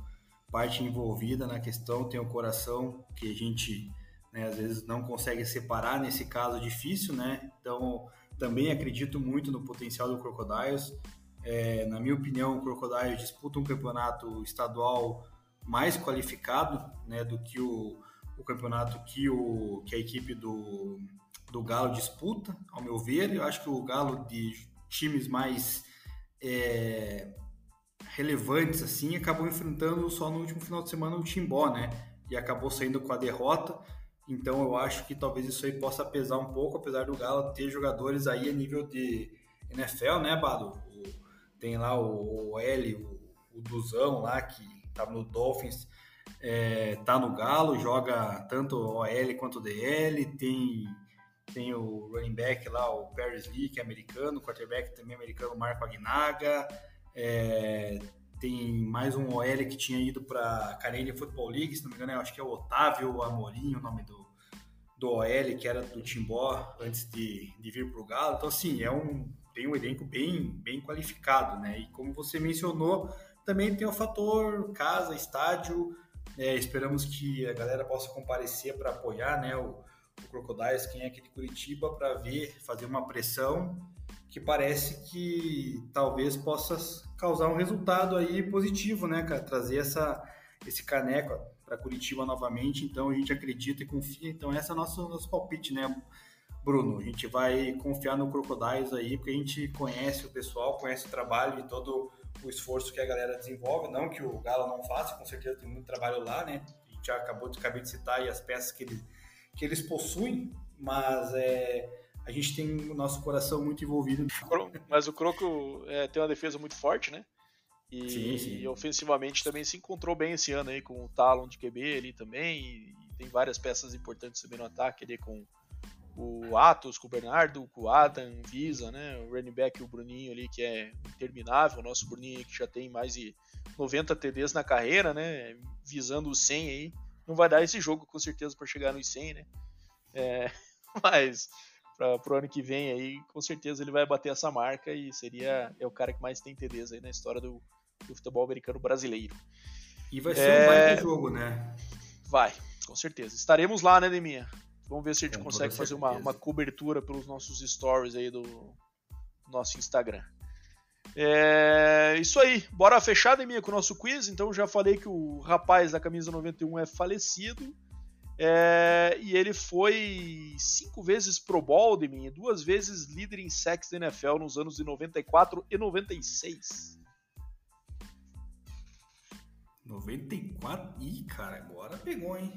parte envolvida na questão, tem o coração que a gente né, às vezes não consegue separar nesse caso difícil, né? Então também acredito muito no potencial do Crocodiles. É, na minha opinião, o Crocodiles disputa um campeonato estadual mais qualificado né, do que o, o campeonato que, o, que a equipe do, do Galo disputa, ao meu ver. Eu acho que o Galo de times mais é, relevantes assim acabou enfrentando só no último final de semana o Timbó, né? E acabou saindo com a derrota. Então eu acho que talvez isso aí possa pesar um pouco, apesar do Galo ter jogadores aí a nível de NFL, né, Bado? Tem lá o, o L, o, o Duzão lá que tá no Dolphins, é, tá no Galo, joga tanto OL quanto DL, tem tem o running back lá, o Paris Lee, que é americano, o quarterback também americano, Marco Agnaga, é, tem mais um OL que tinha ido para Canadian Football League, se não me engano, acho que é o Otávio Amorim, o nome do, do OL, que era do Timbó antes de, de vir para o Galo. Então, assim, é um, tem um elenco bem, bem qualificado, né? E como você mencionou, também tem o fator casa, estádio, É, esperamos que a galera possa comparecer para apoiar né, o, o Crocodiles, quem é aqui de Curitiba, para ver, fazer uma pressão que parece que talvez possa causar um resultado aí positivo, né, cara? Trazer essa, esse caneco para Curitiba novamente. Então a gente acredita e confia. Então esse é o nosso, nosso palpite, né, Bruno? A gente vai confiar no Crocodiles aí, porque a gente conhece o pessoal, conhece o trabalho e todo o esforço que a galera desenvolve. Não que o Galo não faça, com certeza tem muito trabalho lá, né? A gente já acabou de, acabei de citar aí as peças que eles, que eles possuem, mas é, a gente tem o nosso coração muito envolvido. Mas o Croco é, tem uma defesa muito forte, né? E, sim, sim. e, ofensivamente também se encontrou bem esse ano aí com o Talon de QB ali também. E, e tem várias peças importantes também no ataque ali com o Atos, com o Bernardo, com o Adam, Visa, né? O running back, o Bruninho ali, que é interminável. O nosso Bruninho que já tem mais de 90 TDs na carreira, né? Visando os 100 aí. Não vai dar esse jogo com certeza para chegar nos 100, né? É, mas para o ano que vem aí, com certeza ele vai bater essa marca e seria é o cara que mais tem TDs aí na história do, do futebol americano brasileiro. E vai ser é... um baita jogo, né? Vai, com certeza. Estaremos lá, né, Deminha? Vamos ver se a gente com consegue fazer uma, uma, cobertura pelos nossos stories aí do nosso Instagram. É isso aí. Bora fechar, Deminha, com o nosso quiz. Então já falei que o rapaz da camisa 91 é falecido. É, e ele foi cinco vezes Pro Bowl de mim, duas vezes líder em sacks da NFL nos anos de 94 e 96. 94? Ih, cara, agora pegou, hein?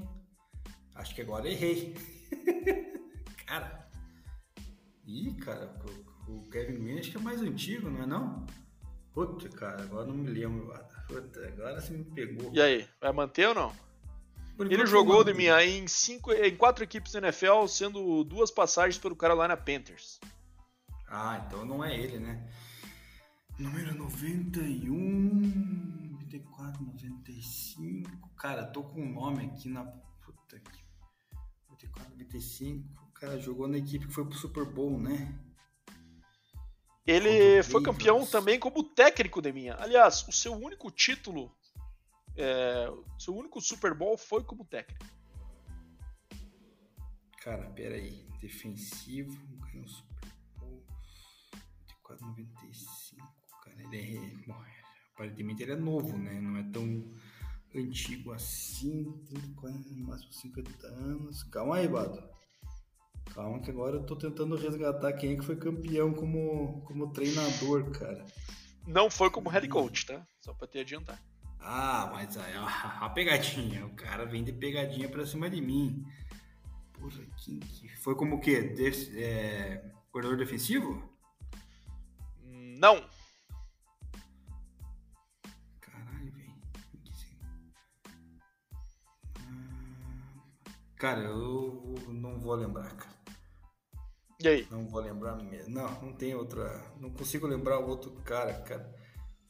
Acho que agora errei. cara. Ih, cara, o, o, Kevin Green acho que é mais antigo, não é não? Puta, cara, agora não me lembro. Puta, agora você me pegou. E aí, vai manter ou não? Ele jogou de minha em, cinco, em quatro equipes da NFL, sendo duas passagens pelo Carolina Panthers. Ah, então não é ele, né? Número 91, 94, 95. Cara, tô com um nome aqui na. Puta que. 94, 95. O cara jogou na equipe que foi pro Super Bowl, né? Ele foi campeão também como técnico de minha. Aliás, o seu único título é, seu único Super Bowl foi como técnico. Cara, peraí. Defensivo, ganhou Super Bowl de 495. Cara, ele é. Bom, aparentemente ele é novo, né? Não é tão antigo assim. Tem no máximo 50 anos. Calma aí, Bado. Calma que agora eu tô tentando resgatar quem é que foi campeão como, como treinador, cara. Não foi como head coach, tá? Só pra te adiantar. Ah, mas aí, a, a pegadinha. O cara vem de pegadinha pra cima de mim. Porra, que, que foi como o quê? De, é, corredor defensivo? Não. Cara, eu não vou lembrar, cara. E aí? Não vou lembrar mesmo. Não, não tem outra. Não consigo lembrar o outro cara, cara.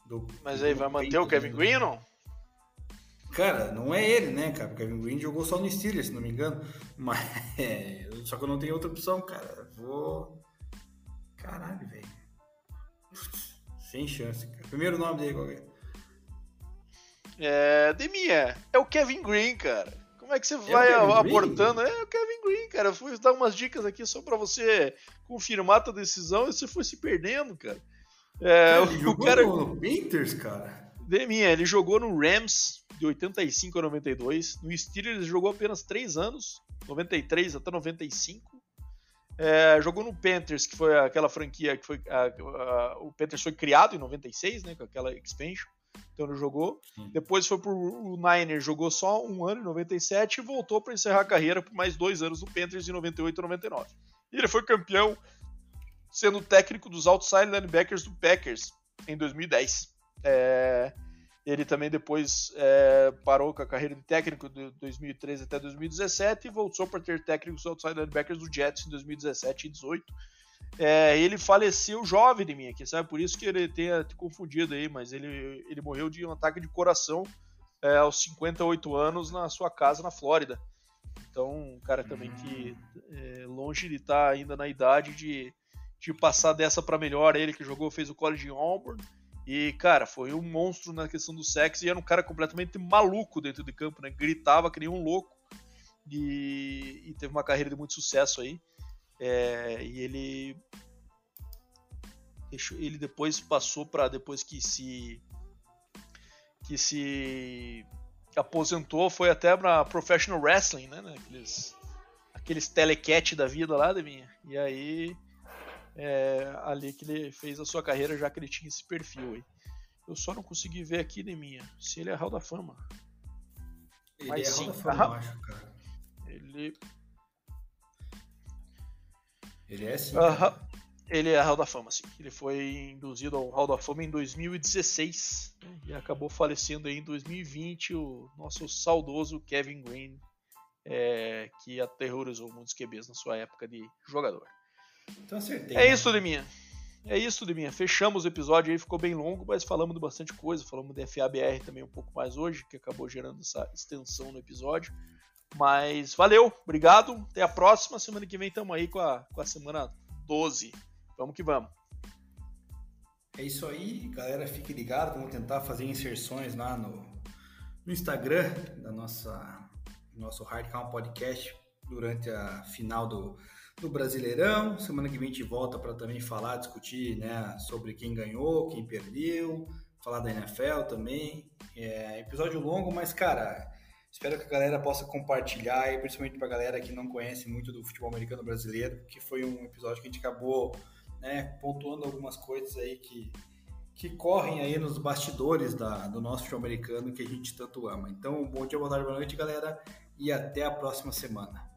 Do, Mas aí, vai manter o Kevin Green ou não? Cara, não é ele, né, cara? O Kevin Green jogou só no Steelers, se não me engano. Mas, é, só que eu não tenho outra opção, cara. Vou. Caralho, velho. Sem chance, cara. Primeiro nome dele, qual é? É. Demia, é o Kevin Green, cara. Como é que você é vai abortando? É o Kevin Green, cara. Eu fui dar umas dicas aqui só pra você confirmar a tua decisão e você foi se perdendo, cara. É, ele o jogou cara... no Panthers, cara. Deminha, ele jogou no Rams de 85 a 92. No Steelers ele jogou apenas 3 anos, 93 até 95. É, jogou no Panthers, que foi aquela franquia que foi. A, a, o Panthers foi criado em 96, né? Com aquela expansion. Então ele jogou. Sim. Depois foi pro o Niner, jogou só um ano em 97 e voltou para encerrar a carreira por mais dois anos no Panthers em 98 e 99. E ele foi campeão sendo técnico dos outside linebackers do Packers em 2010. É, ele também depois é, parou com a carreira de técnico de 2013 até 2017 e voltou para ter técnicos outside linebackers do Jets em 2017 e 2018. É, ele faleceu jovem de mim aqui, sabe? Por isso que ele tenha te confundido aí, mas ele, ele morreu de um ataque de coração é, aos 58 anos na sua casa na Flórida. Então, um cara também que é, longe de estar tá ainda na idade de, de passar dessa para melhor. Ele que jogou, fez o college em Auburn E, cara, foi um monstro na questão do sexo e era um cara completamente maluco dentro de campo, né? Gritava que nem um louco. E, e teve uma carreira de muito sucesso aí. É, e ele. Ele depois passou para depois que se. que se aposentou, foi até pra Professional Wrestling, né? Aqueles, aqueles telecat da vida lá, de minha. E aí é, ali que ele fez a sua carreira, já que ele tinha esse perfil aí. Eu só não consegui ver aqui, Neminha, se ele é Hall da Fama. Ele Mas, é sim, Hall da Fama, acho, cara. Ele. Ele é sim. Ele é Hall da Fama, sim. Ele foi induzido ao Hall da Fama em 2016 né? e acabou falecendo aí em 2020 o nosso saudoso Kevin Green, é, que aterrorizou muitos QBs na sua época de jogador. Então acertei. É né? isso, Deminha. É isso, Deminha. Fechamos o episódio aí, ficou bem longo, mas falamos de bastante coisa. Falamos de FABR também um pouco mais hoje, que acabou gerando essa extensão no episódio. Mas valeu, obrigado. Até a próxima. Semana que vem estamos aí com a, com a semana 12. Vamos que vamos. É isso aí, galera. Fique ligado. Vamos tentar fazer inserções lá no, no Instagram da nossa nosso Hardcount Podcast durante a final do no Brasileirão. Semana que vem a gente volta para também falar, discutir né, sobre quem ganhou, quem perdeu, falar da NFL também. É episódio longo, mas cara, espero que a galera possa compartilhar, e principalmente para a galera que não conhece muito do futebol americano brasileiro, que foi um episódio que a gente acabou né, pontuando algumas coisas aí que, que correm aí nos bastidores da, do nosso futebol americano que a gente tanto ama. Então, bom dia, boa tarde, boa noite, galera, e até a próxima semana.